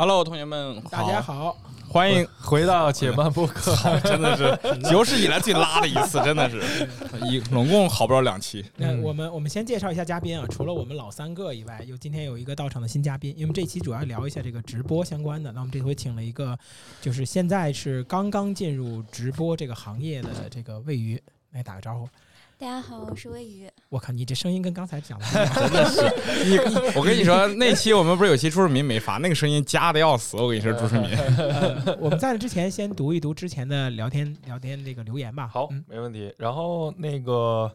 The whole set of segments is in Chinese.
Hello，同学们，大家好，欢迎回到且慢播客，真的是有史以来最拉的一次，真的是一总共好不了两期。那我们我们先介绍一下嘉宾啊，除了我们老三个以外，有今天有一个到场的新嘉宾，因为这期主要聊一下这个直播相关的。那我们这回请了一个，就是现在是刚刚进入直播这个行业的这个魏鱼来打个招呼。大家好，我是魏宇。我靠，你这声音跟刚才讲的 真的是 你，我跟你说，那期我们不是有期朱世民没发，那个声音夹的要死。我跟你说，朱世民，我们在这之前先读一读之前的聊天聊天那个留言吧。好，没问题。然后那个。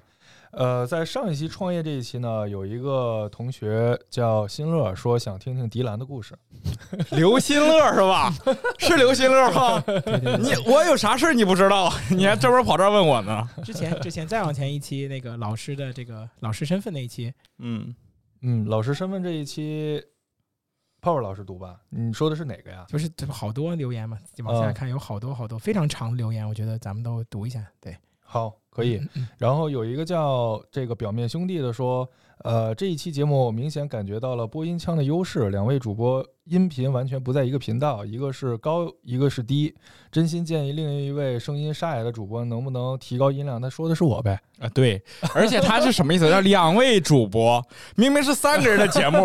呃，在上一期创业这一期呢，有一个同学叫新乐，说想听听迪兰的故事。刘新乐是吧？是刘新乐吗？你我有啥事儿你不知道？你还专门跑这儿问我呢？之前之前再往前一期那个老师的这个老师身份那一期，嗯嗯，老师身份这一期，泡泡老师读吧。你说的是哪个呀？就是好多留言嘛，往下看有好多好多非常长的留言，我觉得咱们都读一下。对，好。可以，然后有一个叫这个表面兄弟的说，呃，这一期节目我明显感觉到了播音腔的优势，两位主播。音频完全不在一个频道，一个是高，一个是低。真心建议另一位声音沙哑的主播能不能提高音量？他说的是我呗？啊，对，而且他是什么意思？叫两位主播，明明是三个人的节目，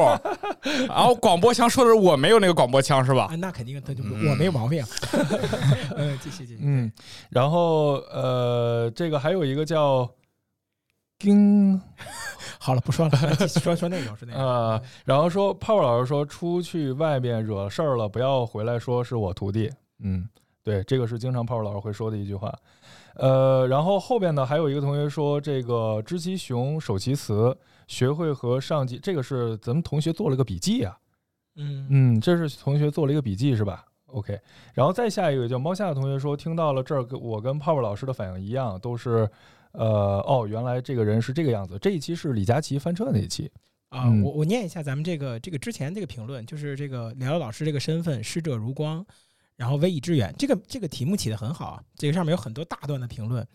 然后广播腔说的是我没有那个广播腔是吧？啊，那肯定，他就我没有毛病。嗯，继续继续。嗯，然后呃，这个还有一个叫丁。好了，不说了，说说内容是那个。呃，然后说泡泡老师说出去外面惹事儿了，不要回来说是我徒弟。嗯，对，这个是经常泡泡老师会说的一句话。呃，然后后边呢还有一个同学说这个知其雄，守其雌，学会和上级，这个是咱们同学做了个笔记啊。嗯嗯，这是同学做了一个笔记是吧？OK。然后再下一个叫猫夏的同学说，听到了这儿，我跟泡泡老师的反应一样，都是。呃哦，原来这个人是这个样子。这一期是李佳琦翻车那一期啊，我我念一下咱们这个这个之前这个评论，就是这个聊聊老师这个身份，师者如光，然后威以致远。这个这个题目起的很好啊，这个上面有很多大段的评论。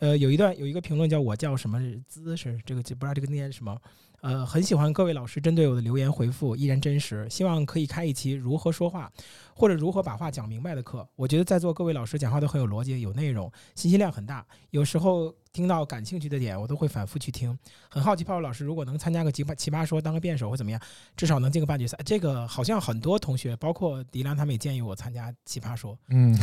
呃，有一段有一个评论叫我叫什么姿势这个不知道这个念什么。呃，很喜欢各位老师针对我的留言回复，依然真实。希望可以开一期如何说话，或者如何把话讲明白的课。我觉得在座各位老师讲话都很有逻辑、有内容，信息量很大。有时候。听到感兴趣的点，我都会反复去听。很好奇，泡泡老师如果能参加个奇葩奇葩说，当个辩手会怎么样？至少能进个半决赛。这个好像很多同学，包括迪兰他们也建议我参加奇葩说。嗯，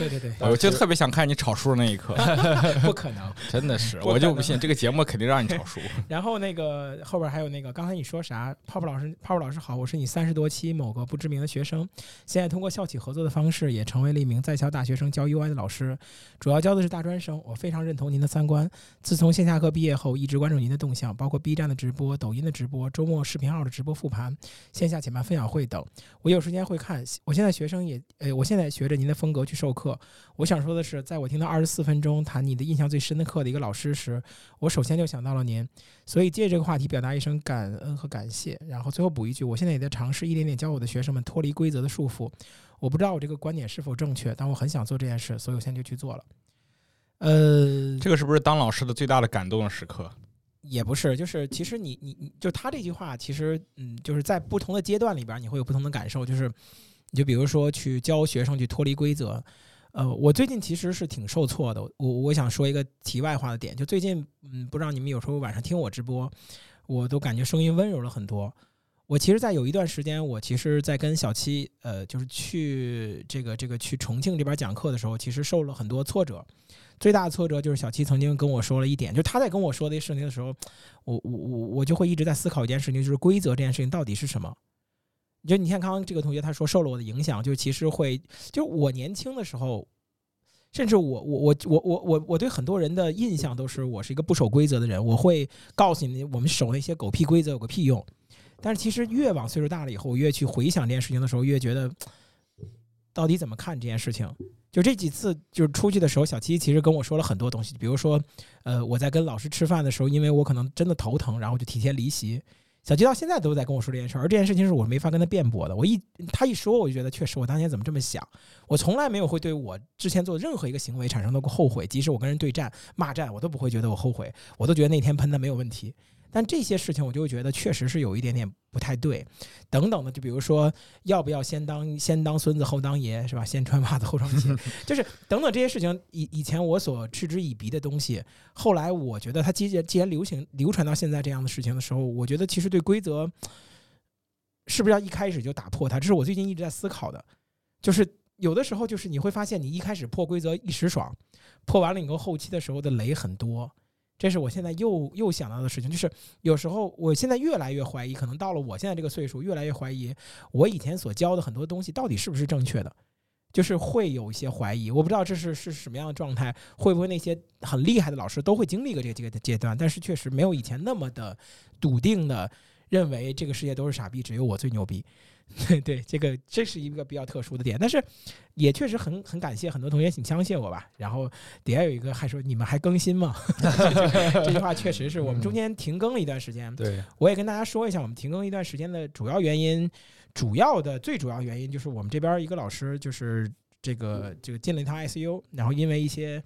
对对对，我就特别想看你炒书的那一刻。不可能，真的是，我就不信这个节目肯定让你炒书。然后那个后边还有那个，刚才你说啥？泡泡老师，泡泡老师好，我是你三十多期某个不知名的学生，现在通过校企合作的方式，也成为了一名在校大学生教 UI 的老师，主要教的是大专生。我非常认同您的三观。自从线下课毕业后，一直关注您的动向，包括 B 站的直播、抖音的直播、周末视频号的直播复盘、线下且慢分享会等。我有时间会看。我现在学生也，呃，我现在学着您的风格去授课。我想说的是，在我听到二十四分钟谈你的印象最深的课的一个老师时，我首先就想到了您。所以借这个话题表达一声感恩和感谢。然后最后补一句，我现在也在尝试一点点教我的学生们脱离规则的束缚。我不知道我这个观点是否正确，但我很想做这件事，所以我现在就去做了。呃，这个是不是当老师的最大的感动的时刻？也不是，就是其实你你你就他这句话，其实嗯，就是在不同的阶段里边，你会有不同的感受。就是你就比如说去教学生去脱离规则，呃，我最近其实是挺受挫的。我我想说一个题外话的点，就最近嗯，不知道你们有时候晚上听我直播，我都感觉声音温柔了很多。我其实，在有一段时间，我其实，在跟小七呃，就是去这个这个去重庆这边讲课的时候，其实受了很多挫折。最大的挫折就是小七曾经跟我说了一点，就是他在跟我说这事情的时候，我我我我就会一直在思考一件事情，就是规则这件事情到底是什么。就你看刚刚这个同学他说受了我的影响，就其实会，就我年轻的时候，甚至我我我我我我我对很多人的印象都是我是一个不守规则的人，我会告诉你我们守那些狗屁规则有个屁用。但是其实越往岁数大了以后，我越去回想这件事情的时候，越觉得 到底怎么看这件事情。就这几次，就是出去的时候，小七其实跟我说了很多东西。比如说，呃，我在跟老师吃饭的时候，因为我可能真的头疼，然后就提前离席。小七到现在都在跟我说这件事儿，而这件事情是我没法跟他辩驳的。我一他一说，我就觉得确实，我当年怎么这么想？我从来没有会对我之前做任何一个行为产生过后悔，即使我跟人对战、骂战，我都不会觉得我后悔，我都觉得那天喷的没有问题。但这些事情我就觉得确实是有一点点不太对，等等的，就比如说要不要先当先当孙子后当爷是吧？先穿袜子后穿鞋，就是等等这些事情，以以前我所嗤之以鼻的东西，后来我觉得它既然既然流行流传到现在这样的事情的时候，我觉得其实对规则是不是要一开始就打破它？这是我最近一直在思考的，就是有的时候就是你会发现你一开始破规则一时爽，破完了以后后期的时候的雷很多。这是我现在又又想到的事情，就是有时候我现在越来越怀疑，可能到了我现在这个岁数，越来越怀疑我以前所教的很多东西到底是不是正确的，就是会有一些怀疑。我不知道这是是什么样的状态，会不会那些很厉害的老师都会经历过这个这个阶段，但是确实没有以前那么的笃定的认为这个世界都是傻逼，只有我最牛逼。对 对，这个这是一个比较特殊的点，但是也确实很很感谢很多同学，请相信我吧。然后底下有一个还说你们还更新吗？这句话确实是我们中间停更了一段时间。对，我也跟大家说一下，我们停更一段时间的主要原因，主要的最主要原因就是我们这边一个老师就是这个这个进了一趟 ICU，然后因为一些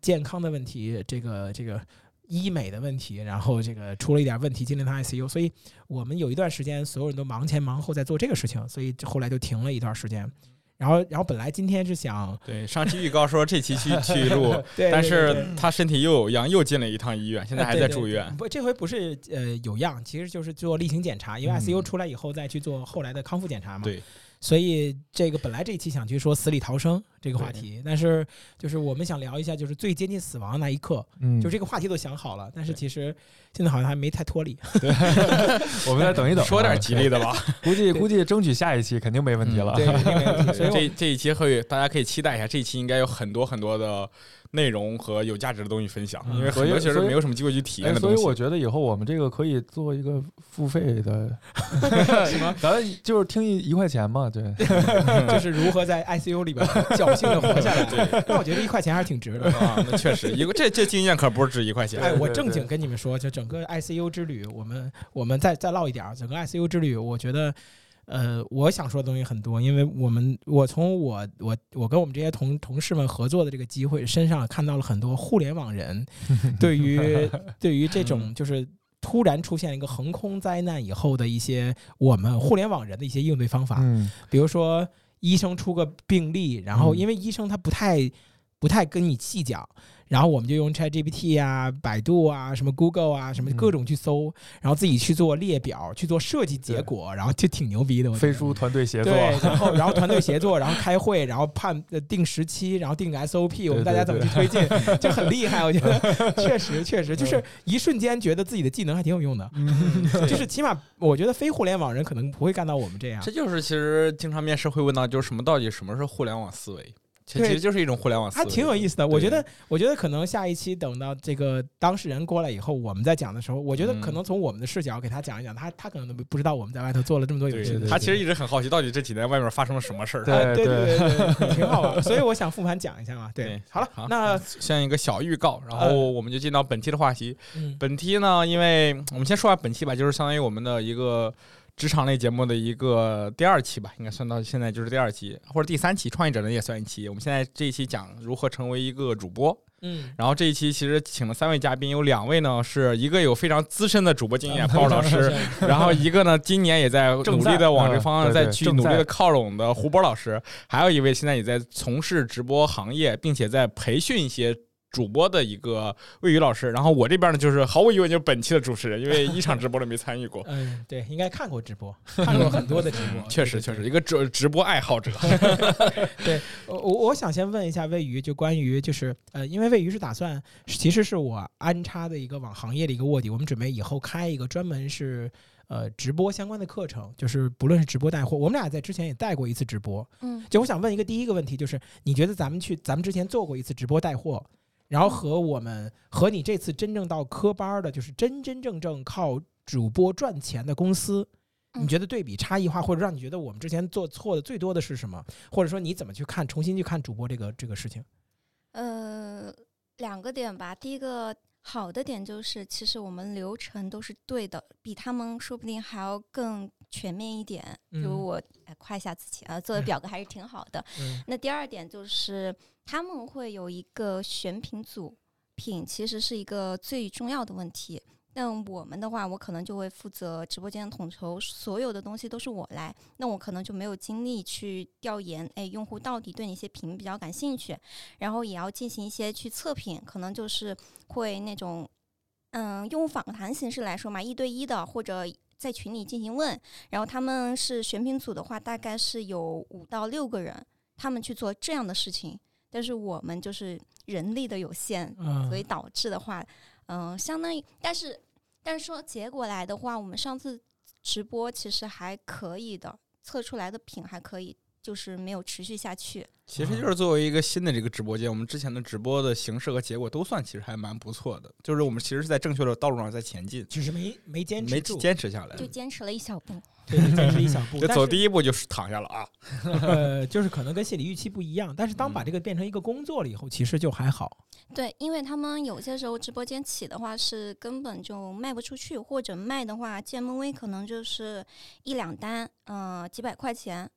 健康的问题，这个这个。医美的问题，然后这个出了一点问题，进了趟 ICU，所以我们有一段时间所有人都忙前忙后在做这个事情，所以后来就停了一段时间。然后，然后本来今天是想对上期预告说这期去 去录，但是他身体又有恙，又进了一趟医院，现在还在住院。不，这回不是呃有恙，其实就是做例行检查，因为 ICU 出来以后再去做后来的康复检查嘛。对。所以这个本来这一期想去说死里逃生这个话题，但是就是我们想聊一下，就是最接近死亡的那一刻，嗯，就这个话题都想好了，但是其实现在好像还没太脱离。对，我们再等一等，说点吉利的吧。估计估计争取下一期肯定没问题了。对，所以这这一期会大家可以期待一下，这一期应该有很多很多的。内容和有价值的东西分享，因为很多其实没有什么机会去体验的东西。所以我觉得以后我们这个可以做一个付费的，什么？咱就是听一一块钱嘛，对，就是如何在 ICU 里边侥幸的活下来。那我觉得一块钱还是挺值的啊。那确实，一个这这经验可不是值一块钱。哎，我正经跟你们说，就整个 ICU 之旅，我们我们再再唠一点，整个 ICU 之旅，我觉得。呃，我想说的东西很多，因为我们我从我我我跟我们这些同同事们合作的这个机会身上看到了很多互联网人 对于 对于这种就是突然出现一个横空灾难以后的一些我们互联网人的一些应对方法，比如说医生出个病例，然后因为医生他不太不太跟你细讲。然后我们就用 ChatGPT 啊、百度啊、什么 Google 啊、什么各种去搜，然后自己去做列表、去做设计结果，然后就挺牛逼的。飞书团队协作，对，然后 然后团队协作，然后开会，然后判定时期，然后定个 SOP，我们大家怎么去推进，就很厉害。我觉得 确实确实就是一瞬间觉得自己的技能还挺有用的，就是起码我觉得非互联网人可能不会干到我们这样。这就是其实经常面试会问到，就是什么到底什么是互联网思维？其实就是一种互联网，还挺有意思的。我觉得，我觉得可能下一期等到这个当事人过来以后，我们再讲的时候，我觉得可能从我们的视角给他讲一讲，他他可能都不知道我们在外头做了这么多有趣的。他其实一直很好奇，到底这几年外面发生了什么事儿。对对对对，挺好玩。所以我想复盘讲一下嘛。对，好了，那像一个小预告，然后我们就进到本期的话题。本期呢，因为我们先说下本期吧，就是相当于我们的一个。职场类节目的一个第二期吧，应该算到现在就是第二期或者第三期，创业者呢也算一期。我们现在这一期讲如何成为一个主播，嗯，然后这一期其实请了三位嘉宾，有两位呢是一个有非常资深的主播经验，鲍老师，然后一个呢今年也在努力的往这方向再去努力的靠拢的胡波老师，还有一位现在也在从事直播行业，并且在培训一些。主播的一个魏宇老师，然后我这边呢，就是毫无疑问就是本期的主持人，因为一场直播都没参与过。嗯，对，应该看过直播，看过很多的直播，确实确实一个直直播爱好者。对，我我想先问一下魏宇，就关于就是呃，因为魏宇是打算，其实是我安插的一个往行业的一个卧底，我们准备以后开一个专门是呃直播相关的课程，就是不论是直播带货，我们俩在之前也带过一次直播。嗯，就我想问一个第一个问题，就是你觉得咱们去咱们之前做过一次直播带货？然后和我们和你这次真正到科班的，就是真真正正靠主播赚钱的公司，你觉得对比差异化，或者让你觉得我们之前做错的最多的是什么？或者说你怎么去看，重新去看主播这个这个事情？呃，两个点吧。第一个好的点就是，其实我们流程都是对的，比他们说不定还要更全面一点。就我夸一下自己啊，做的 表格还是挺好的。那第二点就是。他们会有一个选品组，品其实是一个最重要的问题。那我们的话，我可能就会负责直播间统筹，所有的东西都是我来。那我可能就没有精力去调研，哎，用户到底对哪些品比较感兴趣，然后也要进行一些去测评，可能就是会那种，嗯，用访谈形式来说嘛，一对一的或者在群里进行问，然后他们是选品组的话，大概是有五到六个人，他们去做这样的事情，但是我们就是人力的有限，所以导致的话，嗯，相当于，但是。但是说结果来的话，我们上次直播其实还可以的，测出来的品还可以，就是没有持续下去。其实就是作为一个新的这个直播间，我们之前的直播的形式和结果都算其实还蛮不错的，就是我们其实是在正确的道路上在前进，只是没没坚持没坚持下来，就坚持了一小步。对，坚持一小步，就走第一步就是躺下了啊。呃，就是可能跟心理预期不一样，但是当把这个变成一个工作了以后，其实就还好。对，因为他们有些时候直播间起的话是根本就卖不出去，或者卖的话见门微可能就是一两单，嗯，几百块钱。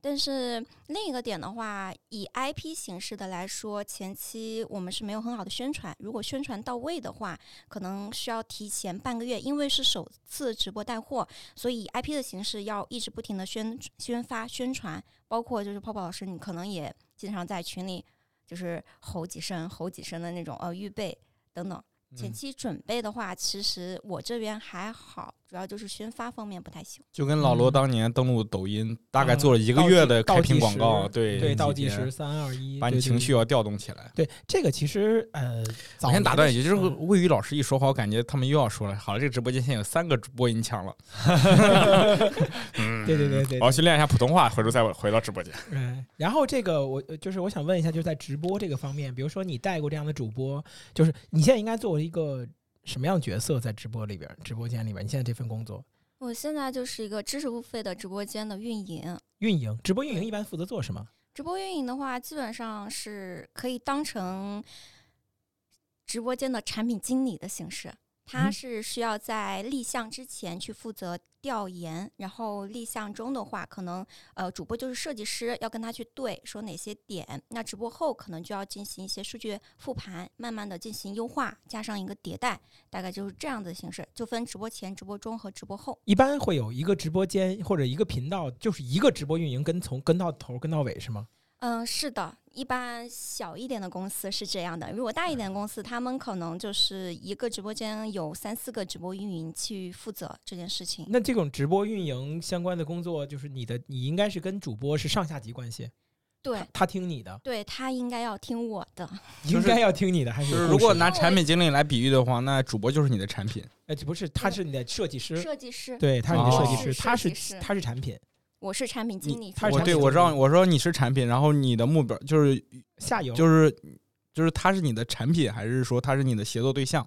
但是另一个点的话，以 IP 形式的来说，前期我们是没有很好的宣传。如果宣传到位的话，可能需要提前半个月，因为是首次直播带货，所以 IP 的形式要一直不停的宣宣发宣传。包括就是泡泡老师，你可能也经常在群里就是吼几声、吼几声的那种呃预备等等。前期准备的话，其实我这边还好，主要就是宣发方面不太行。就跟老罗当年登录抖音，大概做了一个月的开屏广告，对对，倒计时三二一，把你情绪要调动起来。对这个其实呃，我先打断一句，就是魏宇老师一说话，我感觉他们又要说了。好了，这个直播间现在有三个播音腔了。嗯 对对对对，我要去练一下普通话，回头再回到直播间。嗯，然后这个我就是我想问一下，就是在直播这个方面，比如说你带过这样的主播，就是你现在应该作为。一个什么样角色在直播里边、直播间里边？你现在这份工作，我现在就是一个知识付费的直播间的运营。运营直播运营一般负责做什么？直播运营的话，基本上是可以当成直播间的产品经理的形式。他是需要在立项之前去负责调研，然后立项中的话，可能呃主播就是设计师，要跟他去对说哪些点。那直播后可能就要进行一些数据复盘，慢慢的进行优化，加上一个迭代，大概就是这样的形式。就分直播前、直播中和直播后。一般会有一个直播间或者一个频道，就是一个直播运营跟从跟到头跟到尾是吗？嗯，是的，一般小一点的公司是这样的。如果大一点的公司，他们可能就是一个直播间有三四个直播运营去负责这件事情。那这种直播运营相关的工作，就是你的，你应该是跟主播是上下级关系。对，他听你的，对他应该要听我的，应该要听你的，还是如果拿产品经理来比喻的话，那主播就是你的产品。哎，不是，他是你的设计师，设计师，对，他是你的设计师，他是他是产品。我是产品经理，他我对我知道，我说你是产品，然后你的目标就是下游，就是就是他是你的产品，还是说他是你的协作对象？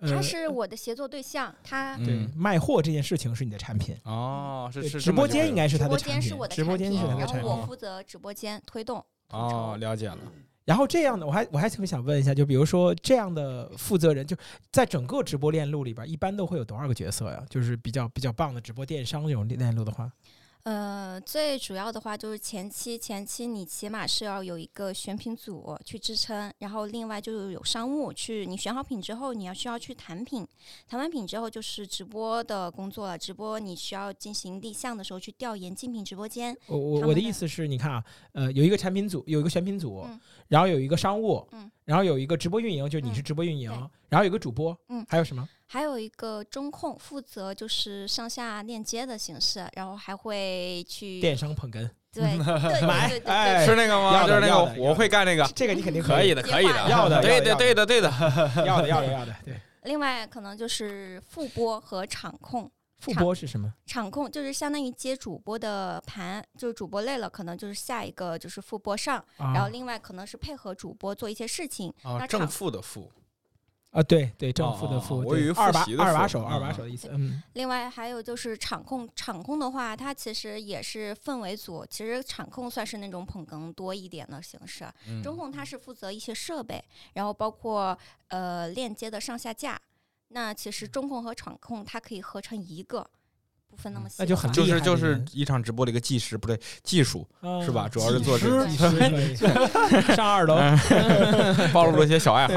他是我的协作对象，他对卖货这件事情是你的产品哦，是是直播间应该是他的产品，直播间是我的产品，然后我负责直播间推动。哦，了解了。然后这样的，我还我还特别想问一下，就比如说这样的负责人，就在整个直播链路里边，一般都会有多少个角色呀？就是比较比较棒的直播电商这种链路的话。呃，最主要的话就是前期，前期你起码是要有一个选品组去支撑，然后另外就是有商务去，你选好品之后，你要需要去谈品，谈完品之后就是直播的工作了。直播你需要进行立项的时候去调研竞品直播间。我我我的意思是，你看啊，呃，有一个产品组，有一个选品组，然后有一个商务，嗯，然后有一个直播运营，就是你是直播运营，然后有个主播，嗯，还有什么？还有一个中控负责就是上下链接的形式，然后还会去电商捧哏，对对买，哎，是那个吗？就是那个，我会干那个，这个你肯定可以的，可以 的，要的，对的，对的，对的，要的，要的，要的，对。另外可能就是副播和场控，副播是什么？场控就是相当于接主播的盘，就是主播累了，可能就是下一个就是副播上，然后另外可能是配合主播做一些事情。啊，正副的副。啊，对对，正副的副，我以为二把二把手，二把手的意思。嗯。另外还有就是场控，场控的话，它其实也是氛围组。其实场控算是那种捧哏多一点的形式。中控它是负责一些设备，然后包括呃链接的上下架。那其实中控和场控它可以合成一个，不分那么细。那就很就是就是一场直播的一个计时，不对，技术是吧？主要是做这个。上二楼，暴露了一些小爱好。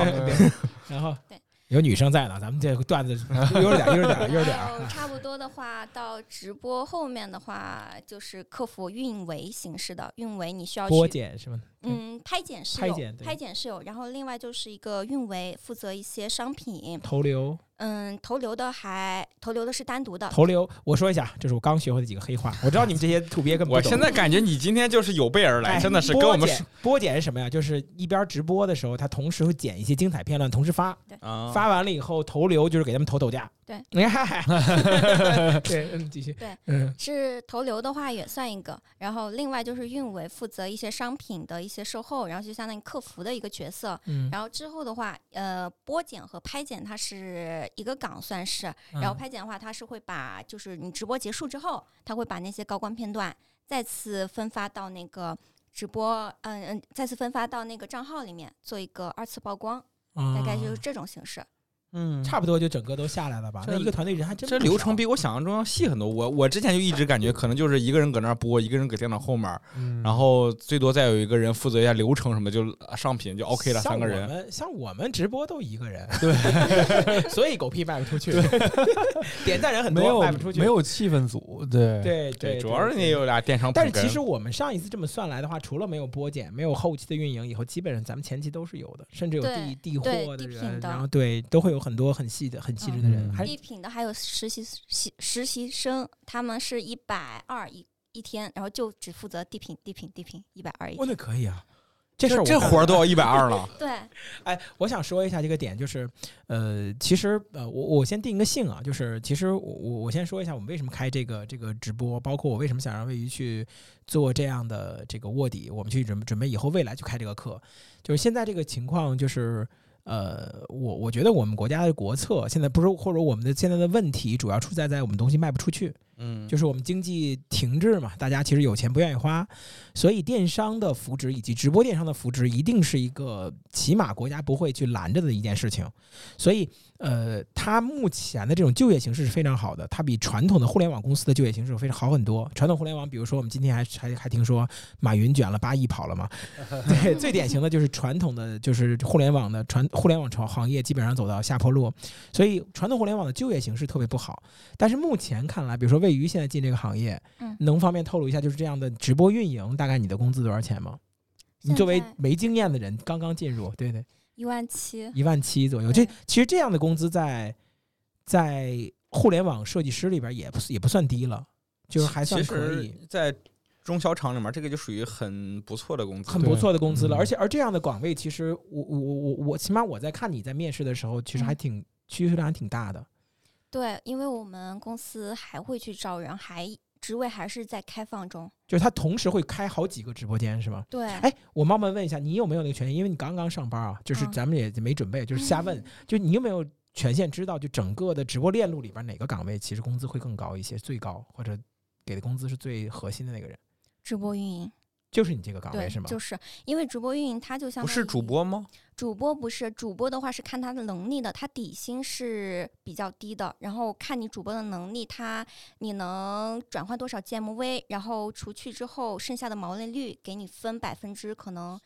然后对，有女生在呢，咱们这个段子 悠着点，悠着点，悠着点。差不多的话，到直播后面的话，就是客服运维形式的运维，你需要播剪是吗？嗯，拍剪是有，拍剪是有，然后另外就是一个运维负责一些商品投流。嗯，投流的还投流的是单独的投流。我说一下，这是我刚学会的几个黑话。我知道你们这些土鳖根本我现在感觉你今天就是有备而来，真的是跟我们播剪是什么呀？就是一边直播的时候，他同时会剪一些精彩片段，同时发。对，发完了以后投流就是给他们投抖价。对，对，嗯，继续。对，嗯，是投流的话也算一个，然后另外就是运维负责一些商品的一些售后，然后就相当于客服的一个角色。嗯，然后之后的话，呃，播剪和拍剪它是一个岗算是，然后拍剪的话，它是会把就是你直播结束之后，它会把那些高光片段再次分发到那个直播，嗯嗯，再次分发到那个账号里面做一个二次曝光，大概就是这种形式。嗯，差不多就整个都下来了吧？那一个团队人还真这流程比我想象中要细很多。我我之前就一直感觉可能就是一个人搁那儿播，一个人搁电脑后面，然后最多再有一个人负责一下流程什么，就上品就 OK 了。三个人，像我们直播都一个人，对，所以狗屁卖不出去，点赞人很多，卖不出去，没有气氛组，对对对，主要是你有俩电商。但是其实我们上一次这么算来的话，除了没有播剪，没有后期的运营，以后基本上咱们前期都是有的，甚至有递递货的人，然后对，都会有很多很细的。很细致的人，地品的还有实习实实习生，他们是一百二一一天，然后就只负责地品地品地品一百二一。哦，那可以啊，这事儿这活儿都要一百二了。对，哎，我想说一下这个点，就是呃，其实呃，我我先定一个性啊，就是其实我我先说一下我们为什么开这个这个直播，包括我为什么想让魏鱼去做这样的这个卧底，我们去准准备以后未来去开这个课，就是现在这个情况就是。呃，我我觉得我们国家的国策现在不是，或者我们的现在的问题主要出在在我们东西卖不出去，嗯，就是我们经济停滞嘛，大家其实有钱不愿意花，所以电商的扶植以及直播电商的扶植一定是一个起码国家不会去拦着的一件事情，所以。呃，它目前的这种就业形势是非常好的，它比传统的互联网公司的就业形势非常好很多。传统互联网，比如说我们今天还还还听说马云卷了八亿跑了嘛？对，最典型的就是传统的就是互联网的传互联网行行业基本上走到下坡路，所以传统互联网的就业形势特别不好。但是目前看来，比如说魏鱼现在进这个行业，能方便透露一下就是这样的直播运营，大概你的工资多少钱吗？你作为没经验的人，刚刚进入，对对。一万七，一万七左右。这其实这样的工资在在互联网设计师里边也不也不算低了，就是还算可以。在中小厂里面，这个就属于很不错的工资，很不错的工资了。而且而这样的岗位，其实我我我我起码我在看你在面试的时候，其实还挺需求量还挺大的。对，因为我们公司还会去招人，还。职位还是在开放中，就是他同时会开好几个直播间，是吗？对。哎，我冒昧问一下，你有没有那个权限？因为你刚刚上班啊，就是咱们也没准备，就是瞎问。就你有没有权限知道，就整个的直播链路里边哪个岗位其实工资会更高一些，最高或者给的工资是最核心的那个人？直播运营。就是你这个岗位是吗？就是因为直播运营，它就像不是主播吗？主播不是主播的话是看他的能力的，他底薪是比较低的，然后看你主播的能力，他你能转换多少 GMV，然后除去之后剩下的毛利率给你分百分之可能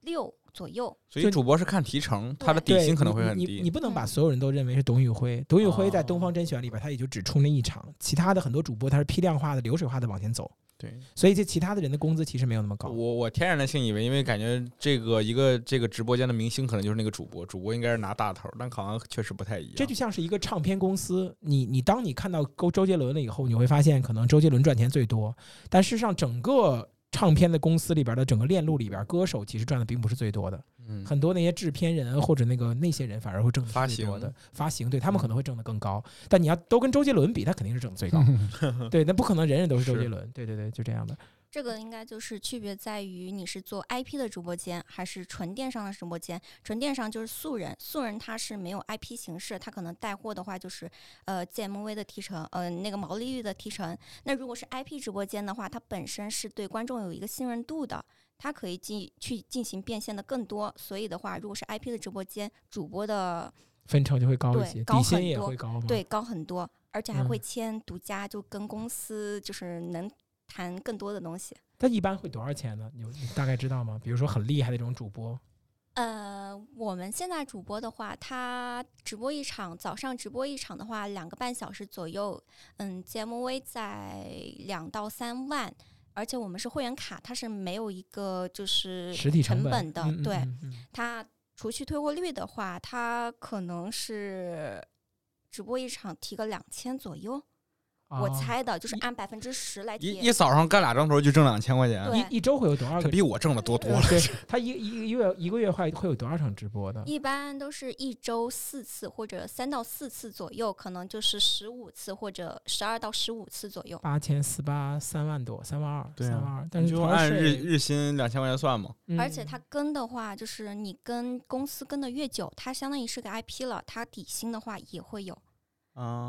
六左右。所以主播是看提成，他的底薪可能会很低。你你不能把所有人都认为是董宇辉，董宇辉在东方甄选里边他也就只出那一场，其他的很多主播他是批量化的、流水化的往前走。对，所以这其他的人的工资其实没有那么高。我我天然的信以为，因为感觉这个一个这个直播间的明星可能就是那个主播，主播应该是拿大头，但好像确实不太一样。这就像是一个唱片公司，你你当你看到周周杰伦了以后，你会发现可能周杰伦赚钱最多，但事实上整个。唱片的公司里边的整个链路里边，歌手其实赚的并不是最多的，嗯，很多那些制片人或者那个那些人反而会挣最多的发行，对他们可能会挣得更高。但你要都跟周杰伦比，他肯定是挣的最高，对，那不可能人人都是周杰伦，对对对，就这样的。这个应该就是区别在于你是做 IP 的直播间还是纯电商的直播间。纯电商就是素人，素人他是没有 IP 形式，他可能带货的话就是呃 GMV 的提成，呃那个毛利率的提成。那如果是 IP 直播间的话，它本身是对观众有一个信任度的，它可以进去进行变现的更多。所以的话，如果是 IP 的直播间，主播的分成就会高一些，底薪也会高对，高很多，而且还会签独家，就跟公司就是能。谈更多的东西，他一般会多少钱呢？你你大概知道吗？比如说很厉害的这种主播，呃，我们现在主播的话，他直播一场，早上直播一场的话，两个半小时左右，嗯，GMV 在两到三万，而且我们是会员卡，它是没有一个就是实体成本的，对，它除去退货率的话，它可能是直播一场提个两千左右。我猜的就是按百分之十来一一早上干俩钟头就挣两千块钱，一一周会有多少个？比我挣的多多了。他一一个月一个月会会有多少场直播的？一般都是一周四次或者三到四次左右，可能就是十五次或者十二到十五次左右。八千四八三万多，三万二，三万二。但是就按日日薪两千块钱算嘛。而且他跟的话，就是你跟公司跟的越久，它相当于是个 IP 了，它底薪的话也会有。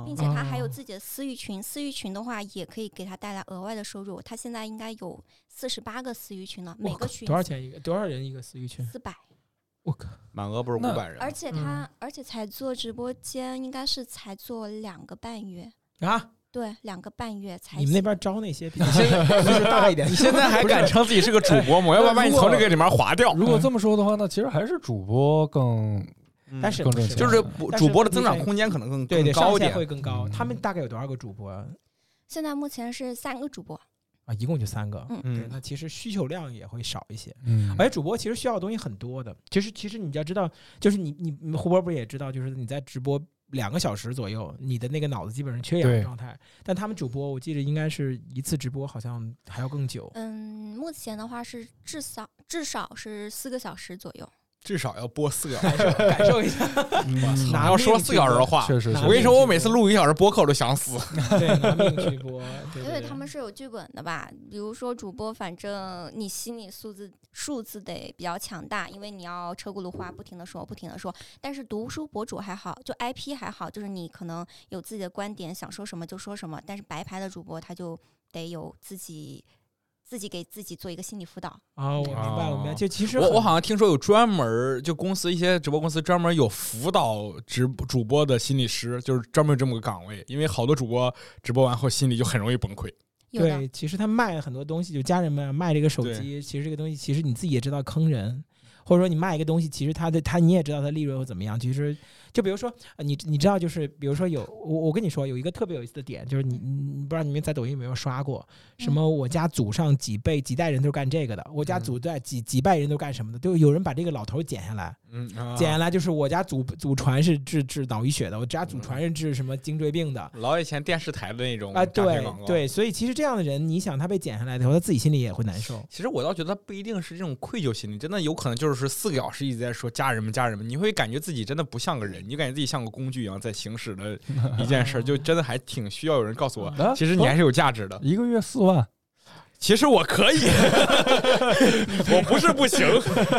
并且他还有自己的私域群，私域群的话也可以给他带来额外的收入。他现在应该有四十八个私域群了，每个群多少钱一个？多少人一个私域群？四百。我靠，满额不是五百人。而且他，而且才做直播间，应该是才做两个半月啊？对，两个半月才。你们那边招那些，岁数大一点，你现在还敢称自己是个主播吗？要不要把你从这个里面划掉？如果这么说的话，那其实还是主播更。但是就是主播的增长空间可能更对对高一点，会更高。他们大概有多少个主播？现在目前是三个主播啊，一共就三个。嗯，对，那其实需求量也会少一些。嗯，而且主播其实需要的东西很多的。其实，其实你要知道，就是你你胡波不是也知道，就是你在直播两个小时左右，你的那个脑子基本上缺氧的状态。但他们主播，我记得应该是一次直播好像还要更久。嗯，目前的话是至少至少是四个小时左右。至少要播四个小时，感受一下。哪要说四小时的话，确实。我跟你说，我每次录一个小时播客，我都想死。对，拿命去播。因为他们是有剧本的吧？比如说主播，反正你心理素质数字得比较强大，因为你要车轱辘话不停的说，不停的说。但是读书博主还好，就 IP 还好，就是你可能有自己的观点，想说什么就说什么。但是白牌的主播他就得有自己。自己给自己做一个心理辅导啊，我明白，我明白。就其实我我好像听说有专门就公司一些直播公司专门有辅导直主播的心理师，就是专门这么个岗位。因为好多主播直播完后心里就很容易崩溃。对，其实他卖很多东西，就家人们卖这个手机，其实这个东西其实你自己也知道坑人，或者说你卖一个东西，其实他的他你也知道他利润会怎么样，其实。就比如说，你你知道，就是比如说有我我跟你说有一个特别有意思的点，就是你你不知道你们在抖音有没有刷过，什么我家祖上几辈几代人都是干这个的，我家祖代几几代人都干什么的，都有人把这个老头剪下来，嗯，剪下来就是我家祖祖传是治治脑溢血的，我家祖传是治什么颈椎病的，老以前电视台的那种啊，对对，所以其实这样的人，你想他被剪下来的话，他自己心里也会难受。其实我倒觉得他不一定是这种愧疚心理，真的有可能就是四个小时一直在说家人们家人们，你会感觉自己真的不像个人，你感觉自己像个。工具一样在行驶的 一件事，就真的还挺需要有人告诉我，其实你还是有价值的。一个月四万。其实我可以，我不是不行，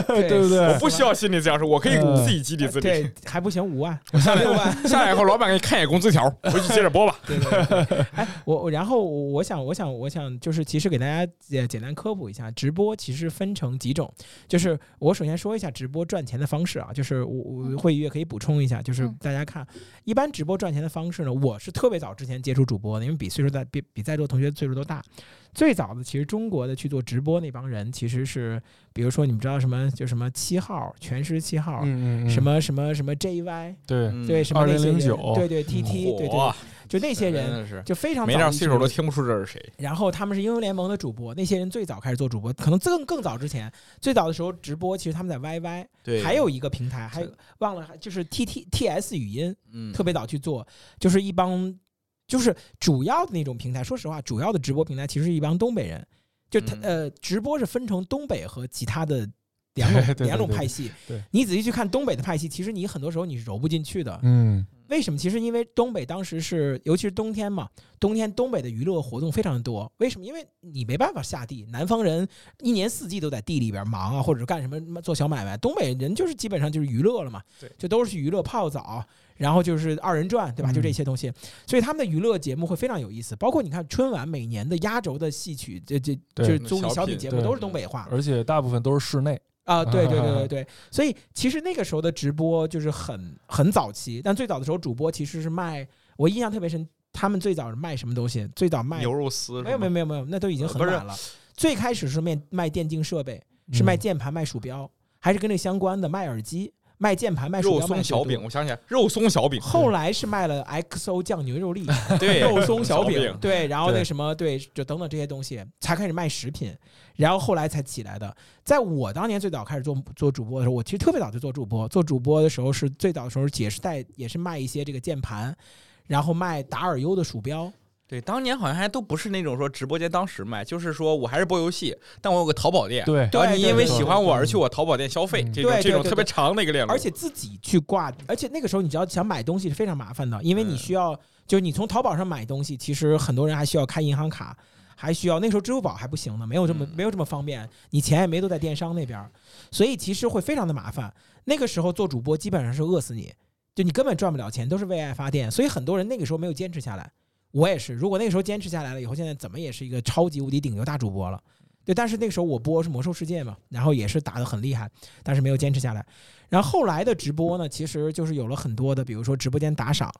对不对？我不需要心理咨询师，我可以自己激励自己。对，还不行，五万，下来 六万，下来以后老板给你看一眼工资条，回去接着播吧。对对。哎，我然后我想，我想，我想，就是其实给大家简简单科普一下，直播其实分成几种。就是我首先说一下直播赚钱的方式啊，就是我我会议也可以补充一下，就是大家看，一般直播赚钱的方式呢，我是特别早之前接触主播的，因为比岁数大，比比在座同学岁数都大。最早的其实中国的去做直播那帮人，其实是比如说你们知道什么就什么七号全时七号，什么什么什么 JY，对对什么二零零九，对对 TT，对对，就那些人就非常没点岁数都听不出这是谁。然后他们是英雄联盟的主播，那些人最早开始做主播，可能更更早之前，最早的时候直播其实他们在 YY，对，还有一个平台还忘了就是 TTTS 语音，嗯，特别早去做，就是一帮。就是主要的那种平台，说实话，主要的直播平台其实是一帮东北人，就他呃，直播是分成东北和其他的 两种两种派系。对，你仔细去看东北的派系，其实你很多时候你是揉不进去的。嗯。为什么？其实因为东北当时是，尤其是冬天嘛，冬天东北的娱乐活动非常的多。为什么？因为你没办法下地，南方人一年四季都在地里边忙啊，或者是干什么做小买卖。东北人就是基本上就是娱乐了嘛，对，就都是去娱乐泡澡，然后就是二人转，对吧？就这些东西。所以他们的娱乐节目会非常有意思。包括你看春晚每年的压轴的戏曲，这这就是综艺小品节目都是东北话，而且大部分都是室内。啊，对对对对对，所以其实那个时候的直播就是很很早期，但最早的时候主播其实是卖，我印象特别深，他们最早是卖什么东西？最早卖牛肉丝？没有没有没有没有，那都已经很晚了。最开始是卖卖电竞设备，是卖键盘、卖鼠标，还是跟这相关的，卖耳机。卖键盘、卖肉松小饼，我想起来，肉松小饼。后来是卖了 XO 酱牛肉粒，对，肉松小饼，对，然后那什么，对，就等等这些东西，才开始卖食品，然后后来才起来的。在我当年最早开始做做主播的时候，我其实特别早就做主播，做主播的时候是最早的时候，也是带也是卖一些这个键盘，然后卖达尔优的鼠标。对，当年好像还都不是那种说直播间当时卖，就是说我还是播游戏，但我有个淘宝店。对，然后你因为喜欢我而去我淘宝店消费，这种这种特别长的一个链路。而且自己去挂，而且那个时候你只要想买东西是非常麻烦的，因为你需要，就是你从淘宝上买东西，其实很多人还需要开银行卡，还需要那时候支付宝还不行呢，没有这么没有这么方便，你钱也没都在电商那边，所以其实会非常的麻烦。那个时候做主播基本上是饿死你，就你根本赚不了钱，都是为爱发电，所以很多人那个时候没有坚持下来。我也是，如果那个时候坚持下来了以后，现在怎么也是一个超级无敌顶流大主播了，对。但是那个时候我播是魔兽世界嘛，然后也是打得很厉害，但是没有坚持下来。然后后来的直播呢，其实就是有了很多的，比如说直播间打赏。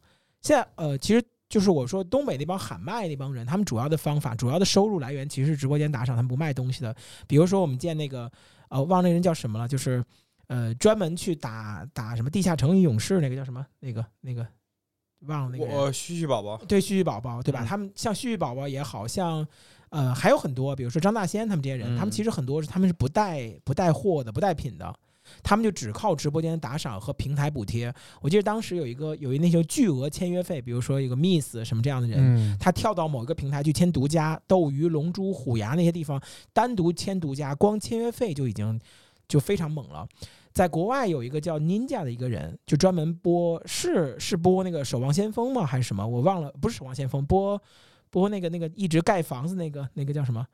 现在呃，其实就是我说东北那帮喊麦那帮人，他们主要的方法、主要的收入来源其实是直播间打赏，他们不卖东西的。比如说我们见那个呃，忘那人叫什么了，就是呃，专门去打打什么地下城与勇士那个叫什么那个那个。忘了那个我旭旭宝宝，对旭旭宝宝，对吧？他们像旭旭宝宝也好像，呃，还有很多，比如说张大仙他们这些人，他们其实很多是他们是不带不带货的，不带品的，他们就只靠直播间打赏和平台补贴。我记得当时有一个有一那些巨额签约费，比如说一个 Miss 什么这样的人，他跳到某一个平台去签独家，斗鱼、龙珠、虎牙那些地方单独签独家，光签约费就已经就非常猛了。在国外有一个叫 Ninja 的一个人，就专门播是是播那个《守望先锋》吗？还是什么？我忘了，不是《守望先锋》，播播那个那个一直盖房子那个那个叫什么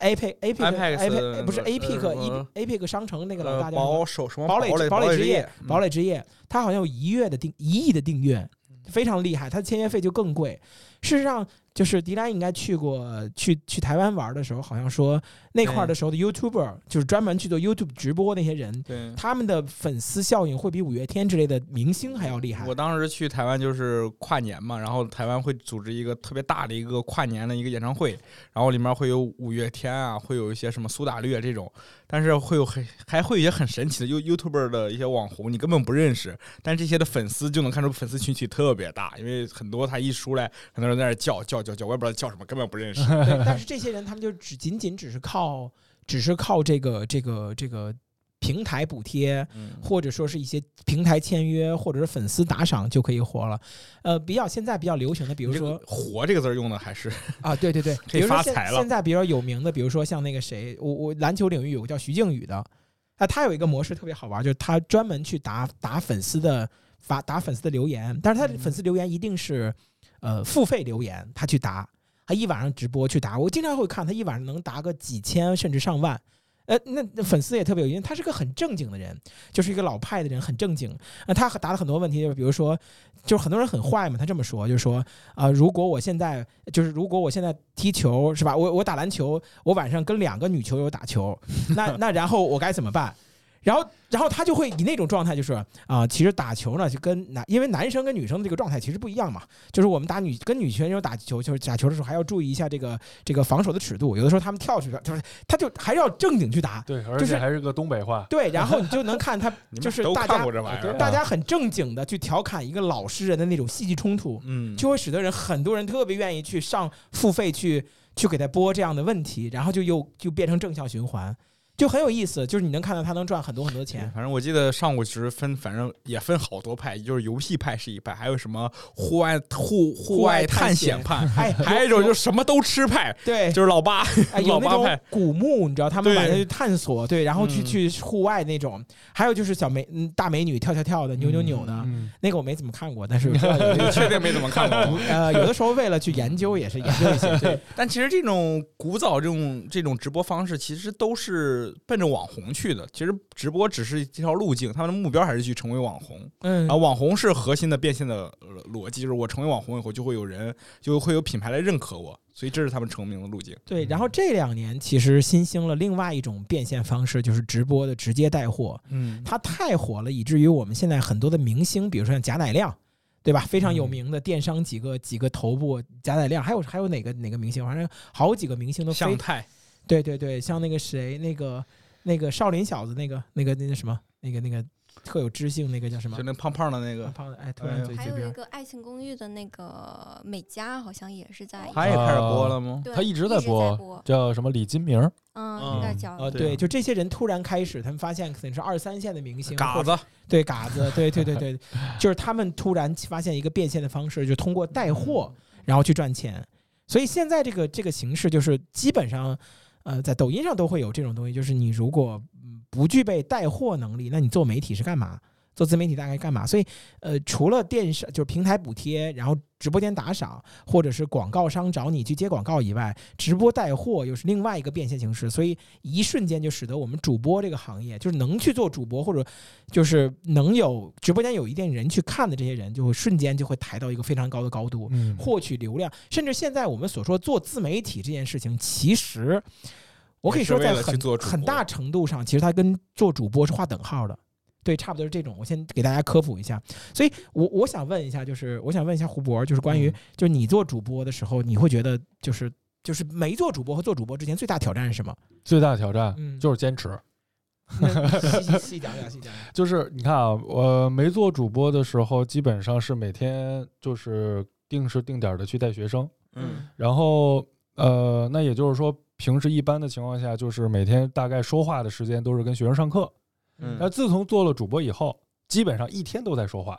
？Apex Apex Apex 不是 Apex Apex 商城那个老大叫堡守什么？堡垒堡垒之夜，堡垒之夜，他好像有一月的订一亿的订阅，非常厉害。他的签约费就更贵。事实上。就是迪兰应该去过去去台湾玩的时候，好像说那块儿的时候的 YouTuber 就是专门去做 YouTube 直播那些人，他们的粉丝效应会比五月天之类的明星还要厉害。我当时去台湾就是跨年嘛，然后台湾会组织一个特别大的一个跨年的一个演唱会，然后里面会有五月天啊，会有一些什么苏打绿啊这种，但是会有很还会有一些很神奇的 You YouTuber 的一些网红，你根本不认识，但这些的粉丝就能看出粉丝群体特别大，因为很多他一出来，很多人在那叫叫。叫叫，我也不知道叫什么，根本不认识。对，但是这些人他们就只仅仅只是靠，只是靠这个这个这个平台补贴，或者说是一些平台签约，或者是粉丝打赏就可以活了。呃，比较现在比较流行的，比如说“活”这个字用的还是 啊，对对对，可以发财了。现在比较有名的，比如说像那个谁，我我篮球领域有个叫徐静宇的，啊，他有一个模式特别好玩，就是他专门去打打粉丝的发打粉丝的留言，但是他的粉丝留言一定是。呃，付费留言，他去答，他一晚上直播去答，我经常会看他一晚上能答个几千甚至上万。呃，那粉丝也特别有意思，他是个很正经的人，就是一个老派的人，很正经。那他答了很多问题，就是比如说，就是很多人很坏嘛，他这么说，就说啊，如果我现在就是如果我现在踢球是吧，我我打篮球，我晚上跟两个女球友打球，那那然后我该怎么办？然后，然后他就会以那种状态，就是啊，其实打球呢，就跟男，因为男生跟女生的这个状态其实不一样嘛。就是我们打女跟女选手打球，就是打球的时候还要注意一下这个这个防守的尺度。有的时候他们跳出去，就是他就还是要正经去打。对，而且还是个东北话。对，然后你就能看他，就是 大家大家很正经的去调侃一个老实人的那种戏剧冲突，嗯，就会使得人很多人特别愿意去上付费去去给他播这样的问题，然后就又就变成正向循环。就很有意思，就是你能看到他能赚很多很多钱。反正我记得上午其实分，反正也分好多派，就是游戏派是一派，还有什么户外户户外探险派，哎，还有一种就是什么都吃派，对，就是老八，老八派古墓，你知道他们晚上去探索，对，然后去去户外那种，还有就是小美大美女跳跳跳的，扭扭扭的，那个我没怎么看过，但是 确定没怎么看过。呃，有的时候为了去研究也是研究一些，对。但其实这种古早这种这种直播方式，其实都是。奔着网红去的，其实直播只是一条路径，他们的目标还是去成为网红。嗯，啊，网红是核心的变现的逻辑，就是我成为网红以后，就会有人就会有品牌来认可我，所以这是他们成名的路径。对，然后这两年其实新兴了另外一种变现方式，就是直播的直接带货。嗯，它太火了，以至于我们现在很多的明星，比如说像贾乃亮，对吧？非常有名的电商几个几个头部，贾乃亮，还有还有哪个哪个明星？反正好几个明星都。向太。对对对，像那个谁，那个那个少林小子，那个那个那个什么，那个那个。特有知性那个叫什么？就那胖胖的那个，胖的哎，突然嘴还有一个《爱情公寓》的那个美嘉，好像也是在，他也开始播了吗？他一直在播，叫什么李金明？嗯，应该叫呃，对，就这些人突然开始，他们发现可能是二三线的明星，嘎子，对嘎子，对对对对，就是他们突然发现一个变现的方式，就通过带货然后去赚钱。所以现在这个这个形式就是基本上，呃，在抖音上都会有这种东西，就是你如果。不具备带货能力，那你做媒体是干嘛？做自媒体大概干嘛？所以，呃，除了电商就是平台补贴，然后直播间打赏，或者是广告商找你去接广告以外，直播带货又是另外一个变现形式。所以，一瞬间就使得我们主播这个行业，就是能去做主播，或者就是能有直播间有一定人去看的这些人，就会瞬间就会抬到一个非常高的高度，获取流量。甚至现在我们所说做自媒体这件事情，其实。我可以说，在很很大程度上，其实它跟做主播是划等号的，对，差不多是这种。我先给大家科普一下，所以我我想问一下，就是我想问一下胡博，就是关于，就是你做主播的时候，你会觉得就是就是没做主播和做主播之前最大挑战是什么？最大挑战就是坚持。细细讲讲，细讲讲。就是你看啊，我没做主播的时候，基本上是每天就是定时定点的去带学生，嗯，然后呃，那也就是说。平时一般的情况下，就是每天大概说话的时间都是跟学生上课。嗯，那自从做了主播以后，基本上一天都在说话，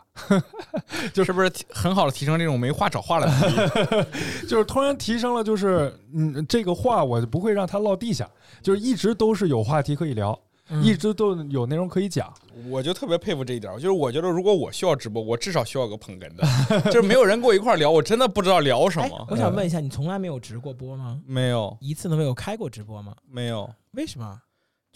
就是不是很好的提升这种没话找话的能力？就是突然提升了，就是嗯，这个话我就不会让它落地下，就是一直都是有话题可以聊。一直都有内容可以讲，我就特别佩服这一点。就是我觉得，如果我需要直播，我至少需要个捧哏的，就是没有人跟我一块聊，我真的不知道聊什么。我想问一下，你从来没有直过播吗？没有，一次都没有开过直播吗？没有。为什么？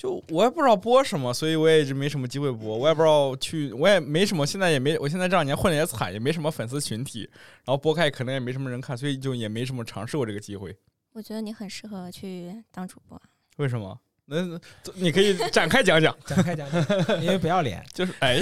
就我也不知道播什么，所以我也一直没什么机会播。我也不知道去，我也没什么，现在也没，我现在这两年混的也惨，也没什么粉丝群体，然后播开可能也没什么人看，所以就也没什么尝试过这个机会。我觉得你很适合去当主播。为什么？那你可以展开讲讲，展开讲讲，因为不要脸，就是哎，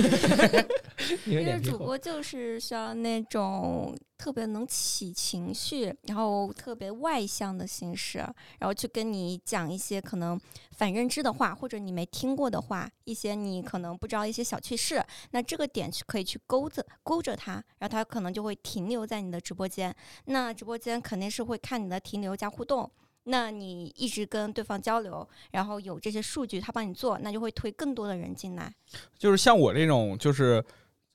因为主播就是需要那种特别能起情绪，然后特别外向的形式，然后去跟你讲一些可能反认知的话，或者你没听过的话，一些你可能不知道一些小趣事，那这个点去可以去勾着勾着他，然后他可能就会停留在你的直播间，那直播间肯定是会看你的停留加互动。那你一直跟对方交流，然后有这些数据，他帮你做，那就会推更多的人进来。就是像我这种，就是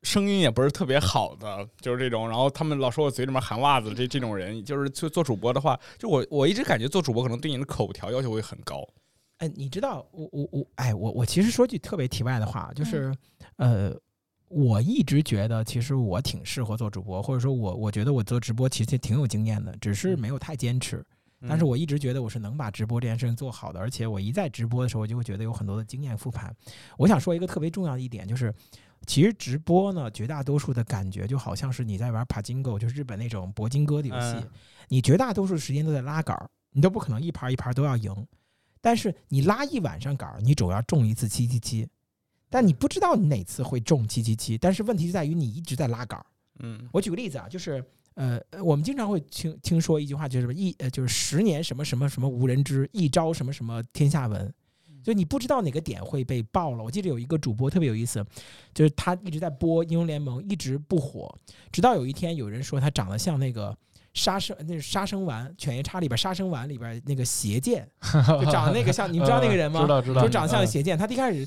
声音也不是特别好的，就是这种，然后他们老说我嘴里面含袜子，这这种人，就是做做主播的话，就我我一直感觉做主播可能对你的口条要求会很高。哎，你知道，我我我，哎，我我其实说句特别题外的话，就是呃，我一直觉得其实我挺适合做主播，或者说我我觉得我做直播其实挺有经验的，只是没有太坚持。但是我一直觉得我是能把直播这件事情做好的，而且我一在直播的时候，我就会觉得有很多的经验复盘。我想说一个特别重要的一点，就是其实直播呢，绝大多数的感觉就好像是你在玩帕金狗，就是日本那种铂金哥的游戏，你绝大多数时间都在拉杆儿，你都不可能一盘一盘都要赢。但是你拉一晚上杆儿，你总要中一次七七七，但你不知道你哪次会中七七七。但是问题就在于你一直在拉杆儿。嗯，我举个例子啊，就是。呃，我们经常会听听说一句话，就是什么一呃，就是十年什么什么什么无人知，一朝什么什么天下闻。就你不知道哪个点会被爆了。我记得有一个主播特别有意思，就是他一直在播英雄联盟，一直不火，直到有一天有人说他长得像那个杀生，那是杀生丸《犬夜叉》里边杀生丸里边那个邪剑，就长得那个像，你知道那个人吗？知道知道。就长得像邪剑。他一开始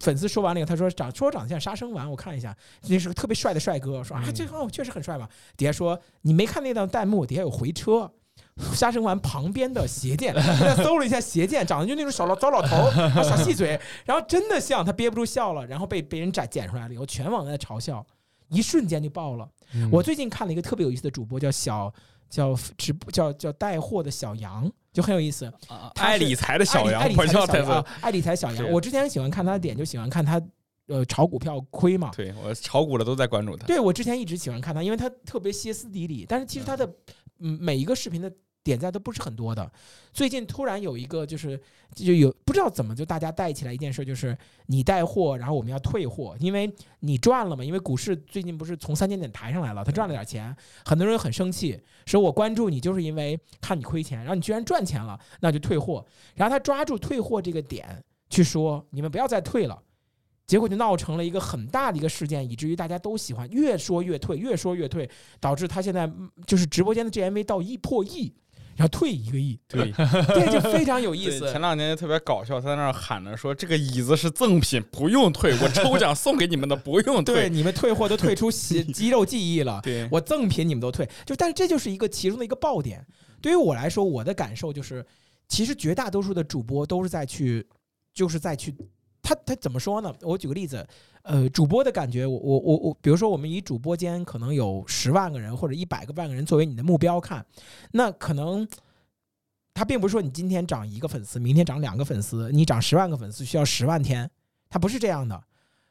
粉丝说完那个，他说长说长得像杀生丸，我看一下，那是个特别帅的帅哥。说啊，这哦确实很帅吧？底下说你没看那段弹幕，底下有回车。杀生丸旁边的邪剑，他搜了一下邪剑，长得就那种小老糟老头，小细嘴，然后真的像他憋不住笑了，然后被被人摘剪出来了以后，全网在嘲笑，一瞬间就爆了。我最近看了一个特别有意思的主播，叫小叫直播叫叫带货的小杨，就很有意思。爱理财的小杨，爱理财小杨，爱理财小杨。我之前喜欢看他的点，就喜欢看他呃炒股票亏嘛。对我炒股的都在关注他。对我之前一直喜欢看他，因为他特别歇斯底里，但是其实他的嗯每一个视频的。点赞都不是很多的，最近突然有一个就是就有不知道怎么就大家带起来一件事，就是你带货，然后我们要退货，因为你赚了嘛，因为股市最近不是从三千点抬上来了，他赚了点钱，很多人很生气，说我关注你就是因为看你亏钱，然后你居然赚钱了，那就退货，然后他抓住退货这个点，去说你们不要再退了，结果就闹成了一个很大的一个事件，以至于大家都喜欢越说越退，越说越退，导致他现在就是直播间的 GMV 到一破亿。然后退一个亿，对，对，就非常有意思。前两年特别搞笑，他在那儿喊着说：“这个椅子是赠品，不用退，我抽奖送给你们的，不用 退。”对，你们退货都退出 肌肌肉记忆了。对，我赠品你们都退，就但是这就是一个其中的一个爆点。对于我来说，我的感受就是，其实绝大多数的主播都是在去，就是在去。他他怎么说呢？我举个例子，呃，主播的感觉，我我我我，比如说我们以主播间可能有十万个人或者一百个万个人作为你的目标看，那可能他并不是说你今天涨一个粉丝，明天涨两个粉丝，你涨十万个粉丝需要十万天，他不是这样的，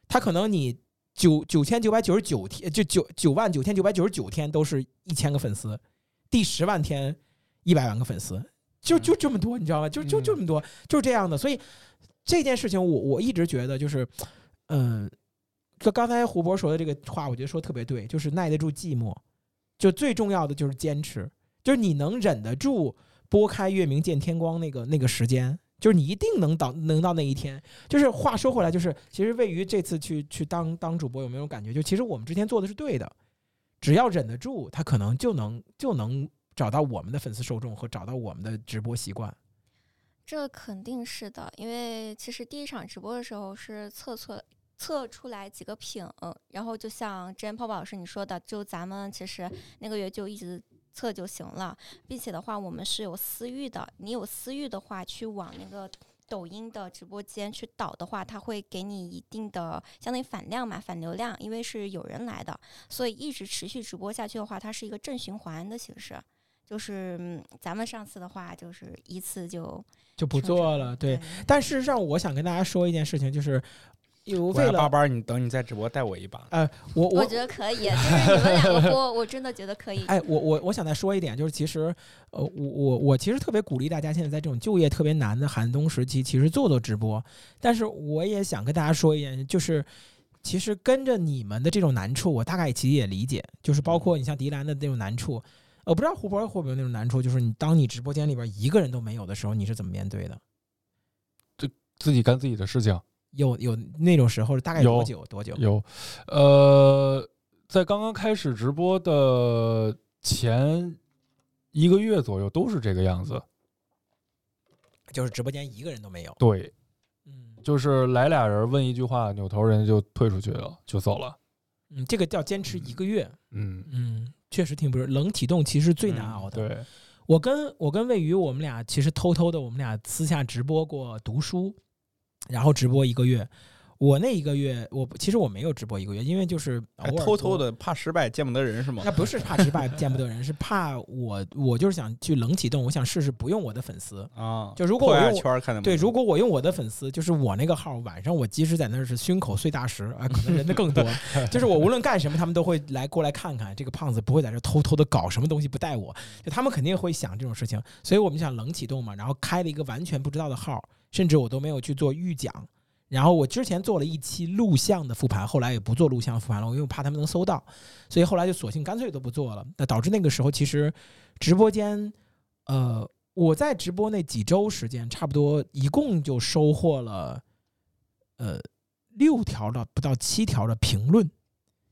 他可能你九九千九百九十九天，就九九万九千九百九十九天都是一千个粉丝，第十万天一百万个粉丝，就就这么多，你知道吗？就就就这么多，就是这样的，所以。这件事情，我我一直觉得就是，嗯，就刚才胡博说的这个话，我觉得说特别对，就是耐得住寂寞，就最重要的就是坚持，就是你能忍得住拨开月明见天光那个那个时间，就是你一定能到能到那一天。就是话说回来，就是其实位于这次去去当当主播有没有感觉？就其实我们之前做的是对的，只要忍得住，他可能就能就能找到我们的粉丝受众和找到我们的直播习惯。这肯定是的，因为其实第一场直播的时候是测测测出来几个品，然后就像之前泡泡老师你说的，就咱们其实那个月就一直测就行了，并且的话我们是有私域的，你有私域的话，去往那个抖音的直播间去导的话，它会给你一定的相当于反量嘛，反流量，因为是有人来的，所以一直持续直播下去的话，它是一个正循环的形式。就是咱们上次的话，就是一次就就不做了，对。但事实上，我想跟大家说一件事情，就是有为了八八，你等你在直播带我一把。呃，我我觉得可以，就是你们两个 播，我真的觉得可以。哎，我我我想再说一点，就是其实，呃，我我我其实特别鼓励大家，现在在这种就业特别难的寒冬时期，其实做做直播。但是我也想跟大家说一点，就是其实跟着你们的这种难处，我大概其实也理解，就是包括你像迪兰的那种难处。我不知道胡博会不会有那种难处，就是你当你直播间里边一个人都没有的时候，你是怎么面对的？就自己干自己的事情。有有那种时候，大概多久？多久？有，呃，在刚刚开始直播的前一个月左右，都是这个样子。就是直播间一个人都没有。对，嗯，就是来俩人问一句话，扭头人就退出去了，就走了。嗯，这个叫坚持一个月。嗯嗯。确实挺不是冷启动，其实最难熬的。对，我跟我跟魏宇，我们俩其实偷偷的，我们俩私下直播过读书，然后直播一个月。我那一个月，我其实我没有直播一个月，因为就是偷偷的怕失败见不得人是吗？那不是怕失败见不得人，是怕我我就是想去冷启动，我想试试不用我的粉丝啊。就如果我用对，如果我用我的粉丝，就是我那个号晚上我即使在那是胸口碎大石啊，可能人的更多。就是我无论干什么，他们都会来过来看看这个胖子不会在这偷偷的搞什么东西不带我，就他们肯定会想这种事情。所以我们想冷启动嘛，然后开了一个完全不知道的号，甚至我都没有去做预讲。然后我之前做了一期录像的复盘，后来也不做录像复盘了，因为怕他们能搜到，所以后来就索性干脆都不做了。那导致那个时候其实直播间，呃，我在直播那几周时间，差不多一共就收获了呃六条的不到七条的评论，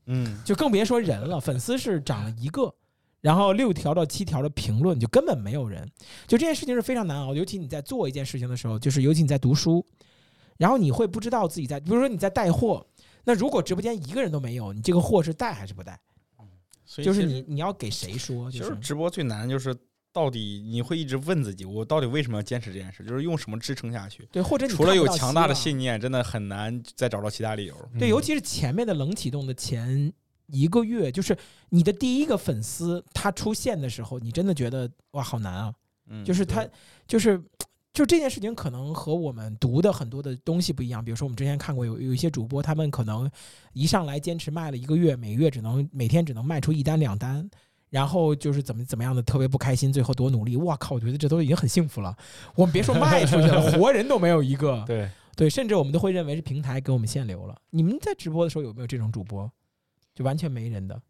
嗯，就更别说人了。粉丝是涨了一个，然后六条到七条的评论就根本没有人。就这件事情是非常难熬，尤其你在做一件事情的时候，就是尤其你在读书。然后你会不知道自己在，比如说你在带货，那如果直播间一个人都没有，你这个货是带还是不带？就是你你要给谁说？其实直播最难就是到底你会一直问自己，我到底为什么要坚持这件事？就是用什么支撑下去？对，或者除了有强大的信念，真的很难再找到其他理由。对，尤其是前面的冷启动的前一个月，就是你的第一个粉丝他出现的时候，你真的觉得哇，好难啊！嗯，就是他就是。就这件事情可能和我们读的很多的东西不一样，比如说我们之前看过有有一些主播，他们可能一上来坚持卖了一个月，每个月只能每天只能卖出一单两单，然后就是怎么怎么样的特别不开心，最后多努力，哇靠！我觉得这都已经很幸福了。我们别说卖出去了，活人都没有一个。对对，甚至我们都会认为是平台给我们限流了。你们在直播的时候有没有这种主播，就完全没人的？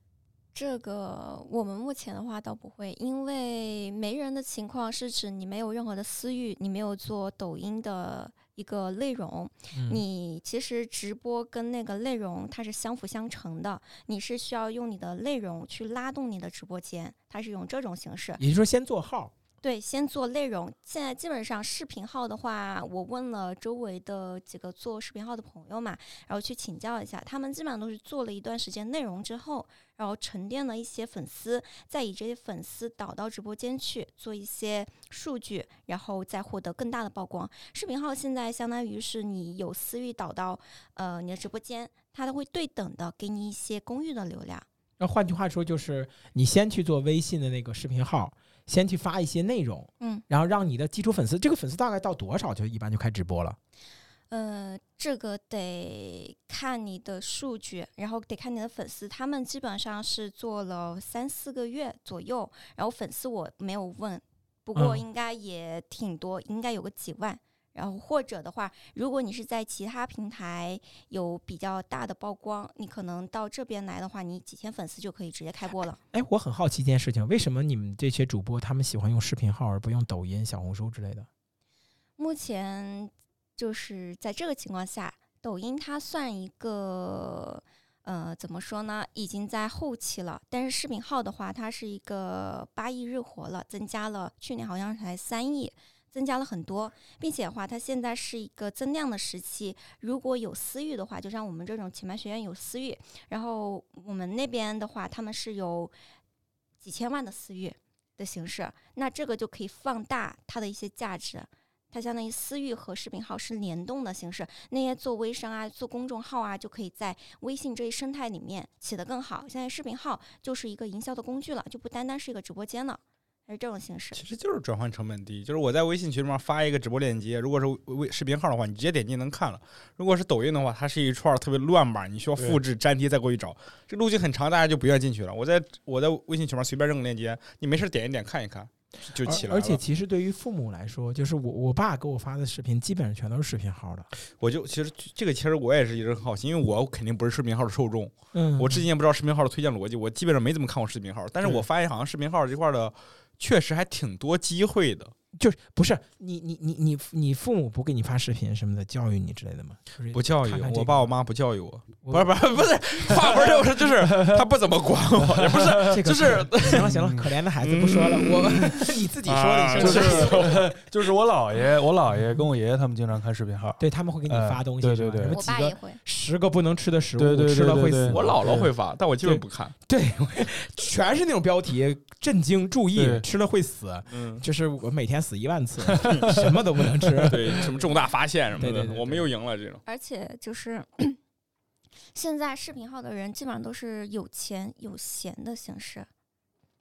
这个我们目前的话倒不会，因为没人的情况是指你没有任何的私域，你没有做抖音的一个内容，你其实直播跟那个内容它是相辅相成的，你是需要用你的内容去拉动你的直播间，它是用这种形式。也就是说，先做号。对，先做内容。现在基本上视频号的话，我问了周围的几个做视频号的朋友嘛，然后去请教一下，他们基本上都是做了一段时间内容之后，然后沉淀了一些粉丝，再以这些粉丝导到直播间去做一些数据，然后再获得更大的曝光。视频号现在相当于是你有私域导到呃你的直播间，它都会对等的给你一些公域的流量。那换句话说，就是你先去做微信的那个视频号。先去发一些内容，嗯，然后让你的基础粉丝，这个粉丝大概到多少就一般就开直播了？呃，这个得看你的数据，然后得看你的粉丝，他们基本上是做了三四个月左右，然后粉丝我没有问，不过应该也挺多，应该有个几万。然后或者的话，如果你是在其他平台有比较大的曝光，你可能到这边来的话，你几千粉丝就可以直接开播了。哎，我很好奇一件事情，为什么你们这些主播他们喜欢用视频号而不用抖音、小红书之类的？目前就是在这个情况下，抖音它算一个呃，怎么说呢？已经在后期了。但是视频号的话，它是一个八亿日活了，增加了去年好像才三亿。增加了很多，并且的话，它现在是一个增量的时期。如果有私域的话，就像我们这种前排学院有私域，然后我们那边的话，他们是有几千万的私域的形式，那这个就可以放大它的一些价值。它相当于私域和视频号是联动的形式，那些做微商啊、做公众号啊，就可以在微信这一生态里面起得更好。现在视频号就是一个营销的工具了，就不单单是一个直播间了。还是这种形式，其实就是转换成本低。就是我在微信群里面发一个直播链接，如果是微视频号的话，你直接点进能看了；如果是抖音的话，它是一串特别乱码，你需要复制粘贴再过去找，这路径很长，大家就不愿意进去了。我在我在微信群里面随便扔个链接，你没事点一点看一看就起来了。而且其实对于父母来说，就是我我爸给我发的视频，基本上全都是视频号的。我就其实这个其实我也是一直很好奇，因为我肯定不是视频号的受众，嗯，我至今也不知道视频号的推荐逻辑，我基本上没怎么看过视频号，但是我发现好像视频号这块的。确实还挺多机会的，就是不是你你你你你父母不给你发视频什么的教育你之类的吗？不教育，我爸我妈不教育我，不是不是不是，话不是这么说，就是他不怎么管我，也不是，就是行了行了，可怜的孩子不说了，我你自己说了，就是 就是我姥爷我姥爷跟我爷爷他们经常看视频号，对他们会给你发东西，对对对，我爸也会，十个不能吃的食物，对对吃了会死，我姥姥会发，但我就是不看，对，全是那种标题。震惊！注意，吃了会死。嗯，就是我每天死一万次，什么都不能吃。对，什么重大发现什么的，我们又赢了这种。而且就是 现在视频号的人基本上都是有钱有闲的形式，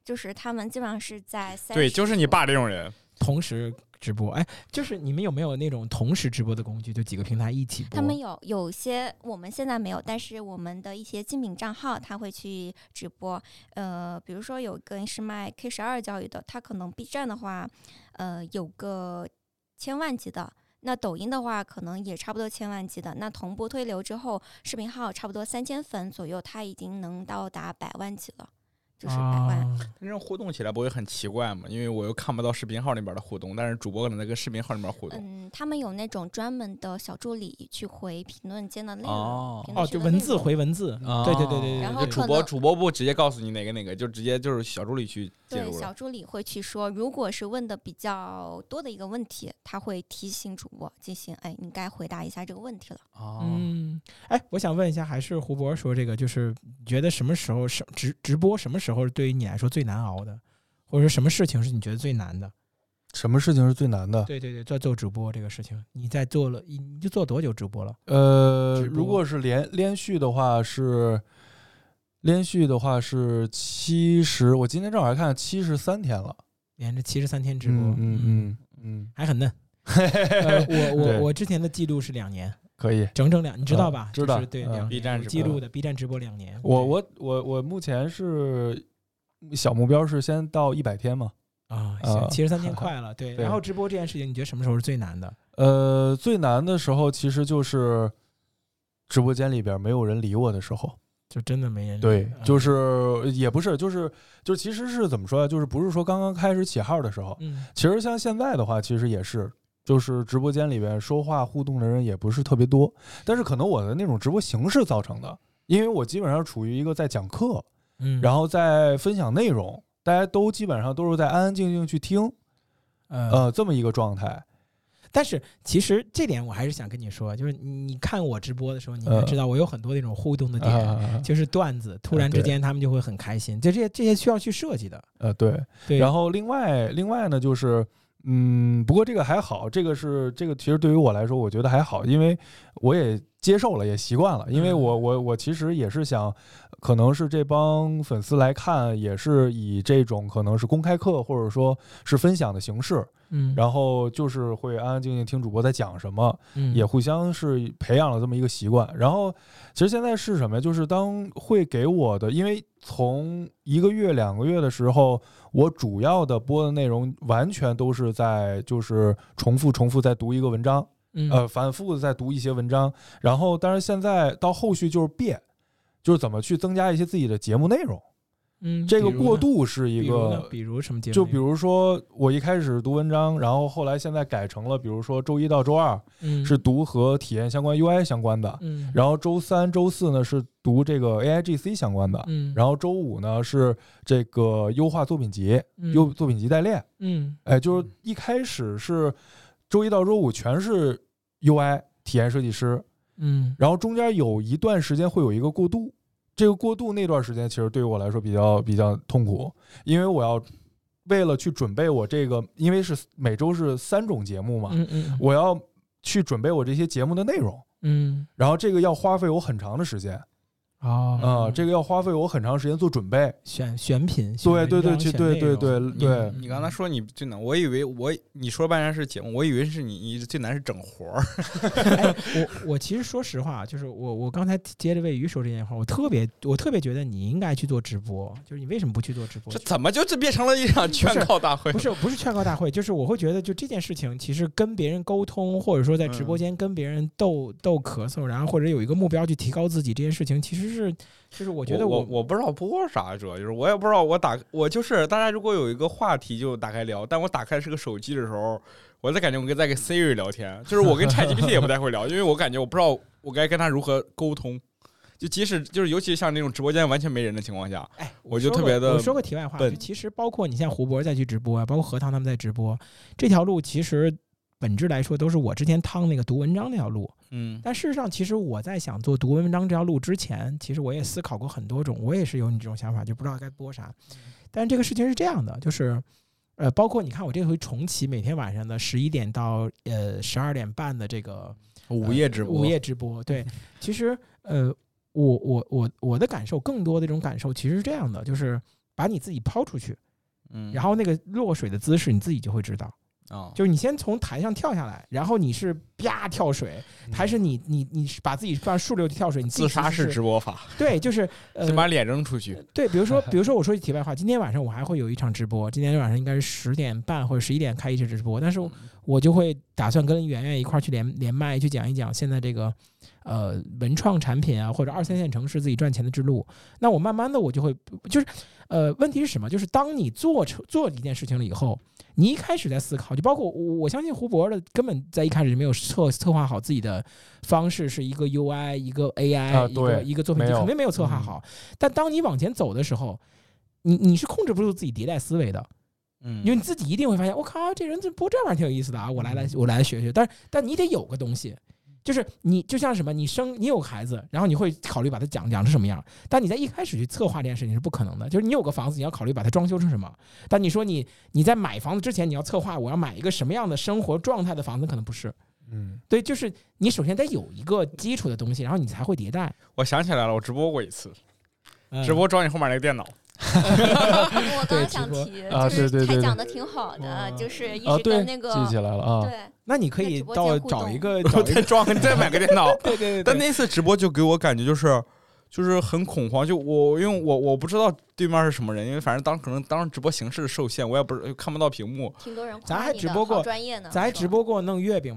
就是他们基本上是在对，就是你爸这种人。同时直播，哎，就是你们有没有那种同时直播的工具？就几个平台一起播？他们有，有些我们现在没有，但是我们的一些精品账号他会去直播。呃，比如说有个是卖 K 十二教育的，他可能 B 站的话，呃，有个千万级的；那抖音的话，可能也差不多千万级的。那同步推流之后，视频号差不多三千粉左右，它已经能到达百万级了。就是百万，那种互动起来不会很奇怪吗？因为我又看不到视频号那边的互动，但是主播可能在跟视频号里边互动。嗯，他们有那种专门的小助理去回评论间的内容。哦，就文字回文字。对对对对。然后主播主播不直接告诉你哪个哪个，就直接就是小助理去介入对，小助理会去说，如果是问的比较多的一个问题，他会提醒主播进行，哎，你该回答一下这个问题了。哦。嗯。哎，我想问一下，还是胡博说这个，就是觉得什么时候什直直播什么时候对于你来说最难熬的，或者说什么事情是你觉得最难的？什么事情是最难的？对对对，在做直播这个事情，你在做了，你就做多久直播了？呃，如果是连连续的话是，连续的话是七十，我今天正好还看七十三天了，连着七十三天直播，嗯嗯嗯，还很嫩。我我我之前的记录是两年。可以整整两，你知道吧？知道，对，B 站记录的 B 站直播两年。我我我我目前是小目标是先到一百天嘛。啊，行，七十三天 快了。对，然后直播这件事情，你觉得什么时候是最难的？呃，最难的时候其实就是直播间里边没有人理我的时候。就真的没人对，就是也不是，就是就其实是怎么说呀？就是不是说刚刚开始起号的时候，嗯，其实像现在的话，其实也是，就是直播间里边说话互动的人也不是特别多，但是可能我的那种直播形式造成的，因为我基本上处于一个在讲课，嗯，然后在分享内容，大家都基本上都是在安安静静去听，呃，这么一个状态。但是其实这点我还是想跟你说，就是你看我直播的时候，你会知道我有很多那种互动的点，就是段子，突然之间他们就会很开心，就这些这些需要去设计的。呃，对，对。然后另外另外呢，就是嗯，不过这个还好，这个是这个其实对于我来说，我觉得还好，因为我也接受了，也习惯了，因为我我我其实也是想。可能是这帮粉丝来看，也是以这种可能是公开课或者说是分享的形式，嗯，然后就是会安安静静听主播在讲什么，嗯，也互相是培养了这么一个习惯。然后其实现在是什么呀？就是当会给我的，因为从一个月两个月的时候，我主要的播的内容完全都是在就是重复重复在读一个文章，呃，反复的在读一些文章。然后，但是现在到后续就是变。就是怎么去增加一些自己的节目内容，嗯，这个过渡是一个，比如什么节目？就比如说我一开始读文章，然后后来现在改成了，比如说周一到周二是读和体验相关 UI 相关的，嗯，然后周三、周四呢是读这个 AIGC 相关的，嗯，然后周五呢是这个优化作品集、优作品集代练，嗯，哎，就是一开始是周一到周五全是 UI 体验设计师。嗯，然后中间有一段时间会有一个过渡，这个过渡那段时间其实对于我来说比较比较痛苦，因为我要为了去准备我这个，因为是每周是三种节目嘛，嗯嗯，我要去准备我这些节目的内容，嗯，然后这个要花费我很长的时间。啊这个要花费我很长时间做准备，选选品，对对对，对对对对。你刚才说你最难，我以为我你说半山是节目，我以为是你你最难是整活儿。我我其实说实话，就是我我刚才接着魏鱼说这件话，我特别我特别觉得你应该去做直播，就是你为什么不去做直播？这怎么就这变成了一场劝告大会？不是不是劝告大会，就是我会觉得就这件事情，其实跟别人沟通，或者说在直播间跟别人斗斗咳嗽，然后或者有一个目标去提高自己，这件事情其实。是，就是我觉得我我不知道播啥，主要就是我也不知道我打我就是大家如果有一个话题就打开聊，但我打开是个手机的时候，我在感觉我跟在跟 Siri 聊天，就是我跟 ChatGPT 也不太会聊，因为我感觉我不知道我该跟他如何沟通，就即使就是尤其像那种直播间完全没人的情况下，哎，我就特别的。我说个题外话，就其实包括你像胡博再去直播啊，包括何糖他们在直播这条路，其实。本质来说，都是我之前趟那个读文章那条路。嗯，但事实上，其实我在想做读文章这条路之前，其实我也思考过很多种。我也是有你这种想法，就不知道该播啥。但是这个事情是这样的，就是，呃，包括你看我这回重启每天晚上的十一点到呃十二点半的这个午夜直播，午夜直播。对，其实呃，我我我我的感受，更多的这种感受其实是这样的，就是把你自己抛出去，嗯，然后那个落水的姿势，你自己就会知道。啊，就是你先从台上跳下来，然后你是啪跳水，还是你你你是把自己放竖溜跳水？你自杀式直播法？对，就是呃，先把脸扔出去。对，比如说，比如说，我说句题外话，今天晚上我还会有一场直播，今天晚上应该是十点半或者十一点开一场直播，但是我就会打算跟圆圆一块儿去连连麦，去讲一讲现在这个呃文创产品啊，或者二三线城市自己赚钱的之路。那我慢慢的，我就会就是呃，问题是什么？就是当你做成做一件事情了以后。你一开始在思考，就包括我，我相信胡博的根本在一开始就没有策策划好自己的方式，是一个 UI，一个 AI，一个一个作品集，肯定没有策划好。但当你往前走的时候，你你是控制不住自己迭代思维的，嗯，因为你自己一定会发现，我靠，这人这播这玩意儿挺有意思的啊，我来来我来学学。但是但你得有个东西。就是你就像什么，你生你有孩子，然后你会考虑把它养养成什么样？但你在一开始去策划这件事情是不可能的。就是你有个房子，你要考虑把它装修成什么？但你说你你在买房子之前，你要策划我要买一个什么样的生活状态的房子，可能不是。嗯，对，就是你首先得有一个基础的东西，然后你才会迭代。我想起来了，我直播过一次，直播装你后面那个电脑。我刚想提，就是还讲的挺好的，就是一直跟那个记起来了啊。对，那你可以到 找一个再装，再买个电脑。对对对。但那次直播就给我感觉就是，就是很恐慌。就我因为我我不知道对面是什么人，因为反正当可能当时直播形式受限，我也不是看不到屏幕。挺多人咱还直播过专业呢。咱还直播过弄月饼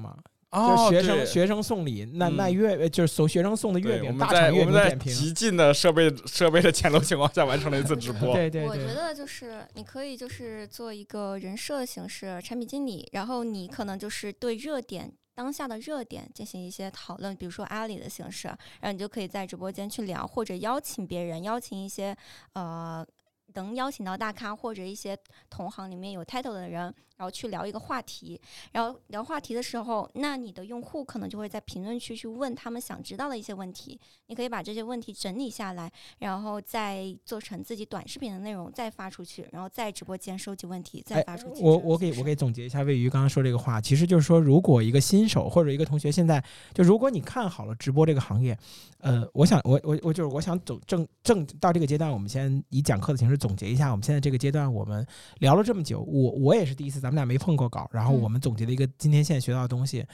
吗？就学生学生送礼，那那月就是送学生送的月饼，大厂月饼点评，极尽的设备设备的简陋情况下完成了一次直播。对对对，我觉得就是你可以就是做一个人设形式产品经理，然后你可能就是对热点当下的热点进行一些讨论，比如说阿里的形式，然后你就可以在直播间去聊，或者邀请别人，邀请一些呃能邀请到大咖或者一些同行里面有 title 的人。然后去聊一个话题，然后聊话题的时候，那你的用户可能就会在评论区去问他们想知道的一些问题。你可以把这些问题整理下来，然后再做成自己短视频的内容，再发出去，然后在直播间收集问题，再发出去。我我给我给总结一下，魏鱼刚刚说这个话，其实就是说，如果一个新手或者一个同学现在就如果你看好了直播这个行业，呃，我想我我我就是我想走正正到这个阶段，我们先以讲课的形式总结一下，我们现在这个阶段我们聊了这么久，我我也是第一次。咱们俩没碰过稿，然后我们总结了一个今天现在学到的东西。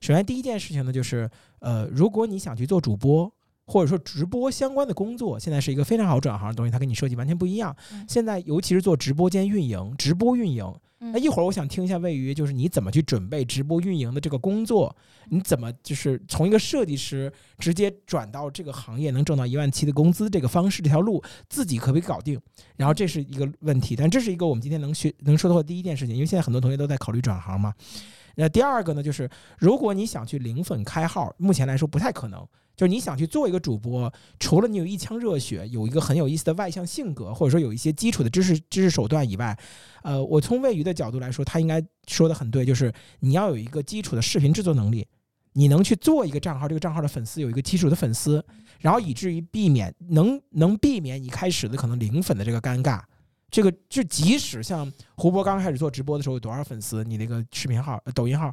首先，第一件事情呢，就是呃，如果你想去做主播，或者说直播相关的工作，现在是一个非常好转行的东西，它跟你设计完全不一样。现在尤其是做直播间运营、直播运营。那一会儿我想听一下魏鱼，就是你怎么去准备直播运营的这个工作？你怎么就是从一个设计师直接转到这个行业能挣到一万七的工资这个方式这条路自己可不可以搞定？然后这是一个问题，但这是一个我们今天能学能说的话第一件事情，因为现在很多同学都在考虑转行嘛。那第二个呢，就是如果你想去零粉开号，目前来说不太可能。就是你想去做一个主播，除了你有一腔热血，有一个很有意思的外向性格，或者说有一些基础的知识、知识手段以外，呃，我从魏鱼的角度来说，他应该说的很对，就是你要有一个基础的视频制作能力，你能去做一个账号，这个账号的粉丝有一个基础的粉丝，然后以至于避免能能避免一开始的可能零粉的这个尴尬。这个就即使像胡博刚开始做直播的时候有多少粉丝，你那个视频号、抖音号。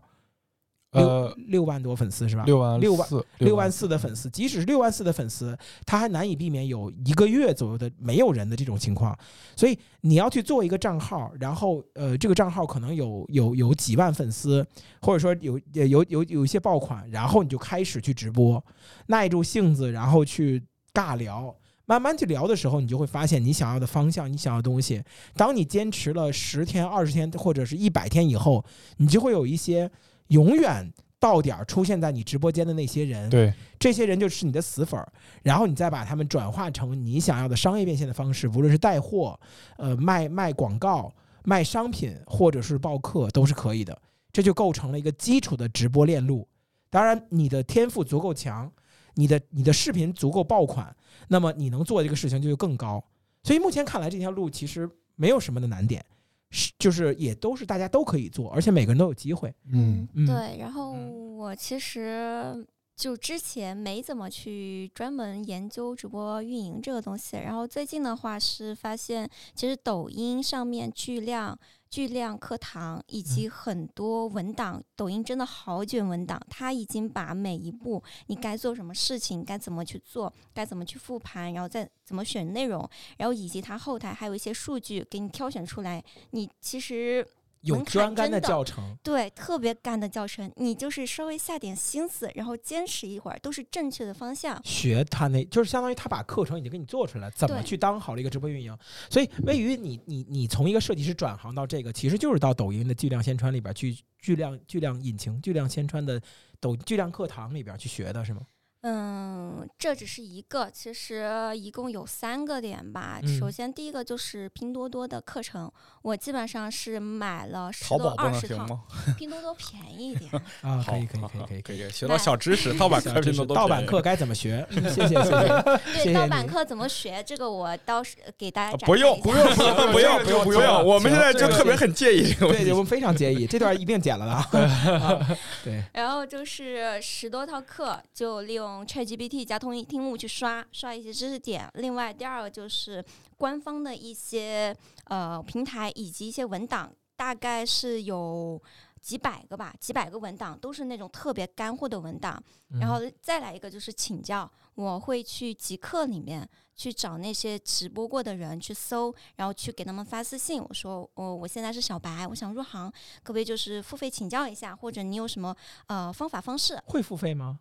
呃，六万多粉丝是吧？六万六万四，六万四的粉丝，即使是六万四的粉丝，他还难以避免有一个月左右的没有人的这种情况。所以你要去做一个账号，然后呃，这个账号可能有有有几万粉丝，或者说有有有有一些爆款，然后你就开始去直播，耐住性子，然后去尬聊，慢慢去聊的时候，你就会发现你想要的方向，你想要的东西。当你坚持了十天、二十天或者是一百天以后，你就会有一些。永远到点儿出现在你直播间的那些人，对，这些人就是你的死粉儿，然后你再把他们转化成你想要的商业变现的方式，无论是带货、呃卖卖广告、卖商品，或者是报课，都是可以的。这就构成了一个基础的直播链路。当然，你的天赋足够强，你的你的视频足够爆款，那么你能做这个事情就更高。所以目前看来，这条路其实没有什么的难点。是，就是也都是大家都可以做，而且每个人都有机会。嗯，对。然后我其实就之前没怎么去专门研究直播运营这个东西，然后最近的话是发现，其实抖音上面巨量。巨量课堂以及很多文档，抖音真的好卷文档，他已经把每一步你该做什么事情，该怎么去做，该怎么去复盘，然后再怎么选内容，然后以及他后台还有一些数据给你挑选出来，你其实。有专干的教程，对，特别干的教程，你就是稍微下点心思，然后坚持一会儿，都是正确的方向。学他那，就是相当于他把课程已经给你做出来，怎么去当好了一个直播运营。所以，位于你你你从一个设计师转行到这个，其实就是到抖音的巨量先穿里边去，巨量巨量引擎、巨量先穿的抖巨量课堂里边去学的是吗？嗯，这只是一个，其实一共有三个点吧。首先，第一个就是拼多多的课程，我基本上是买了十多二十套。拼多多便宜一点啊，可以可以可以可以可以学到小知识。盗版课，盗版课该怎么学？谢 谢谢谢。对，盗版课怎么学？这个我倒是给大家不用不用不用不用不用不用。我们现在就特别很介意这个问题，我们非常介意这段一定剪了的。对。然后就是十多套课，就利用。ChatGPT 加通义听悟去刷刷一些知识点。另外，第二个就是官方的一些呃平台以及一些文档，大概是有几百个吧，几百个文档都是那种特别干货的文档。然后再来一个就是请教，我会去极客里面去找那些直播过的人去搜，然后去给他们发私信，我说我我现在是小白，我想入行，可不可以就是付费请教一下，或者你有什么呃方法方式？会付费吗？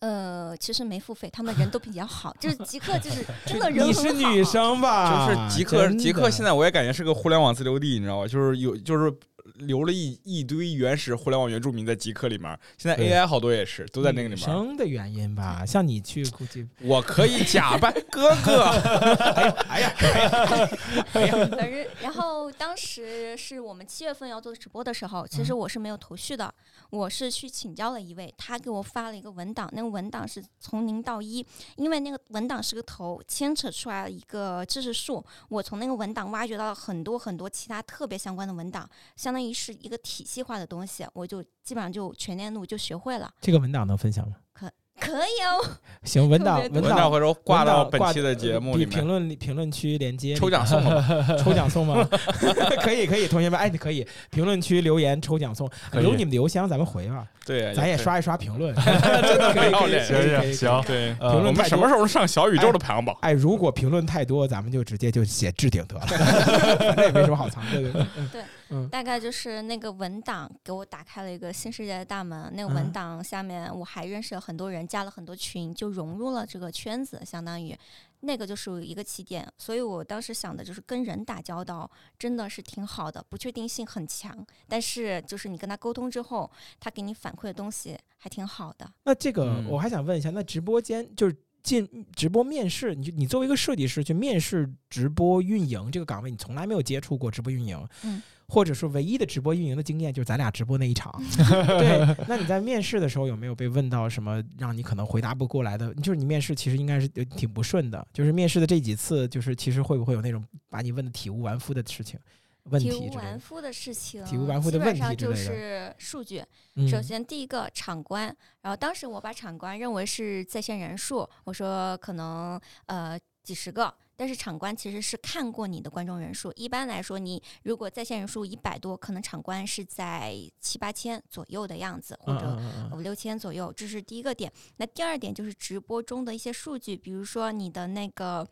呃，其实没付费，他们人都比较好，就是极客，就是 真的人你是女生吧？就是极客，极客现在我也感觉是个互联网自留地，你知道吧？就是有，就是留了一一堆原始互联网原住民在极客里面。现在 AI 好多也是都在那个里面。生的原因吧，像你去估计我可以假扮 哥哥。哎呀哎呀哎呀！反正 然后当时是我们七月份要做直播的时候，其实我是没有头绪的。我是去请教了一位，他给我发了一个文档，那个文档是从零到一，因为那个文档是个头，牵扯出来了一个知识树。我从那个文档挖掘到了很多很多其他特别相关的文档，相当于是一个体系化的东西，我就基本上就全链路就学会了。这个文档能分享吗？可可以哦。行，文档文档回头挂到本期的节目里面，评论评论区连接，抽奖送吗？抽奖送吗？可以可以，同学们，哎，你可以评论区留言抽奖送，留你们的邮箱，咱们回吧。对，咱也刷一刷评论，真的可以可以行行对，评论我们什么时候上小宇宙的排行榜？哎，如果评论太多，咱们就直接就写置顶得了，反正也没什么好藏，对对对。对，大概就是那个文档给我打开了一个新世界的大门。那个文档下面我还认识了很多人，加了很多群，就融入了这个圈子，相当于。那个就是一个起点，所以我当时想的就是跟人打交道真的是挺好的，不确定性很强，但是就是你跟他沟通之后，他给你反馈的东西还挺好的。那这个我还想问一下，那直播间就是进直播面试，你就你作为一个设计师去面试直播运营这个岗位，你从来没有接触过直播运营，嗯。或者说，唯一的直播运营的经验就是咱俩直播那一场。对，那你在面试的时候有没有被问到什么让你可能回答不过来的？就是你面试其实应该是挺不顺的。就是面试的这几次，就是其实会不会有那种把你问的体无完肤的事情？问题体无完肤的事情，体无完肤的问题就是数据。首先第一个场观，然后当时我把场观认为是在线人数，我说可能呃几十个。但是场观其实是看过你的观众人数，一般来说，你如果在线人数一百多，可能场观是在七八千左右的样子，或者五六千左右，这是第一个点。那第二点就是直播中的一些数据，比如说你的那个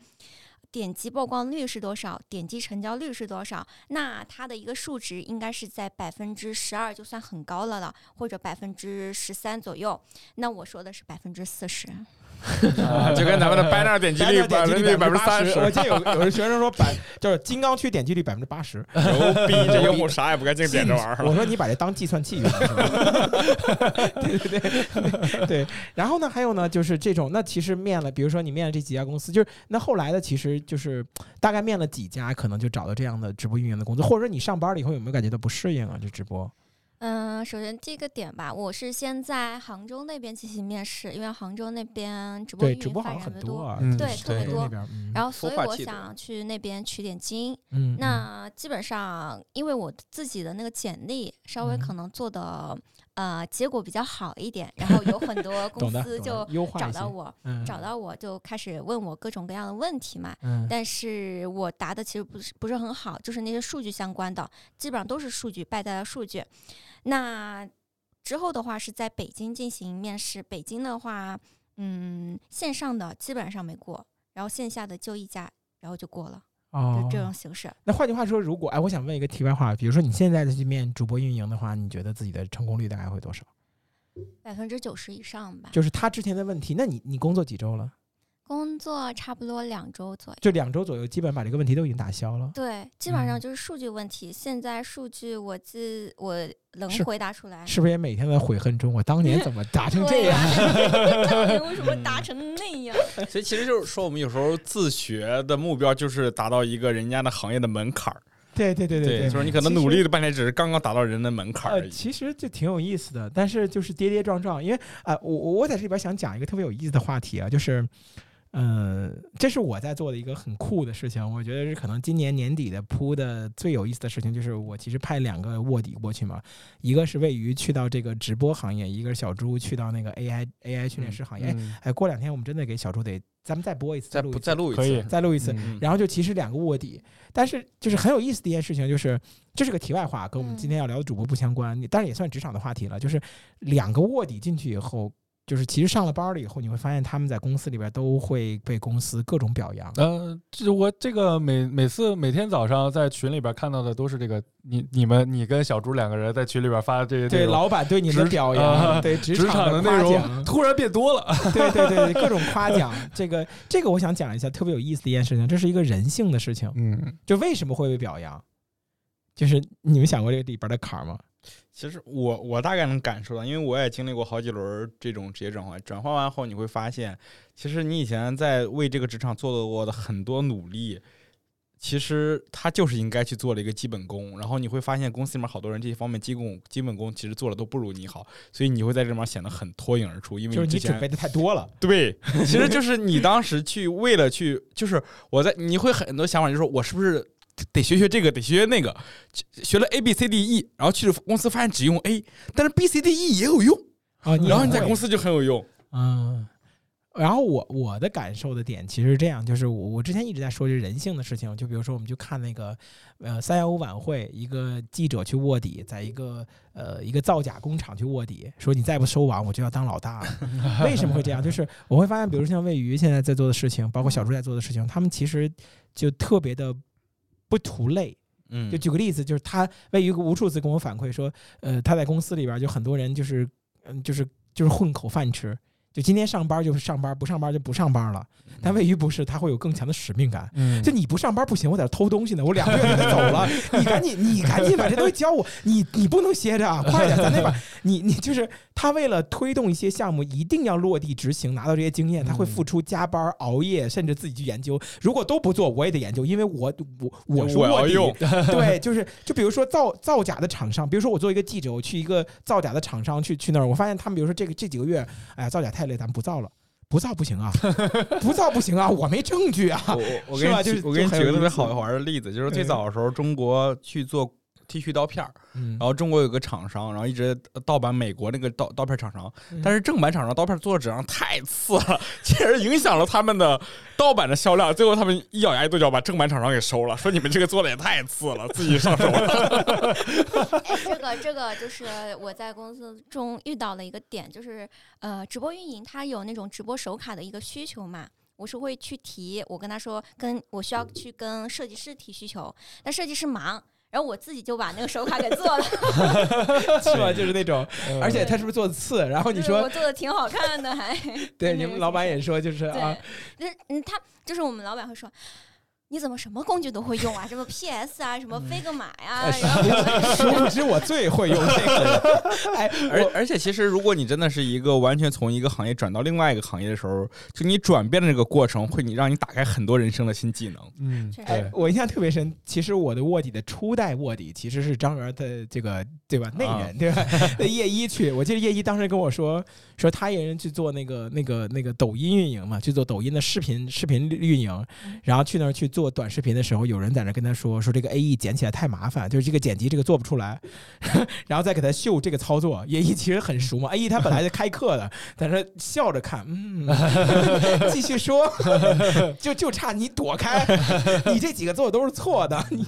点击曝光率是多少，点击成交率是多少，那它的一个数值应该是在百分之十二就算很高了了，或者百分之十三左右。那我说的是百分之四十。就跟咱们的 banner 点击率点击率百分之三十，我记得有有的学生说百 就是金刚区点击率百分之八十，牛逼！这用户啥也不干净点这玩意儿。我说你把这当计算器用？对对对对。然后呢，还有呢，就是这种，那其实面了，比如说你面了这几家公司，就是那后来的，其实就是大概面了几家，可能就找到这样的直播运营的工作，或者说你上班了以后有没有感觉到不适应啊？这直播？嗯，首先第一个点吧，我是先在杭州那边进行面试，因为杭州那边直播运营发展的多，对，特别多。然后，所以我想去那边取点经。嗯，那基本上，因为我自己的那个简历稍微可能做的呃结果比较好一点，然后有很多 公司就找到我，找到我就开始问我各种各样的问题嘛。嗯，但是我答的其实不是不是很好，就是那些数据相关的，基本上都是数据败在了数据。那之后的话是在北京进行面试，北京的话，嗯，线上的基本上没过，然后线下的就一家，然后就过了，就这种形式。那换句话说，如果哎，我想问一个题外话，比如说你现在的去面主播运营的话，你觉得自己的成功率大概会多少？百分之九十以上吧。就是他之前的问题，那你你工作几周了？工作差不多两周左右，就两周左右，基本把这个问题都已经打消了。对，基本上就是数据问题。现在数据我记我能回答出来，是不是也每天在悔恨中？我当年怎么达成这样？当年为什么达成那样？所以其实就是说，我们有时候自学的目标就是达到一个人家的行业的门槛儿。对对对对，就是你可能努力了半天，只是刚刚达到人的门槛而已。其实就挺有意思的，但是就是跌跌撞撞。因为啊，我我在这里边想讲一个特别有意思的话题啊，就是。嗯，这是我在做的一个很酷的事情。我觉得是可能今年年底的铺的最有意思的事情，就是我其实派两个卧底过去嘛，一个是位于去到这个直播行业，一个是小猪去到那个 AI AI 训练师行业。哎，过两天我们真的给小猪得咱们再播一次，再录再录一次，再录一次。然后就其实两个卧底，但是就是很有意思的一件事情，就是这是个题外话，跟我们今天要聊的主播不相关，但是也算职场的话题了。就是两个卧底进去以后。就是其实上了班了以后，你会发现他们在公司里边都会被公司各种表扬。呃，这我这个每每次每天早上在群里边看到的都是这个，你你们你跟小朱两个人在群里边发的这些对老板对你的表扬，对职场的内容 突然变多了。对对对，各种夸奖。这个这个我想讲一下特别有意思的一件事情，这是一个人性的事情。嗯，就为什么会被表扬？就是你们想过这个里边的坎儿吗？其实我我大概能感受到，因为我也经历过好几轮这种职业转换。转换完后，你会发现，其实你以前在为这个职场做过的很多努力，其实他就是应该去做了一个基本功。然后你会发现，公司里面好多人这些方面基本基本功其实做的都不如你好，所以你会在这里面显得很脱颖而出。因为就是你准备的太多了。对，其实就是你当时去为了去，就是我在你会很多想法，就是说我是不是。得学学这个，得学学那个，学了 A B C D E，然后去了公司发现只用 A，但是 B C D E 也有用啊，然后你在公司就很有用嗯，然后我我的感受的点其实是这样，就是我我之前一直在说这人性的事情，就比如说我们就看那个呃三幺五晚会，一个记者去卧底，在一个呃一个造假工厂去卧底，说你再不收网，我就要当老大了。为什么会这样？就是我会发现，比如像魏鱼现在在做的事情，包括小朱在做的事情，他们其实就特别的。不图累，嗯，就举个例子，就是他魏于无数次跟我反馈说，呃，他在公司里边就很多人就是，嗯，就是就是混口饭吃。就今天上班就是上班，不上班就不上班了。但魏鱼不是，他会有更强的使命感。就你不上班不行，我在这偷东西呢，我两个月就得走了。你赶紧，你赶紧把这东西交我。你你不能歇着啊，快点，咱那边。你你就是他为了推动一些项目，一定要落地执行，拿到这些经验，他会付出加班、熬夜，甚至自己去研究。如果都不做，我也得研究，因为我我我是卧底。对，就是就比如说造造假的厂商，比如说我作为一个记者，我去一个造假的厂商去去那儿，我发现他们比如说这个这几个月，哎呀，造假太。太累，咱不造了，不造不行啊，不造不行啊，我没证据啊。我我给你我给你举个特别好玩的例子，就是最早的时候，中国去做。T 恤刀片儿，然后中国有个厂商，然后一直盗版美国那个刀刀片厂商，但是正版厂商刀片做的质量太次了，其实影响了他们的盗版的销量。最后他们一咬牙一跺脚，把正版厂商给收了，说你们这个做的也太次了，自己上手了。这个这个就是我在公司中遇到了一个点，就是呃，直播运营他有那种直播手卡的一个需求嘛，我是会去提，我跟他说，跟我需要去跟设计师提需求，但设计师忙。然后我自己就把那个手卡给做了，是吧？就是那种，而且他是不是做的次？然后你说我做的挺好看的，还对 你们老板也说就是啊，就是嗯，他就是我们老板会说。你怎么什么工具都会用啊？什么 PS 啊，什么飞个马呀？殊不知我最会用这个。哎，而而且其实，如果你真的是一个完全从一个行业转到另外一个行业的时候，就你转变的这个过程，会你让你打开很多人生的新技能。嗯，对我印象特别深。其实我的卧底的初代卧底其实是张元的这个对吧？内人对吧？叶一去，我记得叶一当时跟我说，说他一人去做那个那个那个抖音运营嘛，去做抖音的视频视频运营，然后去那儿去做。做短视频的时候，有人在那跟他说说这个 A E 剪起来太麻烦，就是这个剪辑这个做不出来，然后再给他秀这个操作。A E 其实很熟嘛，A E 他本来就开课的，在那笑着看，嗯，继续说，就就差你躲开，你这几个做的都是错的，你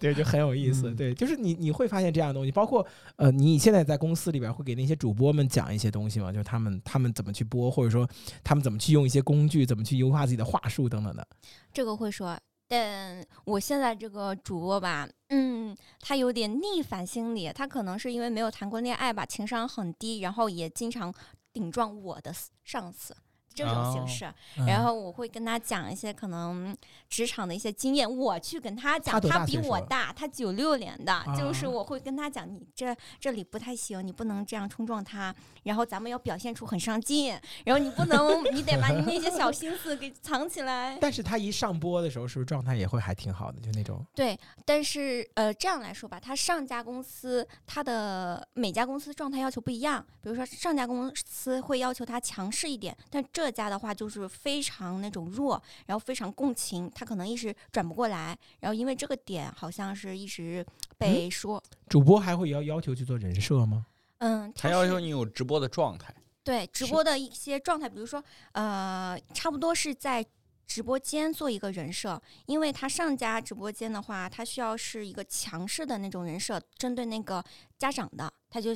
对就很有意思，对，就是你你会发现这样的东西，包括呃，你现在在公司里边会给那些主播们讲一些东西吗？就是他们他们怎么去播，或者说他们怎么去用一些工具，怎么去优化自己的话术等等的，这个会说。但我现在这个主播吧，嗯，他有点逆反心理，他可能是因为没有谈过恋爱吧，情商很低，然后也经常顶撞我的上司。这种形式，然后我会跟他讲一些可能职场的一些经验，我去跟他讲，他比我大，他九六年的，就是我会跟他讲，你这这里不太行，你不能这样冲撞他，然后咱们要表现出很上进，然后你不能，你得把你那些小心思给藏起来。但是他一上播的时候，是不是状态也会还挺好的，就那种？对，但是呃，这样来说吧，他上家公司，他的每家公司状态要求不一样，比如说上家公司会要求他强势一点，但这。这家的话就是非常那种弱，然后非常共情，他可能一时转不过来，然后因为这个点好像是一直被说。主播还会要要求去做人设吗？嗯，他要求你有直播的状态。对，直播的一些状态，比如说呃，差不多是在直播间做一个人设，因为他上家直播间的话，他需要是一个强势的那种人设，针对那个家长的。他就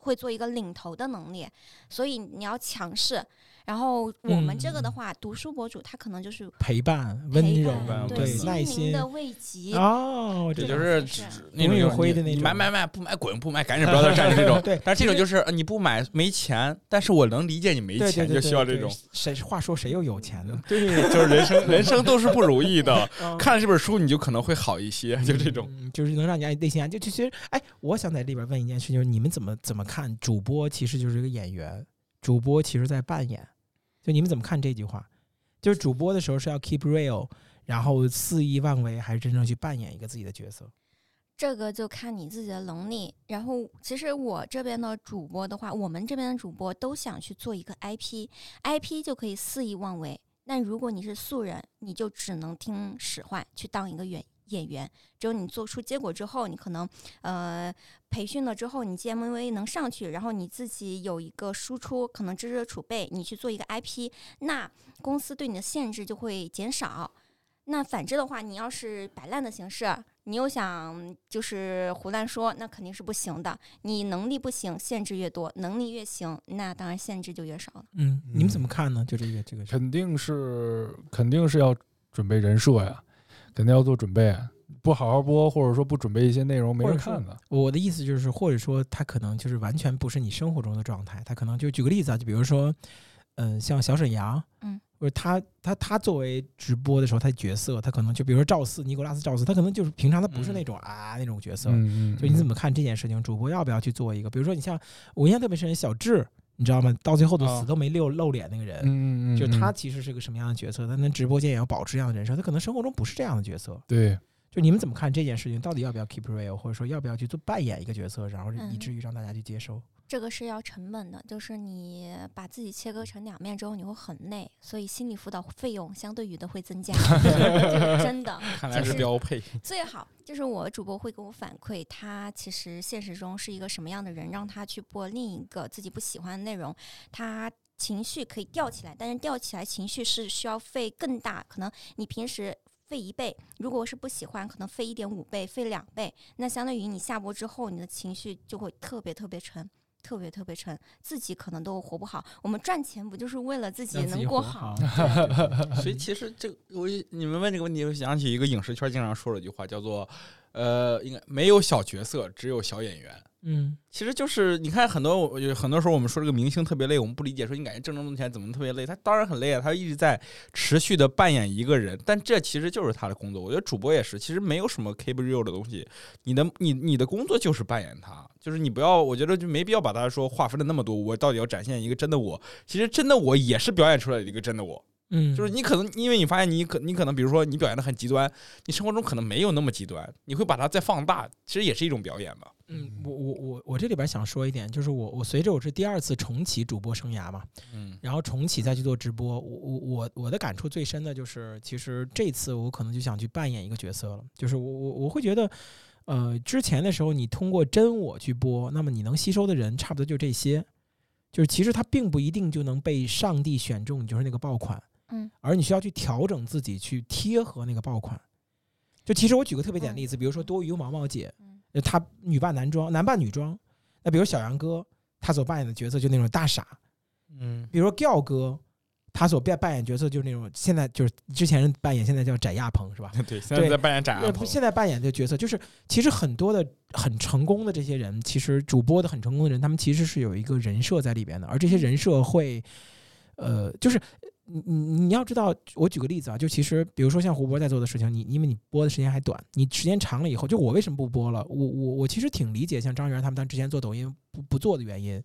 会做一个领头的能力，所以你要强势。然后我们这个的话，读书博主他可能就是陪伴、温柔、对耐心的慰藉哦，这就是那种灰的那种，买买买，不买滚，不买赶紧不要再站着这种。对，但是这种就是你不买没钱，但是我能理解你没钱，就需要这种。谁话说谁又有钱呢？对，就是人生人生都是不如意的。看了这本书，你就可能会好一些，就这种，就是能让你内心安。就其实，哎，我想在里边问一件事，就是你们怎么怎么看主播？其实就是一个演员，主播其实在扮演。就你们怎么看这句话？就是主播的时候是要 keep real，然后肆意妄为，还是真正去扮演一个自己的角色？这个就看你自己的能力。然后，其实我这边的主播的话，我们这边的主播都想去做一个 IP，IP 就可以肆意妄为。那如果你是素人，你就只能听使唤去当一个演员演员，只有你做出结果之后，你可能呃培训了之后，你 GMV 能上去，然后你自己有一个输出，可能知识储备，你去做一个 IP，那公司对你的限制就会减少。那反之的话，你要是摆烂的形式，你又想就是胡乱说，那肯定是不行的。你能力不行，限制越多；能力越行，那当然限制就越少了。嗯，你们怎么看呢？就这个这个，肯定是肯定是要准备人设呀。肯定要做准备，不好好播，或者说不准备一些内容，没人看的。我的意思就是，或者说他可能就是完全不是你生活中的状态，他可能就举个例子啊，就比如说，嗯，像小沈阳，嗯，或者他他他作为直播的时候，他角色，他可能就比如说赵四，尼古拉斯赵四，他可能就是平常他不是那种啊那种角色。嗯就你怎么看这件事情？主播要不要去做一个？比如说你像我印象特别深，小智。你知道吗？到最后都死都没露露脸那个人，嗯嗯就他其实是个什么样的角色？他那直播间也要保持这样的人设，他可能生活中不是这样的角色。对，就你们怎么看这件事情？到底要不要 keep real，或者说要不要去做扮演一个角色，然后以至于让大家去接受？这个是要成本的，就是你把自己切割成两面之后，你会很累，所以心理辅导费用相对于的会增加，真的。看来是标配。最好就是我主播会给我反馈，他其实现实中是一个什么样的人，让他去播另一个自己不喜欢的内容，他情绪可以吊起来，但是吊起来情绪是需要费更大，可能你平时费一倍，如果是不喜欢，可能费一点五倍，费两倍，那相当于你下播之后，你的情绪就会特别特别沉。特别特别沉，自己可能都活不好。我们赚钱不就是为了自己能过好？所以其实这我你们问这个问题，我想起一个影视圈经常说的一句话，叫做“呃，应该没有小角色，只有小演员。”嗯，其实就是你看很多，我觉得很多时候我们说这个明星特别累，我们不理解，说你感觉挣这么多钱怎么特别累？他当然很累啊，他一直在持续的扮演一个人，但这其实就是他的工作。我觉得主播也是，其实没有什么 keep real 的东西，你的你你的工作就是扮演他，就是你不要，我觉得就没必要把他说划分的那么多。我到底要展现一个真的我，其实真的我也是表演出来一个真的我。嗯，就是你可能因为你发现你可你可能比如说你表现的很极端，你生活中可能没有那么极端，你会把它再放大，其实也是一种表演吧。嗯，我我我我这里边想说一点，就是我我随着我是第二次重启主播生涯嘛，嗯，然后重启再去做直播，我我我我的感触最深的就是，其实这次我可能就想去扮演一个角色了，就是我我我会觉得，呃，之前的时候你通过真我去播，那么你能吸收的人差不多就这些，就是其实他并不一定就能被上帝选中，你就是那个爆款。嗯，而你需要去调整自己，去贴合那个爆款。就其实我举个特别简的例子，比如说多余毛毛姐，她女扮男装，男扮女装。那比如小杨哥，他所扮演的角色就那种大傻。嗯，比如说吊哥，他所扮扮演角色就是那种现在就是之前扮演，现在叫翟亚鹏是吧？对，现在在扮演翟亚鹏。现在扮演的角色就是，其实很多的很成功的这些人，其实主播的很成功的人，他们其实是有一个人设在里边的，而这些人设会，呃，就是。你你你要知道，我举个例子啊，就其实比如说像胡博在做的事情，你因为你播的时间还短，你时间长了以后，就我为什么不播了？我我我其实挺理解像张元他们当之前做抖音不不做的原因，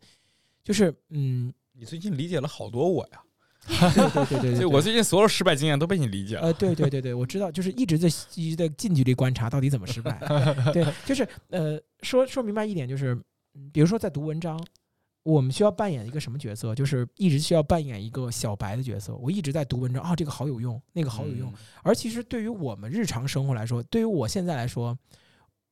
就是嗯，你最近理解了好多我呀，对对对对，我最近所有失败经验都被你理解了。呃，对对对对，我知道，就是一直在一直在近距离观察到底怎么失败。对，就是呃，说说明白一点，就是比如说在读文章。我们需要扮演一个什么角色？就是一直需要扮演一个小白的角色。我一直在读文章啊，这个好有用，那个好有用。而其实对于我们日常生活来说，对于我现在来说，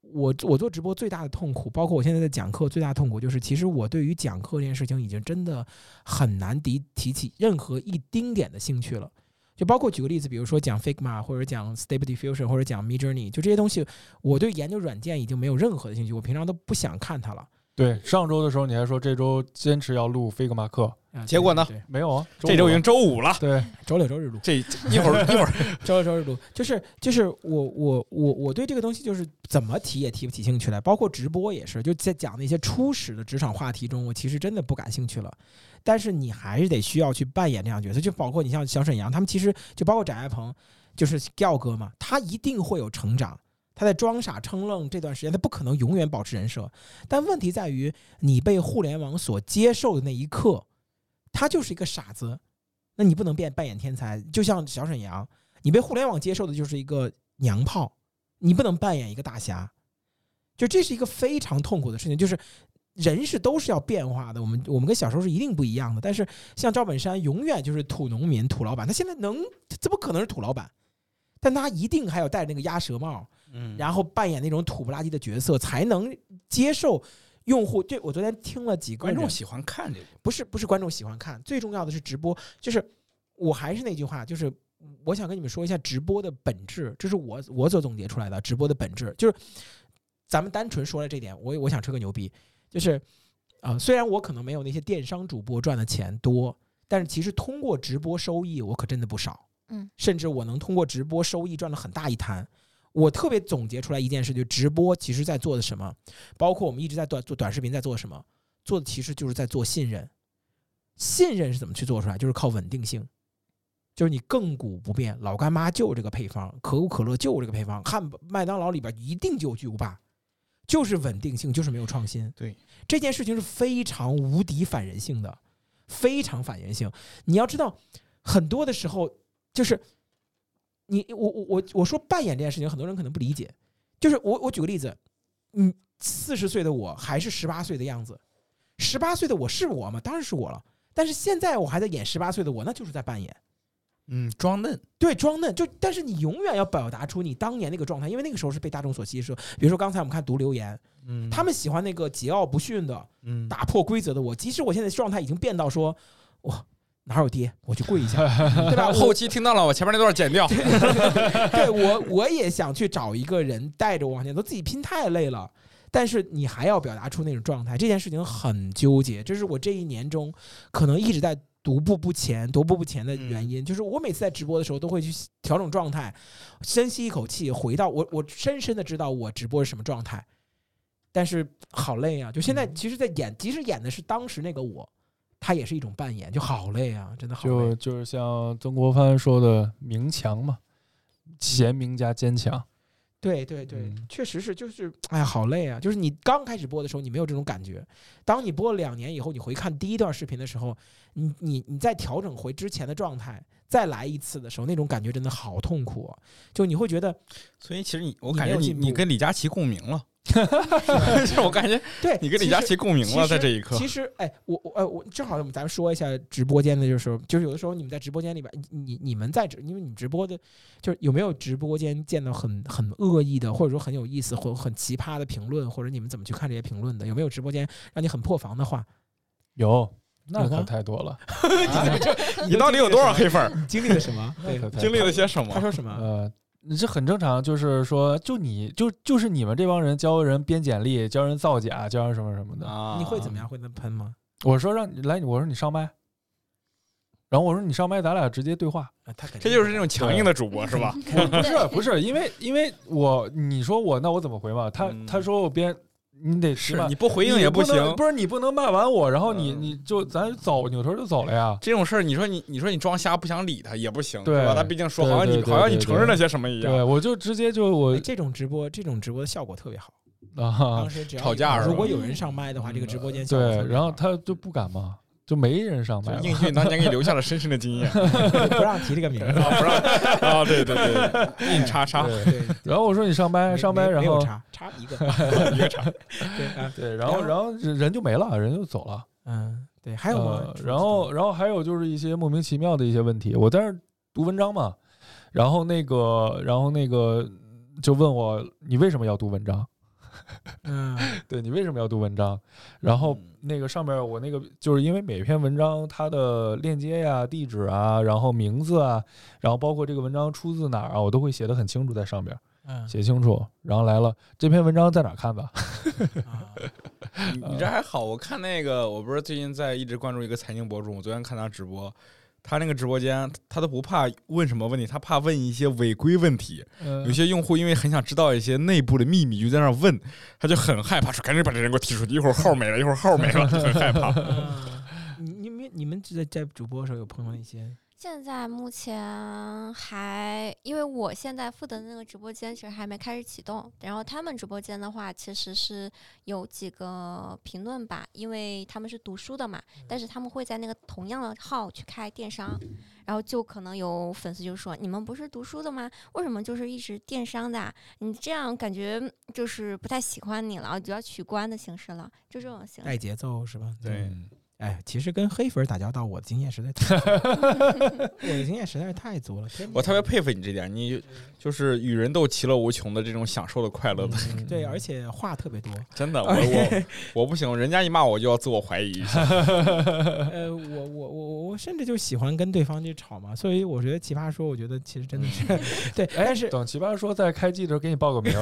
我我做直播最大的痛苦，包括我现在在讲课最大的痛苦，就是其实我对于讲课这件事情已经真的很难提提起任何一丁点的兴趣了。就包括举个例子，比如说讲 Figma 或者讲 Stable Diffusion 或者讲 Midjourney，就这些东西，我对研究软件已经没有任何的兴趣，我平常都不想看它了。对，上周的时候你还说这周坚持要录飞格马克，结果呢？没有啊，这周已经周五了。对，周六周日录。这一会儿 一会儿周六周日录，就是就是我我我我对这个东西就是怎么提也提不起兴趣来，包括直播也是，就在讲那些初始的职场话题中，我其实真的不感兴趣了。但是你还是得需要去扮演这样角色，就包括你像小沈阳，他们其实就包括翟爱鹏，就是调哥嘛，他一定会有成长。他在装傻充愣这段时间，他不可能永远保持人设。但问题在于，你被互联网所接受的那一刻，他就是一个傻子。那你不能变扮演天才，就像小沈阳，你被互联网接受的就是一个娘炮，你不能扮演一个大侠。就这是一个非常痛苦的事情，就是人是都是要变化的。我们我们跟小时候是一定不一样的。但是像赵本山，永远就是土农民、土老板。他现在能，怎么可能是土老板？但他一定还要戴那个鸭舌帽。嗯，然后扮演那种土不拉几的角色，才能接受用户。对我昨天听了几个观众喜欢看这个，不是不是观众喜欢看，最重要的是直播。就是我还是那句话，就是我想跟你们说一下直播的本质，这是我我所总结出来的直播的本质。就是咱们单纯说了这点，我我想吹个牛逼，就是啊，虽然我可能没有那些电商主播赚的钱多，但是其实通过直播收益，我可真的不少。嗯，甚至我能通过直播收益赚了很大一摊。我特别总结出来一件事，就直播其实在做的什么，包括我们一直在短做短视频在做什么，做的其实就是在做信任。信任是怎么去做出来？就是靠稳定性，就是你亘古不变，老干妈就这个配方，可口可乐就这个配方，汉麦当劳里边一定就有巨无霸，就是稳定性，就是没有创新。对这件事情是非常无敌反人性的，非常反人性。你要知道，很多的时候就是。你我我我我说扮演这件事情，很多人可能不理解。就是我我举个例子，嗯，四十岁的我还是十八岁的样子，十八岁的我是我吗？当然是我了。但是现在我还在演十八岁的我，那就是在扮演，嗯，装嫩，对，装嫩。就但是你永远要表达出你当年那个状态，因为那个时候是被大众所吸收。比如说刚才我们看读留言，嗯，他们喜欢那个桀骜不驯的，嗯，打破规则的我。即使我现在状态已经变到说，哇。哪有爹？我去跪一下，对吧？后期听到了，我前面那段剪掉。对我，我也想去找一个人带着我往前走，自己拼太累了。但是你还要表达出那种状态，这件事情很纠结。这是我这一年中可能一直在独步不前、独步不前的原因。就是我每次在直播的时候，都会去调整状态，深吸一口气，回到我，我深深的知道我直播是什么状态。但是好累啊！就现在，其实，在演，即使演的是当时那个我。他也是一种扮演，就好累啊，真的好累。就就是像曾国藩说的“明强”嘛，贤明加坚强。对对对，确实是，就是哎呀，好累啊！就是你刚开始播的时候，你没有这种感觉。当你播了两年以后，你回看第一段视频的时候，你你你再调整回之前的状态，再来一次的时候，那种感觉真的好痛苦啊！就你会觉得，所以其实你，我感觉你你跟李佳琦共鸣了。是我感觉，对你跟李佳琦共鸣了，在这一刻。其实，哎，我我哎，我正好咱们说一下直播间的，就是就是有的时候你们在直播间里边，你你们在直，因为你直播的，就是有没有直播间见到很很恶意的，或者说很有意思或很奇葩的评论，或者你们怎么去看这些评论的？有没有直播间让你很破防的话？有，那可太多了。你到底有多少黑粉？经历了什么？经历了些什么？他说什么？呃。你这很正常，就是说，就你就就是你们这帮人教人编简历，教人造假，教人什么什么的啊？你会怎么样？会那喷吗？我说让你来，我说你上麦，然后我说你上麦，咱俩直接对话。他这就是那种强硬的主播是吧？不是不是，因为因为我你说我那我怎么回嘛？他他说我编。你得是你不回应也不行，不是你不能骂完我，然后你你就咱走，扭头就走了呀。这种事儿，你说你你说你装瞎不想理他也不行，对吧？他毕竟说好像你好像你承认了些什么一样。对，我就直接就我这种直播，这种直播的效果特别好啊。当时只要吵架，如果有人上麦的话，这个直播间对，然后他就不敢嘛。就没人上麦。应俊当年给你留下了深深的经验，不让提这个名字，不让啊，对对对，硬叉叉。然后我说你上麦上麦，然后叉叉一个 一个叉，对对，然后然后人就没了，人就走了。嗯，对，还有吗？然后然后还有就是一些莫名其妙的一些问题，我在那读文章嘛，然后那个然后那个就问我你为什么要读文章？嗯，对你为什么要读文章？然后那个上面我那个就是因为每篇文章它的链接呀、地址啊、然后名字啊，然后包括这个文章出自哪儿啊，我都会写的很清楚在上边，写清楚。然后来了这篇文章在哪看的？你这还好，我看那个，我不是最近在一直关注一个财经博主，我昨天看他直播。他那个直播间，他都不怕问什么问题，他怕问一些违规问题。有些用户因为很想知道一些内部的秘密，就在那问，他就很害怕，说赶紧把这人给我踢出去，一会儿号没了，一会儿号没了，很害怕。你你们你们在在主播的时候有碰到一些？现在目前还，因为我现在负责的那个直播间其实还没开始启动。然后他们直播间的话，其实是有几个评论吧，因为他们是读书的嘛，但是他们会在那个同样的号去开电商，然后就可能有粉丝就说：“你们不是读书的吗？为什么就是一直电商的？你这样感觉就是不太喜欢你了，就要取关的形式了，就这种形式。”带节奏是吧？对。哎，其实跟黑粉打交道，我的经验实在太，我的经验实在是太足了。我特别佩服你这点，你就是与人斗其乐无穷的这种享受的快乐的。对，而且话特别多，真的，我我我不行，人家一骂我就要自我怀疑一下。呃，我我我我甚至就喜欢跟对方去吵嘛，所以我觉得奇葩说，我觉得其实真的是对。但是等奇葩说在开机的时候给你报个名，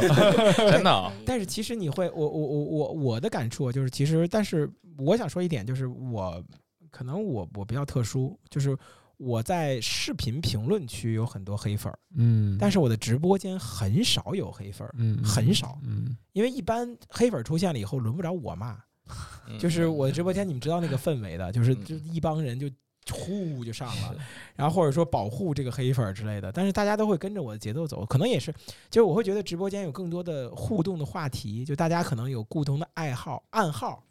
真的。但是其实你会，我我我我我的感触就是，其实但是。我想说一点，就是我可能我我比较特殊，就是我在视频评论区有很多黑粉儿，嗯，但是我的直播间很少有黑粉儿，嗯，很少，嗯，因为一般黑粉出现了以后轮不着我骂，就是我的直播间你们知道那个氛围的，就是就一帮人就呼就上了，然后或者说保护这个黑粉之类的，但是大家都会跟着我的节奏走，可能也是，就是我会觉得直播间有更多的互动的话题，就大家可能有共同的爱好暗号。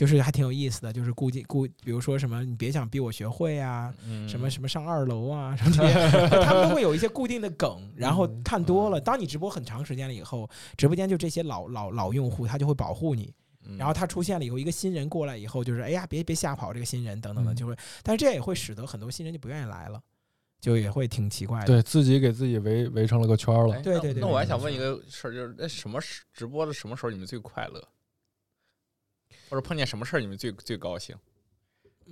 就是还挺有意思的，就是估计估，比如说什么，你别想逼我学会啊，什么什么上二楼啊，什么这些，他们都会有一些固定的梗。然后看多了，当你直播很长时间了以后，直播间就这些老老老用户，他就会保护你。然后他出现了以后，一个新人过来以后，就是哎呀，别别吓跑这个新人等等的，就会。但是这也会使得很多新人就不愿意来了，就也会挺奇怪的。对自己给自己围围成了个圈了。对对对。那我还想问一个事儿，就是那什么时直播的什么时候你们最快乐？或者碰见什么事儿你们最最高兴？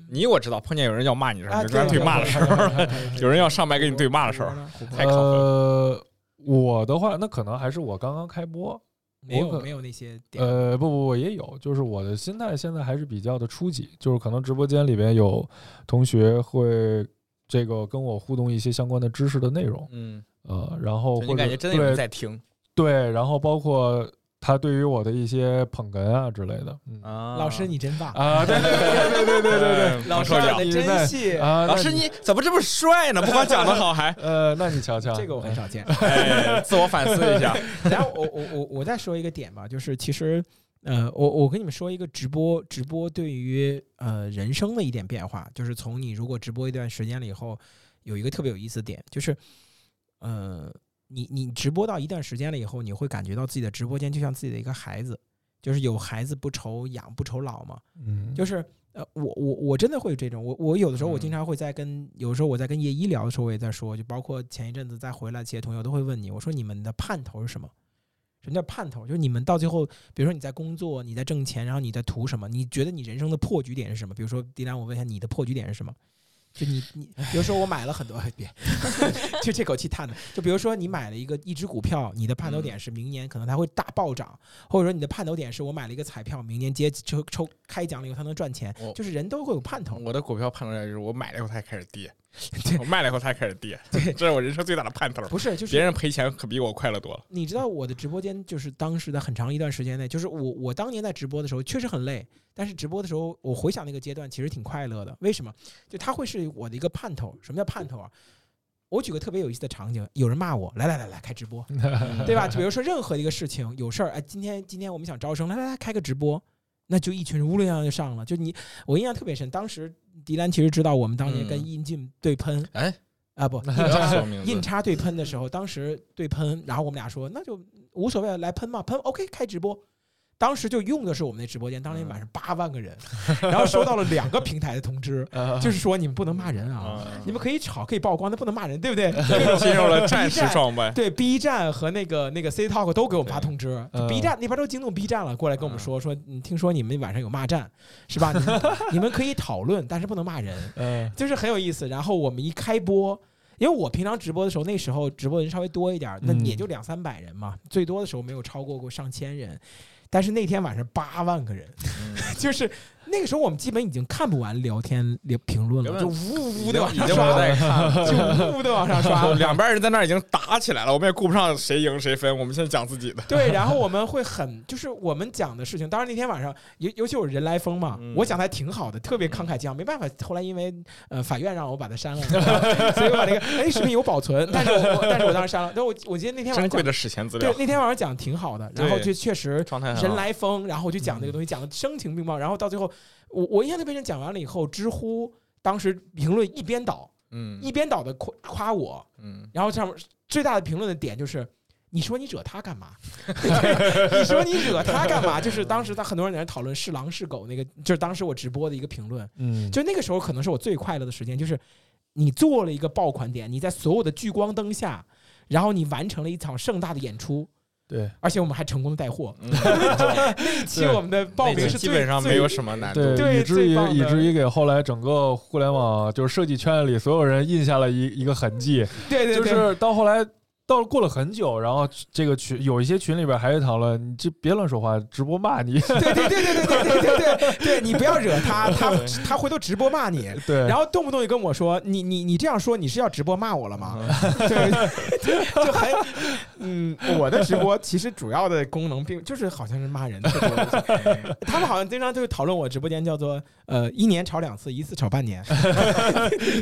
你我知道，碰见有人要骂你的时候，就对骂的时候；有人要上麦跟你对骂的时候，太可呃，我的话，那可能还是我刚刚开播，没有没有那些。呃，不不不，也有，就是我的心态现在还是比较的初级，就是可能直播间里边有同学会这个跟我互动一些相关的知识的内容，嗯呃，然后你感觉真的有人在听，对，然后包括。他对于我的一些捧哏啊之类的，啊，老师你真棒啊！对对对对对对对对，老师讲的真细啊！老师你怎么这么帅呢？不光讲的好，还 呃，那你瞧瞧，这个我很少见，自我反思一下。然后我我我我再说一个点吧，就是其实呃，我我跟你们说一个直播直播对于呃人生的一点变化，就是从你如果直播一段时间了以后，有一个特别有意思的点，就是呃。你你直播到一段时间了以后，你会感觉到自己的直播间就像自己的一个孩子，就是有孩子不愁养不愁老嘛。嗯，就是呃，我我我真的会有这种，我我有的时候我经常会在跟，有时候我在跟叶一聊的时候，我也在说，就包括前一阵子再回来这些同学都会问你，我说你们的盼头是什么？什么叫盼头？就是你们到最后，比如说你在工作，你在挣钱，然后你在图什么？你觉得你人生的破局点是什么？比如说迪兰，我问一下你的破局点是什么？就你你，比如说我买了很多，别，就这口气叹的。就比如说你买了一个一只股票，你的盼头点是明年可能它会大暴涨，或者说你的盼头点是我买了一个彩票，明年接抽抽开奖了以后它能赚钱。就是人都会有盼头。我的股票盼头点就是我买了以后它开始跌。我卖了以后，它开始跌。对，这是我人生最大的盼头。不是，就是别人赔钱可比我快乐多了。你知道我的直播间，就是当时的很长一段时间内，就是我我当年在直播的时候确实很累，但是直播的时候，我回想那个阶段其实挺快乐的。为什么？就它会是我的一个盼头。什么叫盼头啊？我举个特别有意思的场景，有人骂我，来来来来开直播，对吧？就比如说任何一个事情有事儿，哎，今天今天我们想招生，来来来开个直播。那就一群人乌溜泱就上了，就你我印象特别深。当时迪兰其实知道我们当年跟印进对喷，哎啊不，印插印插对喷的时候，当时对喷，然后我们俩说那就无所谓来喷嘛，喷 OK 开直播。当时就用的是我们那直播间，当天晚上八万个人，然后收到了两个平台的通知，就是说你们不能骂人啊，你们可以吵可以曝光，但不能骂人，对不对？进入了战时状态。对，B 站和那个那个 C Talk 都给我们发通知，B 站那边都惊动 B 站了，过来跟我们说说，你听说你们晚上有骂战是吧？你们可以讨论，但是不能骂人，就是很有意思。然后我们一开播，因为我平常直播的时候，那时候直播人稍微多一点，那也就两三百人嘛，最多的时候没有超过过上千人。但是那天晚上八万个人，就是。那个时候我们基本已经看不完聊天聊评论了，就呜呜的 往上刷，就呜呜的往上刷。两边人在那儿已经打起来了，我们也顾不上谁赢谁分，我们现在讲自己的。对，然后我们会很，就是我们讲的事情。当然那天晚上尤尤其有人来疯嘛，我讲的还挺好的，特别慷慨激昂。没办法，后来因为呃法院让我把它删了，所以我把那个哎视频有保存，但是我但是我当时删了。但我我记得那天晚上珍贵的史前资料，对那天晚上讲挺好的，然后就确实人来疯，然后我就讲那个东西，讲的声情并茂，然后到最后。我我印象特别深，讲完了以后，知乎当时评论一边倒，嗯，一边倒的夸夸我，嗯，然后上面最大的评论的点就是，你说你惹他干嘛？你说你惹他干嘛？就是当时他很多人在那讨论是狼是狗那个，就是当时我直播的一个评论，嗯，就那个时候可能是我最快乐的时间，就是你做了一个爆款点，你在所有的聚光灯下，然后你完成了一场盛大的演出。对，而且我们还成功带货。那一期我们的报名是基本上没有什么难度，以至于以至于给后来整个互联网就是设计圈里所有人印下了一一个痕迹。对对，就是到后来。到了过了很久，然后这个群有一些群里边还在讨论，你这别乱说话，直播骂你。对对对对对对对对对，你不要惹他，他他回头直播骂你。对，然后动不动就跟我说，你你你这样说，你是要直播骂我了吗？对，就很嗯，我的直播其实主要的功能并就是好像是骂人的。他们好像经常就是讨论我直播间叫做呃一年炒两次，一次炒半年。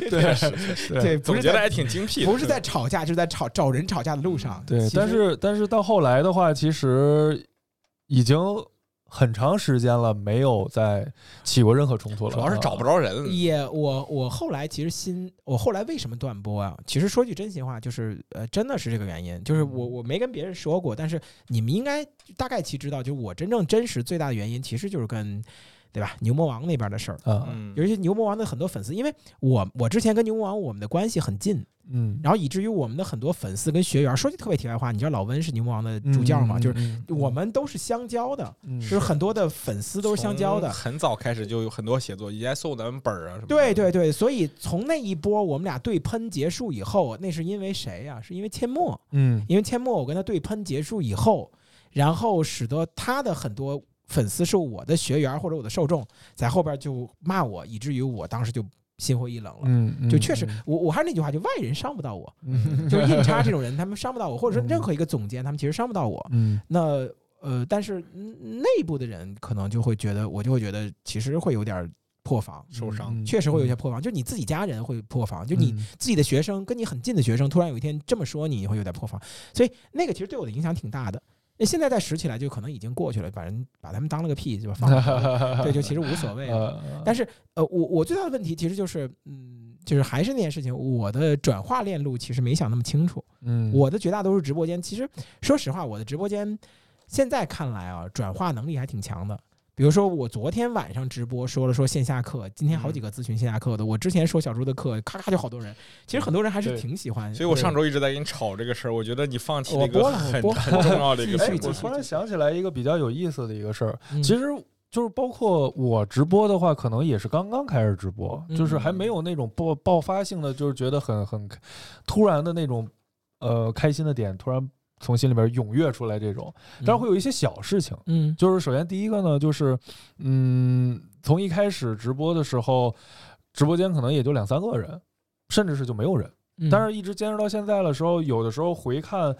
对对，总结的还挺精辟，不是在吵架，就是在吵找人吵。吵架的路上，对，但是但是到后来的话，其实已经很长时间了，没有再起过任何冲突了。主要是找不着人。也，我我后来其实心，我后来为什么断播啊？其实说句真心话，就是呃，真的是这个原因。就是我我没跟别人说过，但是你们应该大概其知道，就是我真正真实最大的原因，其实就是跟。对吧？牛魔王那边的事儿，嗯，尤其牛魔王的很多粉丝，因为我我之前跟牛魔王我们的关系很近，嗯，然后以至于我们的很多粉丝跟学员，说句特别题外话，你知道老温是牛魔王的助教嘛？就是我们都是相交的，就是很多的粉丝都是相交的。很早开始就有很多写作，以前送咱们本儿啊什么。对对对，所以从那一波我们俩对喷结束以后，那是因为谁呀？是因为阡陌，嗯，因为阡陌我跟他对喷结束以后，然后使得他的很多。粉丝是我的学员或者我的受众，在后边就骂我，以至于我当时就心灰意冷了。嗯，就确实，我我还是那句话，就外人伤不到我，就是印差这种人，他们伤不到我，或者说任何一个总监，他们其实伤不到我。嗯，那呃，但是内部的人可能就会觉得，我就会觉得其实会有点破防，受伤，确实会有些破防。就你自己家人会破防，就你自己的学生跟你很近的学生，突然有一天这么说你，你会有点破防。所以那个其实对我的影响挺大的。那现在再拾起来，就可能已经过去了，把人把他们当了个屁，就放 对，就其实无所谓了。但是，呃，我我最大的问题其实就是，嗯，就是还是那件事情，我的转化链路其实没想那么清楚。嗯，我的绝大多数直播间，其实说实话，我的直播间现在看来啊，转化能力还挺强的。比如说，我昨天晚上直播说了说线下课，今天好几个咨询线下课的。我之前说小猪的课，咔咔就好多人。其实很多人还是挺喜欢。所以我上周一直在跟你吵这个事儿。我觉得你放弃了一个很很重要的一 个。我突然想起来一个比较有意思的一个事儿，其实就是包括我直播的话，可能也是刚刚开始直播，就是还没有那种爆爆发性的，就是觉得很很突然的那种呃开心的点，突然。从心里边踊跃出来这种，但是会有一些小事情，嗯，就是首先第一个呢，就是，嗯，从一开始直播的时候，直播间可能也就两三个人，甚至是就没有人，但是一直坚持到现在的时候，有的时候回看。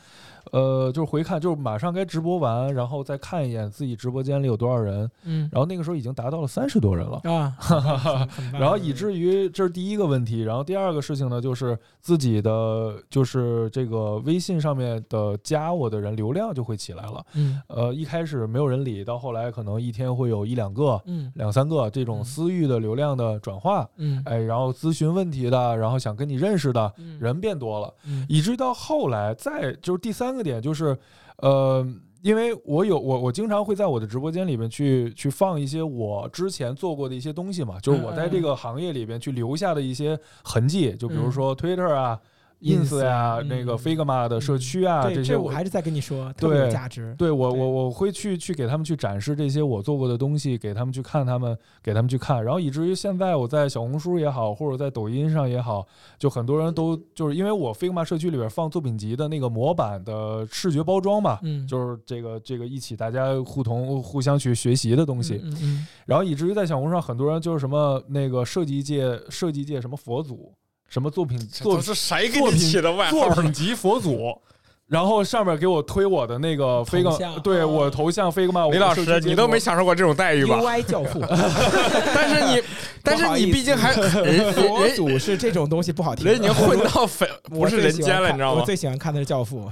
呃，就是回看，就是马上该直播完，然后再看一眼自己直播间里有多少人，嗯，然后那个时候已经达到了三十多人了啊，然后以至于这是第一个问题，然后第二个事情呢，就是自己的就是这个微信上面的加我的人流量就会起来了，嗯，呃，一开始没有人理，到后来可能一天会有一两个，嗯，两三个这种私域的流量的转化，嗯，哎，然后咨询问题的，然后想跟你认识的人变多了，以至于到后来再就是第三。个点就是，呃，因为我有我我经常会在我的直播间里面去去放一些我之前做过的一些东西嘛，就是我在这个行业里边去留下的一些痕迹，就比如说 Twitter 啊。Ins 呀，那个 Figma 的社区啊，这些我还是在跟你说，特别有价值。对我，我我会去去给他们去展示这些我做过的东西，给他们去看，他们给他们去看，然后以至于现在我在小红书也好，或者在抖音上也好，就很多人都就是因为我 Figma 社区里边放作品集的那个模板的视觉包装嘛，嗯，就是这个这个一起大家互同互相去学习的东西，嗯嗯，然后以至于在小红书上很多人就是什么那个设计界设计界什么佛祖。什么作品？作是谁给你起的外号？作品集佛祖。然后上面给我推我的那个飞哥，对我头像飞哥嘛，李老师，你都没享受过这种待遇吧？UI 教父，但是你，但是你毕竟还 佛祖是这种东西不好听，人已经混到粉不是人间了，你知道吗？我最喜欢看的是教父，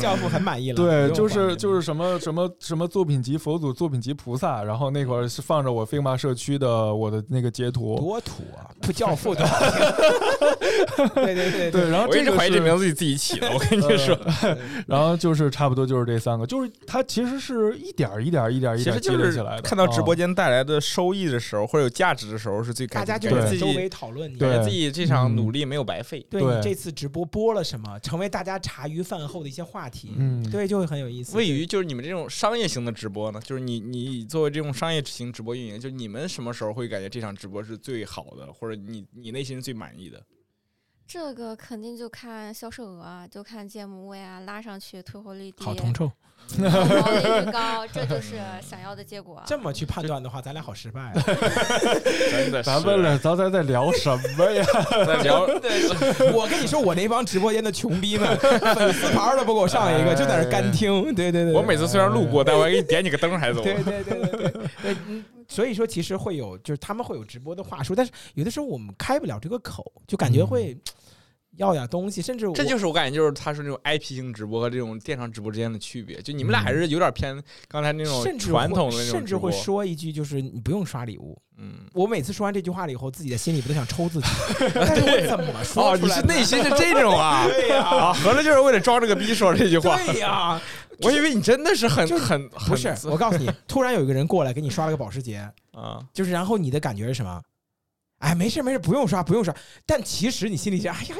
教父很满意了。对，就是就是什么什么什么作品集佛祖，作品集菩萨，然后那会儿是放着我飞马社区的我的那个截图，多土啊！不教父的，对对对对，然后我一直怀疑这名字自己起的，我跟你说。然后就是差不多就是这三个，就是它其实是一点一点一点一点积累起来的。看到直播间带来的收益的时候，或者有价值的时候，是最大家就在周围讨论，对自己这场努力没有白费。对。你这次直播播了什么，成为大家茶余饭后的一些话题，嗯，对，就会很有意思。位于就是你们这种商业型的直播呢，就是你你作为这种商业型直播运营，就你们什么时候会感觉这场直播是最好的，或者你你内心是最满意的？这个肯定就看销售额啊，就看 GMV 啊，拉上去退货率低，好铜臭，毛利率高，这就是想要的结果。这么去判断的话，咱俩好失败。啊 真的，咱们俩咱咱在聊什么呀？在聊。我跟你说，我那帮直播间的穷逼们，粉丝牌都不给我上一个，就在那干听。对对对，我每次虽然路过，但我还给你点几个灯还走。对对对对对。所以说，其实会有，就是他们会有直播的话术，但是有的时候我们开不了这个口，就感觉会要点东西，甚至这就是我感觉就是他说那种 IP 型直播和这种电商直播之间的区别，就你们俩还是有点偏刚才那种传统的那种，甚至会说一句就是你不用刷礼物。嗯，我每次说完这句话了以后，自己的心里不都想抽自己？但是我怎么说？哦，你是内心是这种啊？对呀，啊，合着就是为了装这个逼说这句话？对呀。我以为你真的是很很不是，我告诉你，突然有一个人过来给你刷了个保时捷 啊，就是然后你的感觉是什么？哎，没事没事，不用刷不用刷。但其实你心里想，哎呀，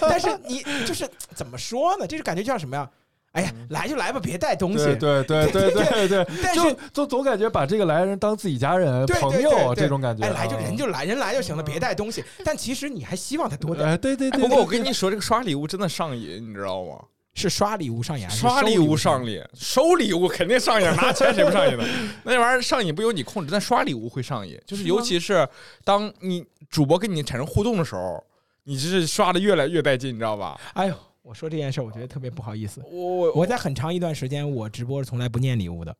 但是你就是怎么说呢？这是感觉叫什么呀？哎呀，来就来吧，别带东西。对对对 对对，但是就总感觉把这个来人当自己家人朋友这种感觉。哎，来就人就来，人来就行了，别带东西。但其实你还希望他多点。哎，对对对。不过我跟你说，这个刷礼物真的上瘾，你知道吗？是刷礼物上瘾，刷礼物上瘾，收礼物肯定上瘾，拿钱谁不上瘾呢？那玩意儿上瘾不由你控制，但刷礼物会上瘾，就是尤其是当你主播跟你产生互动的时候，你就是刷的越来越带劲，你知道吧？哎呦，我说这件事，我觉得特别不好意思。我我在很长一段时间，我直播是从来不念礼物的。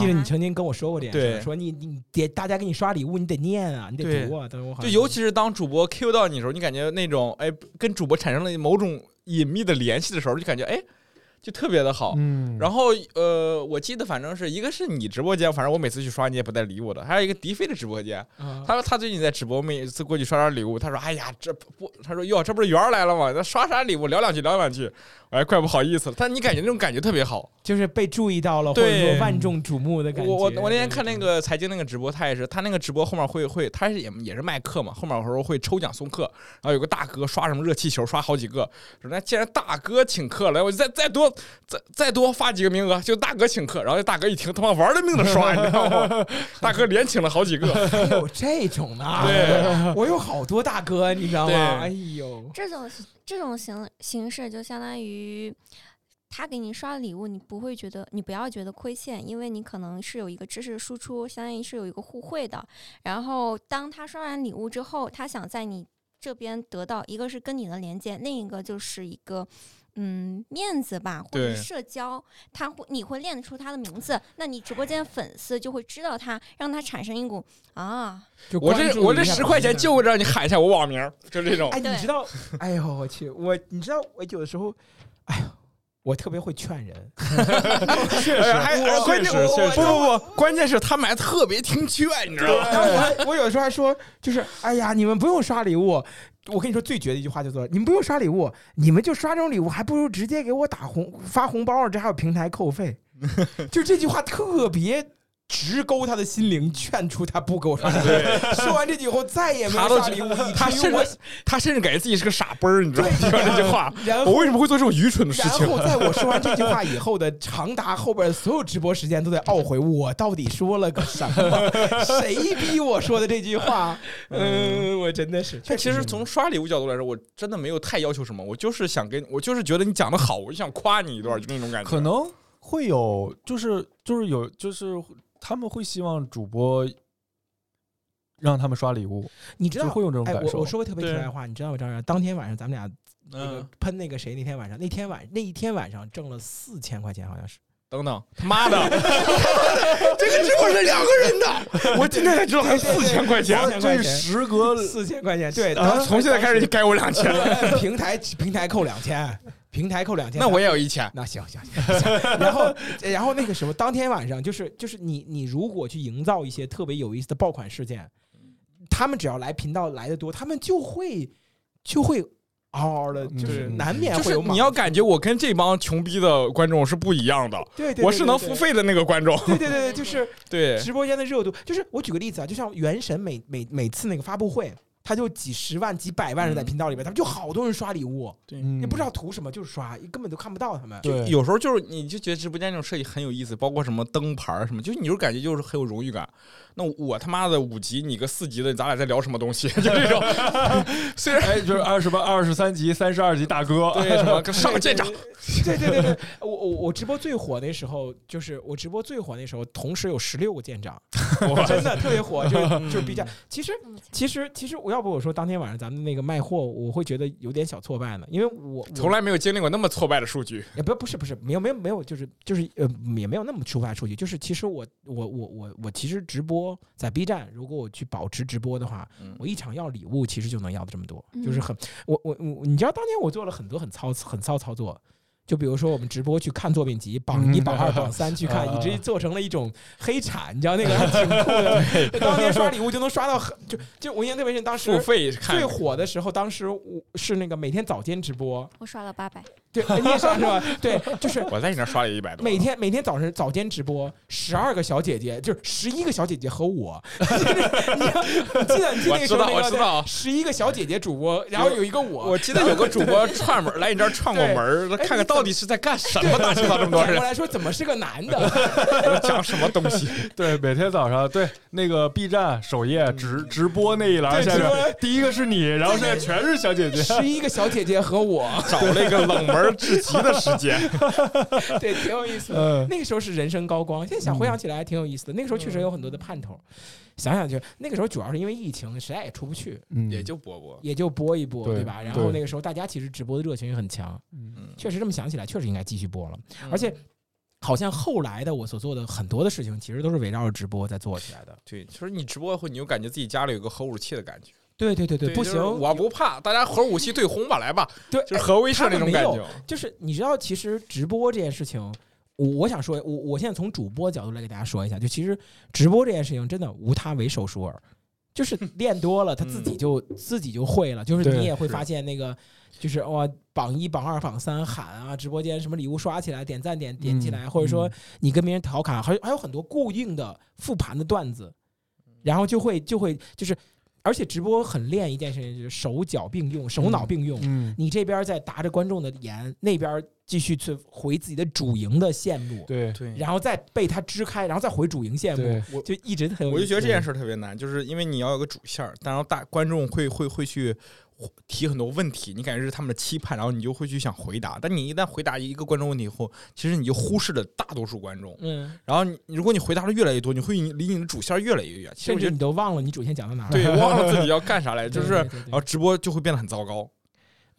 记得你曾经跟我说过这件事，说你你得大家给你刷礼物，你得念啊，你得读啊。就尤其是当主播 Q 到你的时候，你感觉那种哎，跟主播产生了某种。隐秘的联系的时候，就感觉哎，就特别的好。嗯，然后呃，我记得反正是一个是你直播间，反正我每次去刷你也不带理我的。还有一个迪飞的直播间，他说他最近在直播，每次过去刷刷礼物，他说哎呀，这不，他说哟，这不是圆儿来了吗？那刷啥礼物？聊两句，聊两句。哎，怪不好意思了，但你感觉那种感觉特别好，就是被注意到了，或者说万众瞩目的感觉。我我我那天看那个财经那个直播，他也是，他那个直播后面会会，他是也也是卖课嘛，后面有时候会抽奖送课，然后有个大哥刷什么热气球，刷好几个，说那既然大哥请客了，我就再再多再再多发几个名额，就大哥请客。然后大哥一听，他妈玩了命的刷，你知道吗？大哥连请了好几个，有这种的，对，我有好多大哥，你知道吗？哎呦，这种。这种形形式就相当于他给你刷礼物，你不会觉得，你不要觉得亏欠，因为你可能是有一个知识输出，相当于是有一个互惠的。然后当他刷完礼物之后，他想在你这边得到一个是跟你的连接，另一个就是一个。嗯，面子吧，或者社交，他会你会练出他的名字，那你直播间粉丝就会知道他，让他产生一股啊，我这我这十块钱就让你喊一下我网名，就这种。哎，你知道？哎呦我去，我你知道我有的时候，哎呦。我特别会劝人，确实，还关键不不不，关键是他们还特别听劝，你知道吗？我我有的时候还说，就是哎呀，你们不用刷礼物。我跟你说最绝的一句话叫做：你们不用刷礼物，你们就刷这种礼物，还不如直接给我打红发红包，这还有平台扣费。就这句话特别直勾他的心灵，劝出他不给我刷礼物。说完这句以后，再也没有刷礼物。他甚至他甚至感觉自己是个傻逼儿，你知道吗？听完这句话，然后我为什么会做这种愚蠢的事情？然后在我说完 这句话以后的长达后边所有直播时间，都在懊悔我到底说了个什么？谁逼我说的这句话？嗯，我真的是。但其实从刷礼物角度来说，我真的没有太要求什么，我就是想跟我就是觉得你讲的好，我就想夸你一段，就那种感觉。可能会有，就是就是有，就是。他们会希望主播让他们刷礼物，你知道会有这种感受。我说个特别题外话，你知道吗？张然，当天晚上咱们俩那个喷那个谁，那天晚上那天晚那一天晚上挣了四千块钱，好像是。等等，他妈的，这个直播是两个人的，我今天才知道还四千块钱，这时隔四千块钱，对，从现在开始就该我两千了，平台平台扣两千。平台扣两千，那我也有一千。那行行行，然后然后那个什么，当天晚上就是就是你你如果去营造一些特别有意思的爆款事件，他们只要来频道来的多，他们就会就会嗷嗷的，就是难免会有。你要感觉我跟这帮穷逼的观众是不一样的，对，我是能付费的那个观众。对对对对，就是 对直播间的热度，就是我举个例子啊，就像原神每每每次那个发布会。他就几十万、几百万人在频道里面，他们就好多人刷礼物，对，你不知道图什么，就是刷，根本就看不到他们。对，有时候就是你就觉得直播间这种设计很有意思，包括什么灯牌什么，就你就感觉就是很有荣誉感。那我他妈的五级，你个四级的，咱俩在聊什么东西？就这种，虽然哎，就是二十八、二十三级、三十二级大哥，对什么 上个舰长，对对对对，我我我直播最火那时候，就是我直播最火那时候，同时有十六个舰长，真的特别火，就就比较。其实其实其实我要不我说当天晚上咱们那个卖货，我会觉得有点小挫败呢，因为我从来没有经历过那么挫败的数据。也不不是不是没有没有没有，就是就是呃也没有那么挫败数据，就是其实我我我我我其实直播。在 B 站，如果我去保持直播的话，我一场要礼物其实就能要的这么多，就是很我我我，你知道当年我做了很多很糙很糙操作。就比如说我们直播去看作品集，榜一、榜二、榜三去看，以至于做成了一种黑产，你知道那个还挺酷的。当年刷礼物就能刷到很就就我印象特别深，当时付费最火的时候，当时我是那个每天早间直播，我刷了八百，对，你也刷是吧？对，就是我在你那刷了一百多。每天每天早晨早间直播，十二个小姐姐，就是十一个小姐姐和我，你记得你记得那时候那个十一个小姐姐主播，然后有一个我，我记得有个主播 串门来你这儿串过门，看看到。底是在干什么？打听到这么多人，我来说怎么是个男的？讲什么东西？对，每天早上对那个 B 站首页直直播那一栏下面，第一个是你，然后现在全是小姐姐，十一个小姐姐和我找了一个冷门至极的时间，对，挺有意思的。那个时候是人生高光，现在想回想起来还挺有意思的。那个时候确实有很多的盼头。想想就那个时候，主要是因为疫情，实在也出不去，也就播播，也就播一播，对吧？然后那个时候，大家其实直播的热情也很强，嗯，确实这么想起来，确实应该继续播了。而且，好像后来的我所做的很多的事情，其实都是围绕着直播在做起来的。对，其实你直播后，你就感觉自己家里有个核武器的感觉。对对对对，不行，我不怕，大家核武器对轰吧，来吧，对，就是核威慑那种感觉。就是你知道，其实直播这件事情。我我想说，我我现在从主播角度来给大家说一下，就其实直播这件事情真的无他为手熟耳，就是练多了他自己就自己就会了。就是你也会发现那个，就是哇，榜一、榜二、榜三喊啊，直播间什么礼物刷起来，点赞点点起来，或者说你跟别人调侃，还还有很多固定的复盘的段子，然后就会就会就是。而且直播很练一件事情，就是手脚并用，手脑并用。嗯，你这边在答着观众的言，那边继续去回自己的主营的线路。对对，然后再被他支开，然后再回主营线路。我就一直很，我就觉得这件事特别难，就是因为你要有个主线，但是大观众会会会去。提很多问题，你感觉是他们的期盼，然后你就会去想回答。但你一旦回答一个观众问题以后，其实你就忽视了大多数观众。嗯。然后你如果你回答的越来越多，你会离你的主线越来越远。甚至你都忘了你主线讲到哪了。对，忘了自己要干啥来，就是然后直播就会变得很糟糕。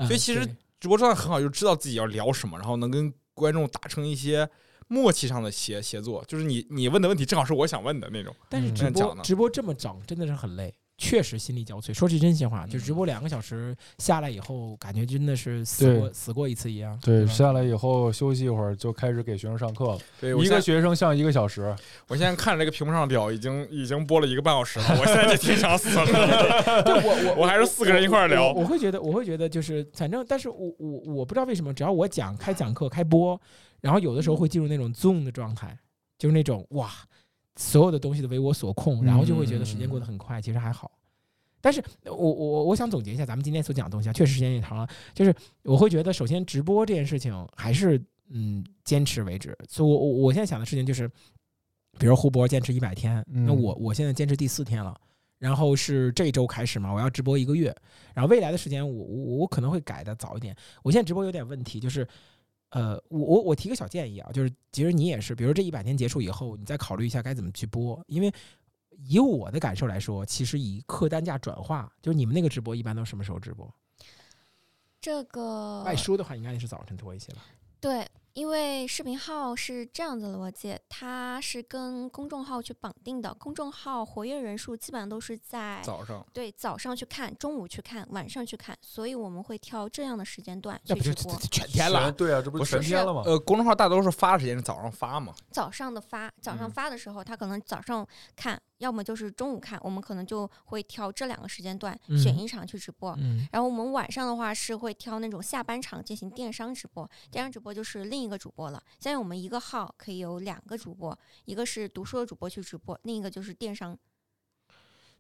所以其实直播状态很好，就知道自己要聊什么，然后能跟观众达成一些默契上的协协作。就是你你问的问题正好是我想问的那种。但是直播直播这么整真的是很累。确实心力交瘁。说句真心话，就直播两个小时下来以后，感觉真的是死过死过一次一样。对，下来以后休息一会儿，就开始给学生上课了。对，一个学生像一个小时。我现在看着这个屏幕上的表，已经已经播了一个半小时了。我现在就挺想死了。我我 我还是四个人一块聊。我会觉得，我会觉得，就是反正，但是我我我不知道为什么，只要我讲开讲课开播，然后有的时候会进入那种 zoom 的状态，就是那种哇。所有的东西都为我所控，然后就会觉得时间过得很快，其实还好。但是我我我想总结一下咱们今天所讲的东西啊，确实时间也长了。就是我会觉得，首先直播这件事情还是嗯坚持为止。所以我我我现在想的事情就是，比如胡博坚持一百天，那我我现在坚持第四天了，然后是这周开始嘛，我要直播一个月，然后未来的时间我我我可能会改的早一点。我现在直播有点问题，就是呃我我我提个小建议啊，就是其实你也是，比如这一百天结束以后，你再考虑一下该怎么去播，因为。以我的感受来说，其实以客单价转化，就是你们那个直播一般都什么时候直播？这个卖书的话，应该是早晨多一些吧？对。因为视频号是这样的逻辑，它是跟公众号去绑定的。公众号活跃人数基本上都是在早上，对，早上去看，中午去看，晚上去看，所以我们会挑这样的时间段去直播。全天了，对啊，这不是全天了吗？呃，公众号大多数发时间是早上发嘛。早上的发，早上发的时候，他可能早上看。要么就是中午看，我们可能就会挑这两个时间段选一场去直播。然后我们晚上的话是会挑那种下半场进行电商直播。电商直播就是另一个主播了。现在我们一个号可以有两个主播，一个是读书的主播去直播，另一个就是电商。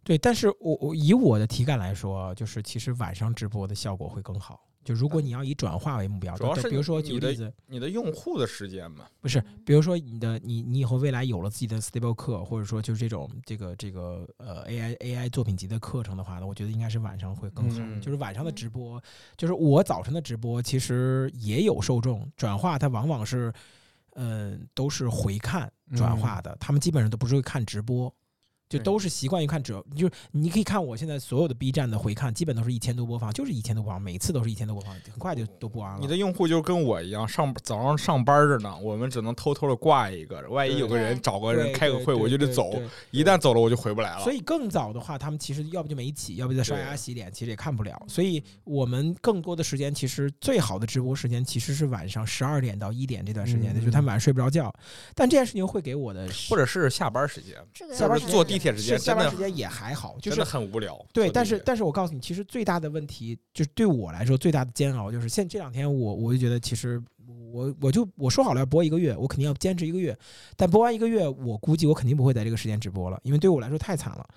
对，但是我我以我的体感来说，就是其实晚上直播的效果会更好。就如果你要以转化为目标，主要是比如说举例子，你的用户的时间嘛，不是，比如说你的你你以后未来有了自己的 stable 课，或者说就是这种这个这个呃 AI AI 作品集的课程的话呢，我觉得应该是晚上会更好。就是晚上的直播，就是我早晨的直播其实也有受众转化，它往往是嗯都是回看转化的，他们基本上都不是会看直播。就都是习惯于看折，就是你可以看我现在所有的 B 站的回看，基本都是一千多播放，就是一千多播放，每次都是一千多播放，很快就都播完了。你的用户就跟我一样，上早上上班着呢，我们只能偷偷的挂一个，万一有个人找个人开个会，我就得走，一旦走了我就回不来了。所以更早的话，他们其实要不就没起，要不就在刷牙洗脸，其实也看不了。所以我们更多的时间，其实最好的直播时间其实是晚上十二点到一点这段时间，就是他们晚上睡不着觉。但这件事情会给我的，或者是下班时间，下班坐地铁时间，下班时间也还好，就是很无聊。对，但是但是我告诉你，其实最大的问题就是对我来说最大的煎熬，就是现这两天我我就觉得，其实我我就我说好了要播一个月，我肯定要坚持一个月。但播完一个月，我估计我肯定不会在这个时间直播了，因为对我来说太惨了。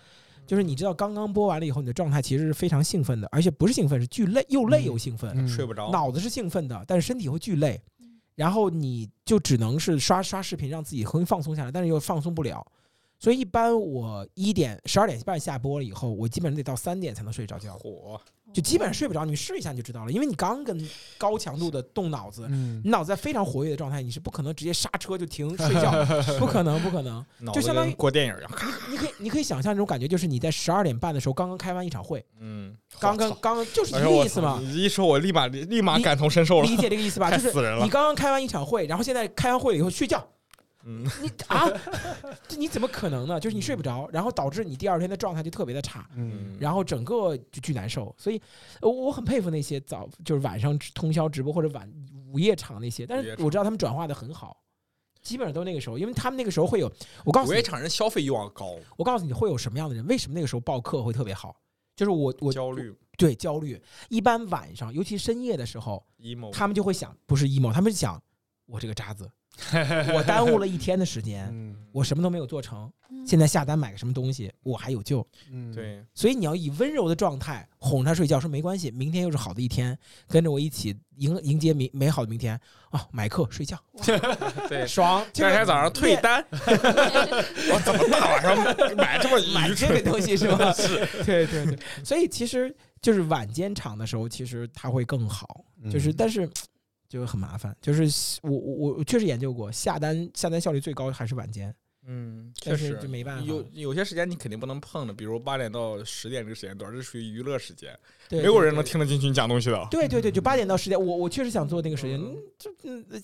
就是你知道，刚刚播完了以后，你的状态其实是非常兴奋的，而且不是兴奋，是巨累，又累又兴奋，睡不着。脑子是兴奋的，但是身体会巨累，然后你就只能是刷刷视频，让自己很放松下来，但是又放松不了。所以一般我一点十二点半下播了以后，我基本上得到三点才能睡着觉。火，就基本上睡不着。你试一下你就知道了，因为你刚跟高强度的动脑子，你脑子在非常活跃的状态，你是不可能直接刹车就停睡觉，不可能，不可能。就相当于过电影一样。你你可以你可以想象这种感觉，就是你在十二点半的时候刚刚开完一场会，嗯，刚刚刚就是这个意思嘛。你一说，我立马立马感同身受了，理解这个意思吧？就是你刚刚开完一场会，然后现在开完会了以后睡觉。嗯，你啊，这你怎么可能呢？就是你睡不着，然后导致你第二天的状态就特别的差，嗯，然后整个就巨难受。所以，我我很佩服那些早就是晚上通宵直播或者晚午夜场那些，但是我知道他们转化的很好，基本上都那个时候，因为他们那个时候会有。我告诉你，午夜场人消费欲望高。我告诉你会有什么样的人？为什么那个时候报课会特别好？就是我我焦虑，对焦虑。一般晚上，尤其深夜的时候，emo，他们就会想，不是 emo，他们想我这个渣子。我耽误了一天的时间，我什么都没有做成。现在下单买个什么东西，我还有救。嗯，对。所以你要以温柔的状态哄他睡觉，说没关系，明天又是好的一天，跟着我一起迎迎接明美好的明天啊！买课睡觉，对，爽。第二天早上退单，我怎么大晚上买这么买这个东西是吧？是，对对对。所以其实就是晚间场的时候，其实它会更好，就是但是。就很麻烦，就是我我我确实研究过，下单下单效率最高还是晚间，嗯，确实就没办法，有有些时间你肯定不能碰的，比如八点到十点这个时间段，这属于娱乐时间，没有人能听得进去你讲东西的。对对对，就八点到十点，我我确实想做那个时间，就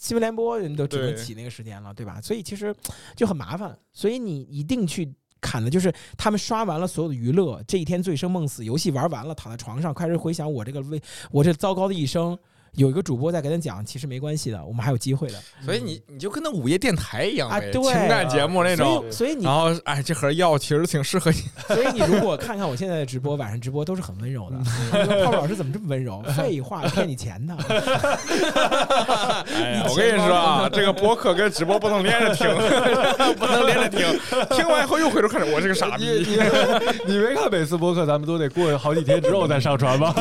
新闻联播人都只能起那个时间了，对吧？所以其实就很麻烦，所以你一定去砍的就是他们刷完了所有的娱乐，这一天醉生梦死，游戏玩完了，躺在床上开始回想我这个为我这糟糕的一生。有一个主播在跟他讲，其实没关系的，我们还有机会的。所以你你就跟那午夜电台一样呗，啊对情感节目那种。所以你然后哎，这盒药其实挺适合你。所以你如果看看我现在的直播，晚上直播都是很温柔的。泡泡老师怎么这么温柔？废话，骗你钱的。我跟你说啊，这个播客跟直播不能连着听，不能连着听。听完以后又回头看着我是个傻逼。你你没看每次播客咱们都得过好几天之后再上传吗？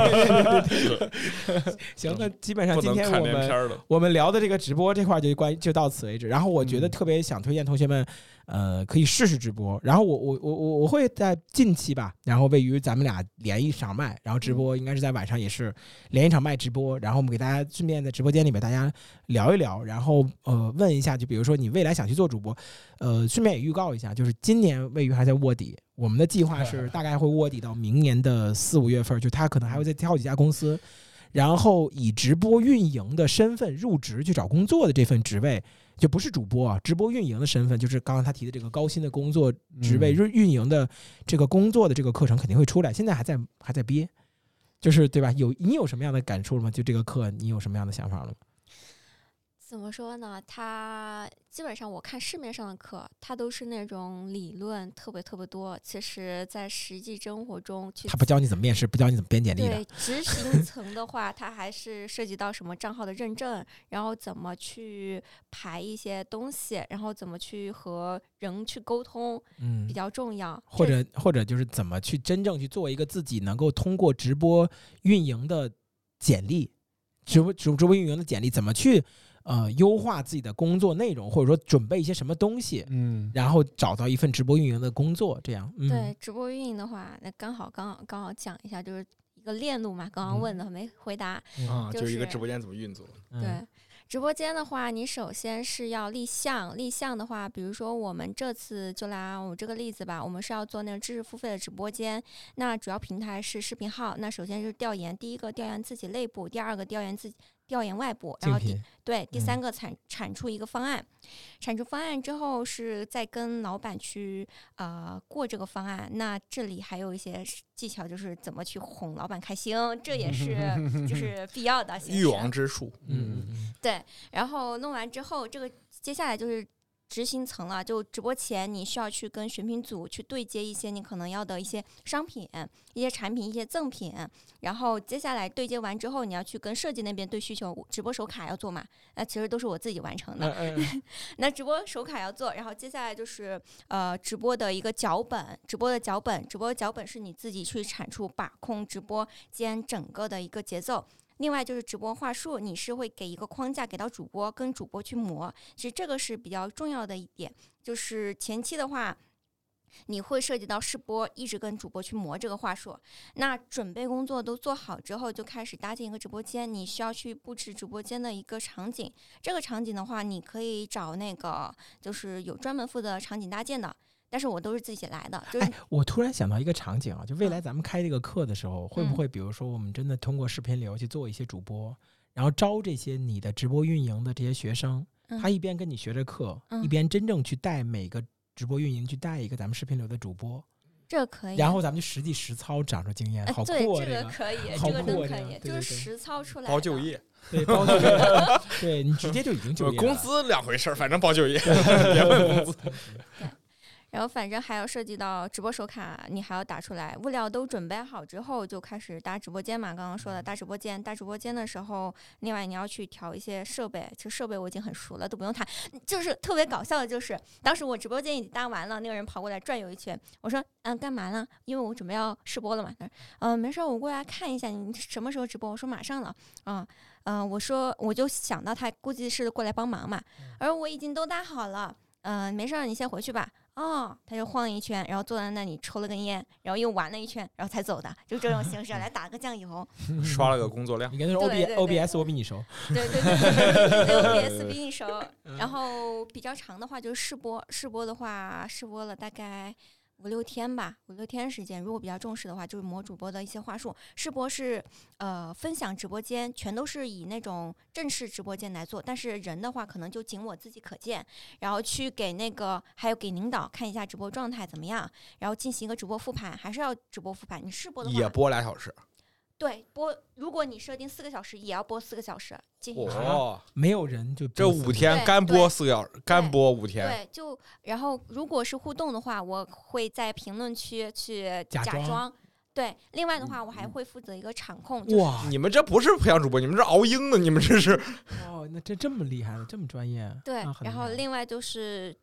行，那基本上今天我们。我们聊的这个直播这块就关就到此为止。然后我觉得嗯特别想推荐同学们，呃，可以试试直播。然后我我我我我会在近期吧，然后位于咱们俩连一场麦，然后直播应该是在晚上也是连一场麦直播。然后我们给大家顺便在直播间里面大家聊一聊，然后呃问一下，就比如说你未来想去做主播，呃，顺便也预告一下，就是今年位于还在卧底。我们的计划是大概会卧底到明年的四五月份，就他可能还会再挑几家公司，然后以直播运营的身份入职去找工作的这份职位，就不是主播啊，直播运营的身份，就是刚刚他提的这个高薪的工作职位，嗯运运营的这个工作的这个课程肯定会出来，现在还在还在憋，就是对吧？有你有什么样的感触了吗？就这个课，你有什么样的想法了吗？怎么说呢？他基本上我看市面上的课，他都是那种理论特别特别多。其实，在实际生活中去他不教你怎么面试，不教你怎么编简历的对，执行层的话，它还是涉及到什么账号的认证，然后怎么去排一些东西，然后怎么去和人去沟通，嗯比，较重要。或者或者就是怎么去真正去做一个自己能够通过直播运营的简历，直播直直播运营的简历，怎么去呃优化自己的工作内容，或者说准备一些什么东西，嗯，然后找到一份直播运营的工作，这样。嗯、对，直播运营的话，那刚好刚好刚好讲一下，就是一个链路嘛。刚刚问的没回答，啊，就就是一个直播间怎么运作。嗯对，直播间的话，你首先是要立项。立项的话，比如说我们这次就拿我这个例子吧，我们是要做那个知识付费的直播间。那主要平台是视频号。那首先是调研，第一个调研自己内部，第二个调研自己调研外部，然后第，对，第嗯三个产产出一个方案，产出方案之后是再跟老板去呃过这个方案。那这里还有一些技巧，就是怎么去哄老板开心，这也是 就是必要的。其欲实望之术，嗯嗯对，然后弄完之后，这个接下来就是执行层了。就直播前，你需要去跟选品组去对接一些你可能要的一些商品、一些产品、一些赠品。然后接下来对接完之后，你要去跟设计那边对需求，直播手卡要做嘛？那其实都是我自己完成的。嗯嗯 那直播手卡要做，然后接下来就是呃直播的一个脚本，直播的脚本，直播的脚本是你自己去产出、把控直播间整个的一个节奏。另外就是直播话术，你是会给一个框架给到主播，跟主播去磨。其实这个是比较重要的一点，就是前期的话。你会涉及到试播，一直跟主播去磨这个话术。那准备工作都做好之后，就开始搭建一个直播间。你需要去布置直播间的一个场景。这个场景的话，你可以找那个就是有专门负责场景搭建的，但是我都是自己来的，就是哎，我突然想到一个场景啊，就未来嗯咱们开这个课的时候，会不嗯会比如说我们真的通过视频流去做一些主播，然后招这些你的直播运营的这些学生，嗯他一边跟你学着课，一嗯边真正去带每个直播运营去带一个咱们视频流的主播，这可以。然后咱们就实际实操长出经验，哎，好酷对，啊！这这个个可以，这个酷啊这个真可以，就是实操出来。包就业，对包就业，对你直接就已经就业 了工资两回事儿，反正包就业，别问工资。然后反正还要涉及到直播手卡，你还要打出来。物料都准备好之后，就开始搭直播间嘛。刚刚说的搭直播间，搭直播间的时候，另外你要去调一些设备。其实设备我已经很熟了，都不用谈。就是特别搞笑的，就是当时我直播间已经搭完了，那个人跑过来转悠一圈，我说：“嗯，干嘛呢？因为我准备要试播了嘛。”他说：“嗯，没事儿，我过来看一下你什么时候直播。”我说：“马上了。”嗯嗯，我说我就想到他估计是过来帮忙嘛，而我已经都搭好了。嗯、没事儿，你先回去吧。哦，他就晃一圈，然后坐在那里抽了根烟，然后又玩了一圈，然后才走的，就这种形式来打个酱油。刷了个工作量，你跟他说 O B O B S 我比你熟，对对对对对对，OBS 比你熟。嗯然后比较长的话就是试播，试播的话试播了大概五六天吧，五六天时间。如果比较重视的话，就是磨主播的一些话术。试播是呃分享直播间，全都是以那种正式直播间来做，但是人的话可能就仅我自己可见，然后去给那个还有给领导看一下直播状态怎么样，然后进行一个直播复盘，还是要直播复盘。你试播的话，也播俩小时，对，播如果你设定四个小时，也要播四个小时进行。哦，没有人就这五天干播四个小时，干播五天，对，就然后如果是互动的话，我会在评论区去假装装。对，另外的话，我还会负责一个场控。就是哇你们这不是培养主播，你们这熬鹰呢，你们这是哦，那这这么厉害了，这么专业。对啊，然后另外就是，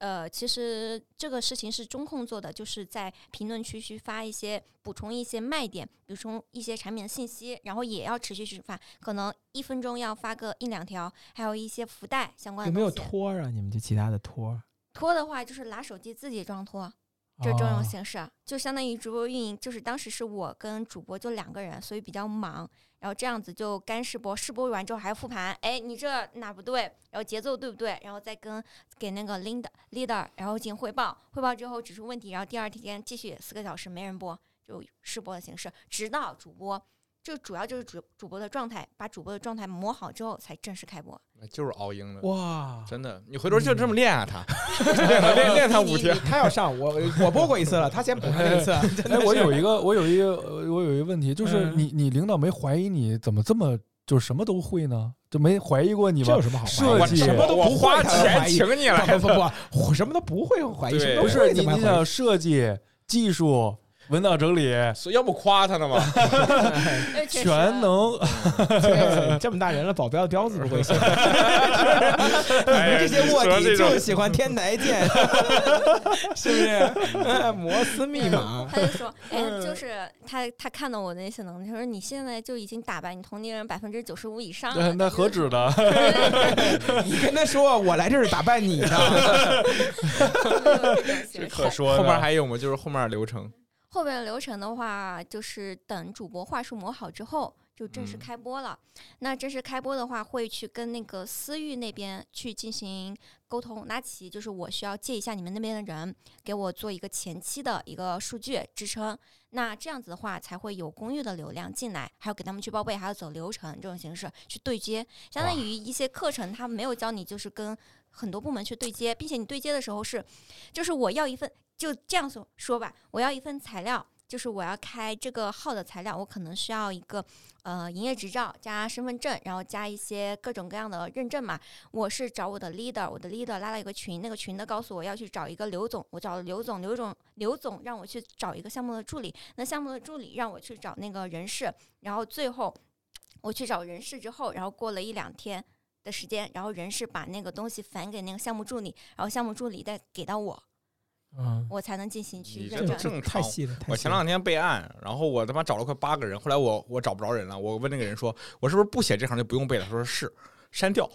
呃，其实这个事情是中控做的，就是在评论区去发一些补充一些卖点，补充一些产品的信息，然后也要持续去发，可能一分钟要发个一两条，还有一些福袋相关的有没有。托儿啊？你们就其他的托儿？拖的话就是拿手机自己装拖，就这种哦形式，啊就相当于直播运营，就是当时是我跟主播就两个人，所以比较忙。然后这样子就干试播，试播完之后还要复盘，哎，你这哪不对？然后节奏对不对？然后再跟给那个 leader leader，然后进行汇报，汇报之后指出问题，然后第二天继续四个小时没人播，就试播的形式，直到主播，这主要就是主主播的状态，把主播的状态磨好之后才正式开播。就是熬鹰的，哇！真的，你回头就这么练啊，他 练他练练他五天，他要上我，我播过一次了，他先补上一次。哎，我有一个，我有一个，呃我有一个问题，就是嗯你你领导没怀疑你怎么这么就是什么都会呢？就没怀疑过你吗这有？什么好怀疑的？设计什么都不花钱请你来不不不我，什么都不会怀疑，不是你你想设计、技术、文档整理，所以要不夸他呢吗？哎确实全能。这这么大人了，保镖的彪子不会写。哎这些卧底就喜欢天台见，是不是？嗯摩斯密码。他就说，哎，就是他他看到我的那些能力，他说你现在就已经打败你同龄人百分之九十五以上了。那那何止的？你跟他说，我来这儿是打败你的。这可说后呢面还有吗？就是后面流程，后边的流程的话，就是等主播话术磨好之后，就正式嗯开播了。那正式开播的话，会去跟那个私域那边去进行沟通，拉起就是我需要借一下你们那边的人，给我做一个前期的一个数据支撑。那这样子的话，才会有公域的流量进来，还要给他们去报备，还要走流程这种形式去对接。相当于一些课程，他没有教你就是跟很多部门去对接，并且你对接的时候是，就是我要一份，就这样说说吧，我要一份材料。就是我要开这个号的材料，我可能需要一个呃营业执照加身份证，然后加一些各种各样的认证嘛。我是找我的 leader，我的 leader 拉了一个群，那个群的告诉我要去找一个刘总，我找刘总，刘总刘总让我去找一个项目的助理，那项目的助理让我去找那个人事，然后最后我去找人事之后，然后过了一两天的时间，然后人事把那个东西返给那个项目助理，然后项目助理再给到我，嗯，我才能进行去你认证。我前两天备案，然后我他妈找了快八个人，后来我我找不着人了，我问那个人说，我是不是不写这行就不用背了？他说是，删掉。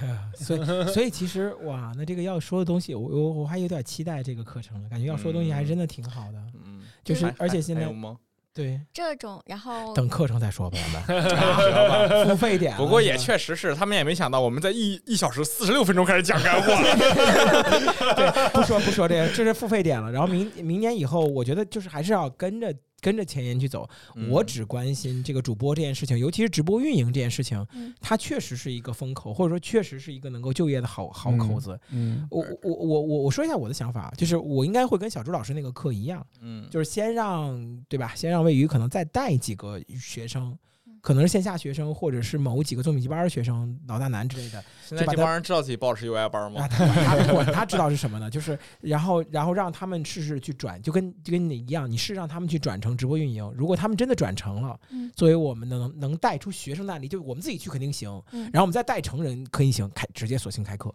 哎 呀所以，所以其实哇，那这个要说的东西，我我我还有点期待这个课程了，感觉要说的东西还真的挺好的。嗯，就是而且现在还有吗？对，这种，然后等课程再说，吧，咱们，付费点。不过也确实是，他们也没想到我们在一一小时四十六分钟开始讲干货了。对，不说不说这个，这是付费点了。然后明明年以后，我觉得就是还是要跟着跟着前沿去走。我嗯只关心这个主播这件事情，尤其是直播运营这件事情嗯，它确实是一个风口，或者说确实是一个能够就业的好好口子。嗯，我我我我我说一下我的想法，就是我应该会跟小朱老师那个课一样，嗯，就是先让对吧？先让魏宇可能再带几个学生嗯，可能是线下学生，或者是某几个做米级班的学生，老大难之类的。现在这帮人知道自己报的是 UI 班啊，吗？他管他他知道是什么呢？就是然后然后让他们试试去转，就跟就跟你一样，你试让他们去转成直播运营。如果他们真的转成了，嗯作为我们能能带出学生的案例，就我们自己去肯定行，嗯然后我们再带成人可以行，开直接索性开课。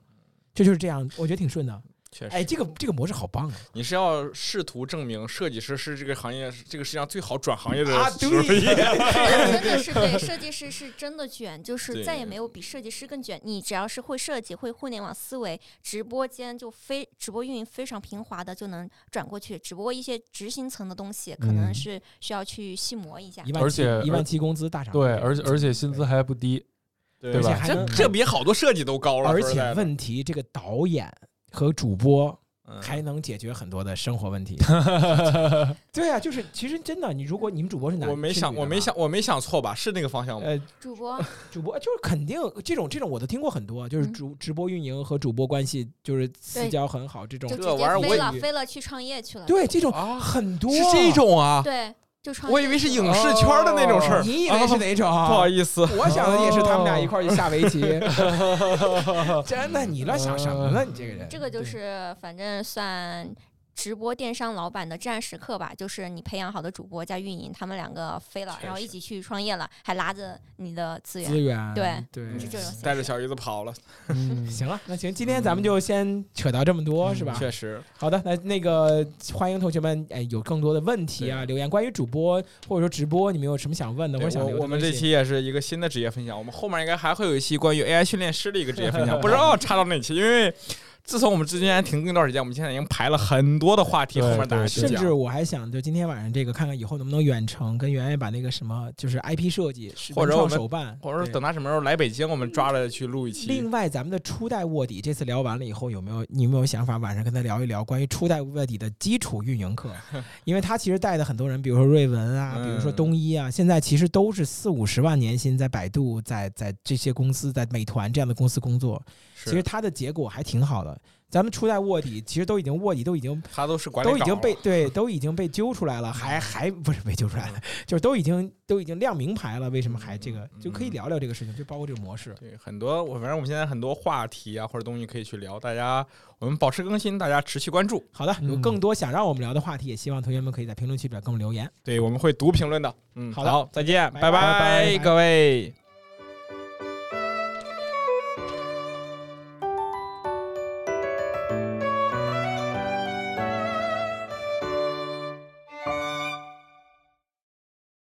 这就是这样，我觉得挺顺的。确实，哎，这个这个模式好棒啊！你是要试图证明设计师是这个行业这个世界上最好转行业的啊，职对，业。真的是对 设计师 是真的卷，就是再也没有比设计师更卷。你只要是会设计、会互联网思维，直播间就非直播运营非常平滑的就能转过去。只不过一些执行层的东西，可能嗯是需要去细磨一下一。万七而且一万七工资大厂，对，而且而且薪资还不低，对对吧这而且还这比好多设计都高了。而且问题这个导演和主播嗯还能解决很多的生活问题。对啊，就是其实真的，你如果你们主播是男，我没想，我没想，我没想错吧？是那个方向吗？呃，主播主播就是肯定这种这种我都听过很多，就是嗯主直播运营和主播关系就是私交很好这种这玩意儿接飞了，我飞了去创业去了。对这种啊很多是这种啊？对，我以为是影视圈的那种事儿，你以为是哪种？不好意思，我想的也是他们俩一块儿去下围棋。真的，你乱想什么呢？你这个人，这个就是反正算。直播电商老板的至暗时刻吧，就是你培养好的主播加运营，他们两个飞了，然后一起去创业了，还拉着你的资源，资源对对，是这种带着小姨子跑了。嗯，行了，那行，今天咱们就先扯到这么多，是吧？确实。好的，那那个欢迎同学们，哎，有更多的问题啊，留言关于主播或者说直播，你们有什么想问的或者想留的？我们这期也是一个新的职业分享，我们后面应该还会有一期关于 AI 训练师的一个职业分享，不知道插到哪期，因为。自从我们之间停更一段时间，我们现在已经排了很多的话题，后面大家甚至我还想，就今天晚上这个，看看以后能不能远程跟圆圆把那个什么，就是 IP 设计或者手办，或者等他什么时候来北京，我们抓着去录一期。另外，咱们的初代卧底这次聊完了以后，有没有你有没有想法，晚上跟他聊一聊关于初代卧底的基础运营课？因为他其实带的很多人，比如说瑞文啊，比如说东一啊，现在其实都是四五十万年薪，在百度，在在这些公司，在美团这样的公司工作，其实它的结果还挺好的。咱们初代卧底其实都已经卧底都已经，他都是管理，都已经被对都已经被揪出来了，还还不是被揪出来了，就是都已经都已经亮名牌了，为什么还这个就可以聊聊这个事情，就包括这个模式。对，很多我反正我们现在很多话题啊或者东西可以去聊，大家我们保持更新，大家持续关注。好的，有更多想让我们聊的话题，也希望同学们可以在评论区里边给我们留言。对，我们会读评论的。嗯，好的，再见，拜拜，各位。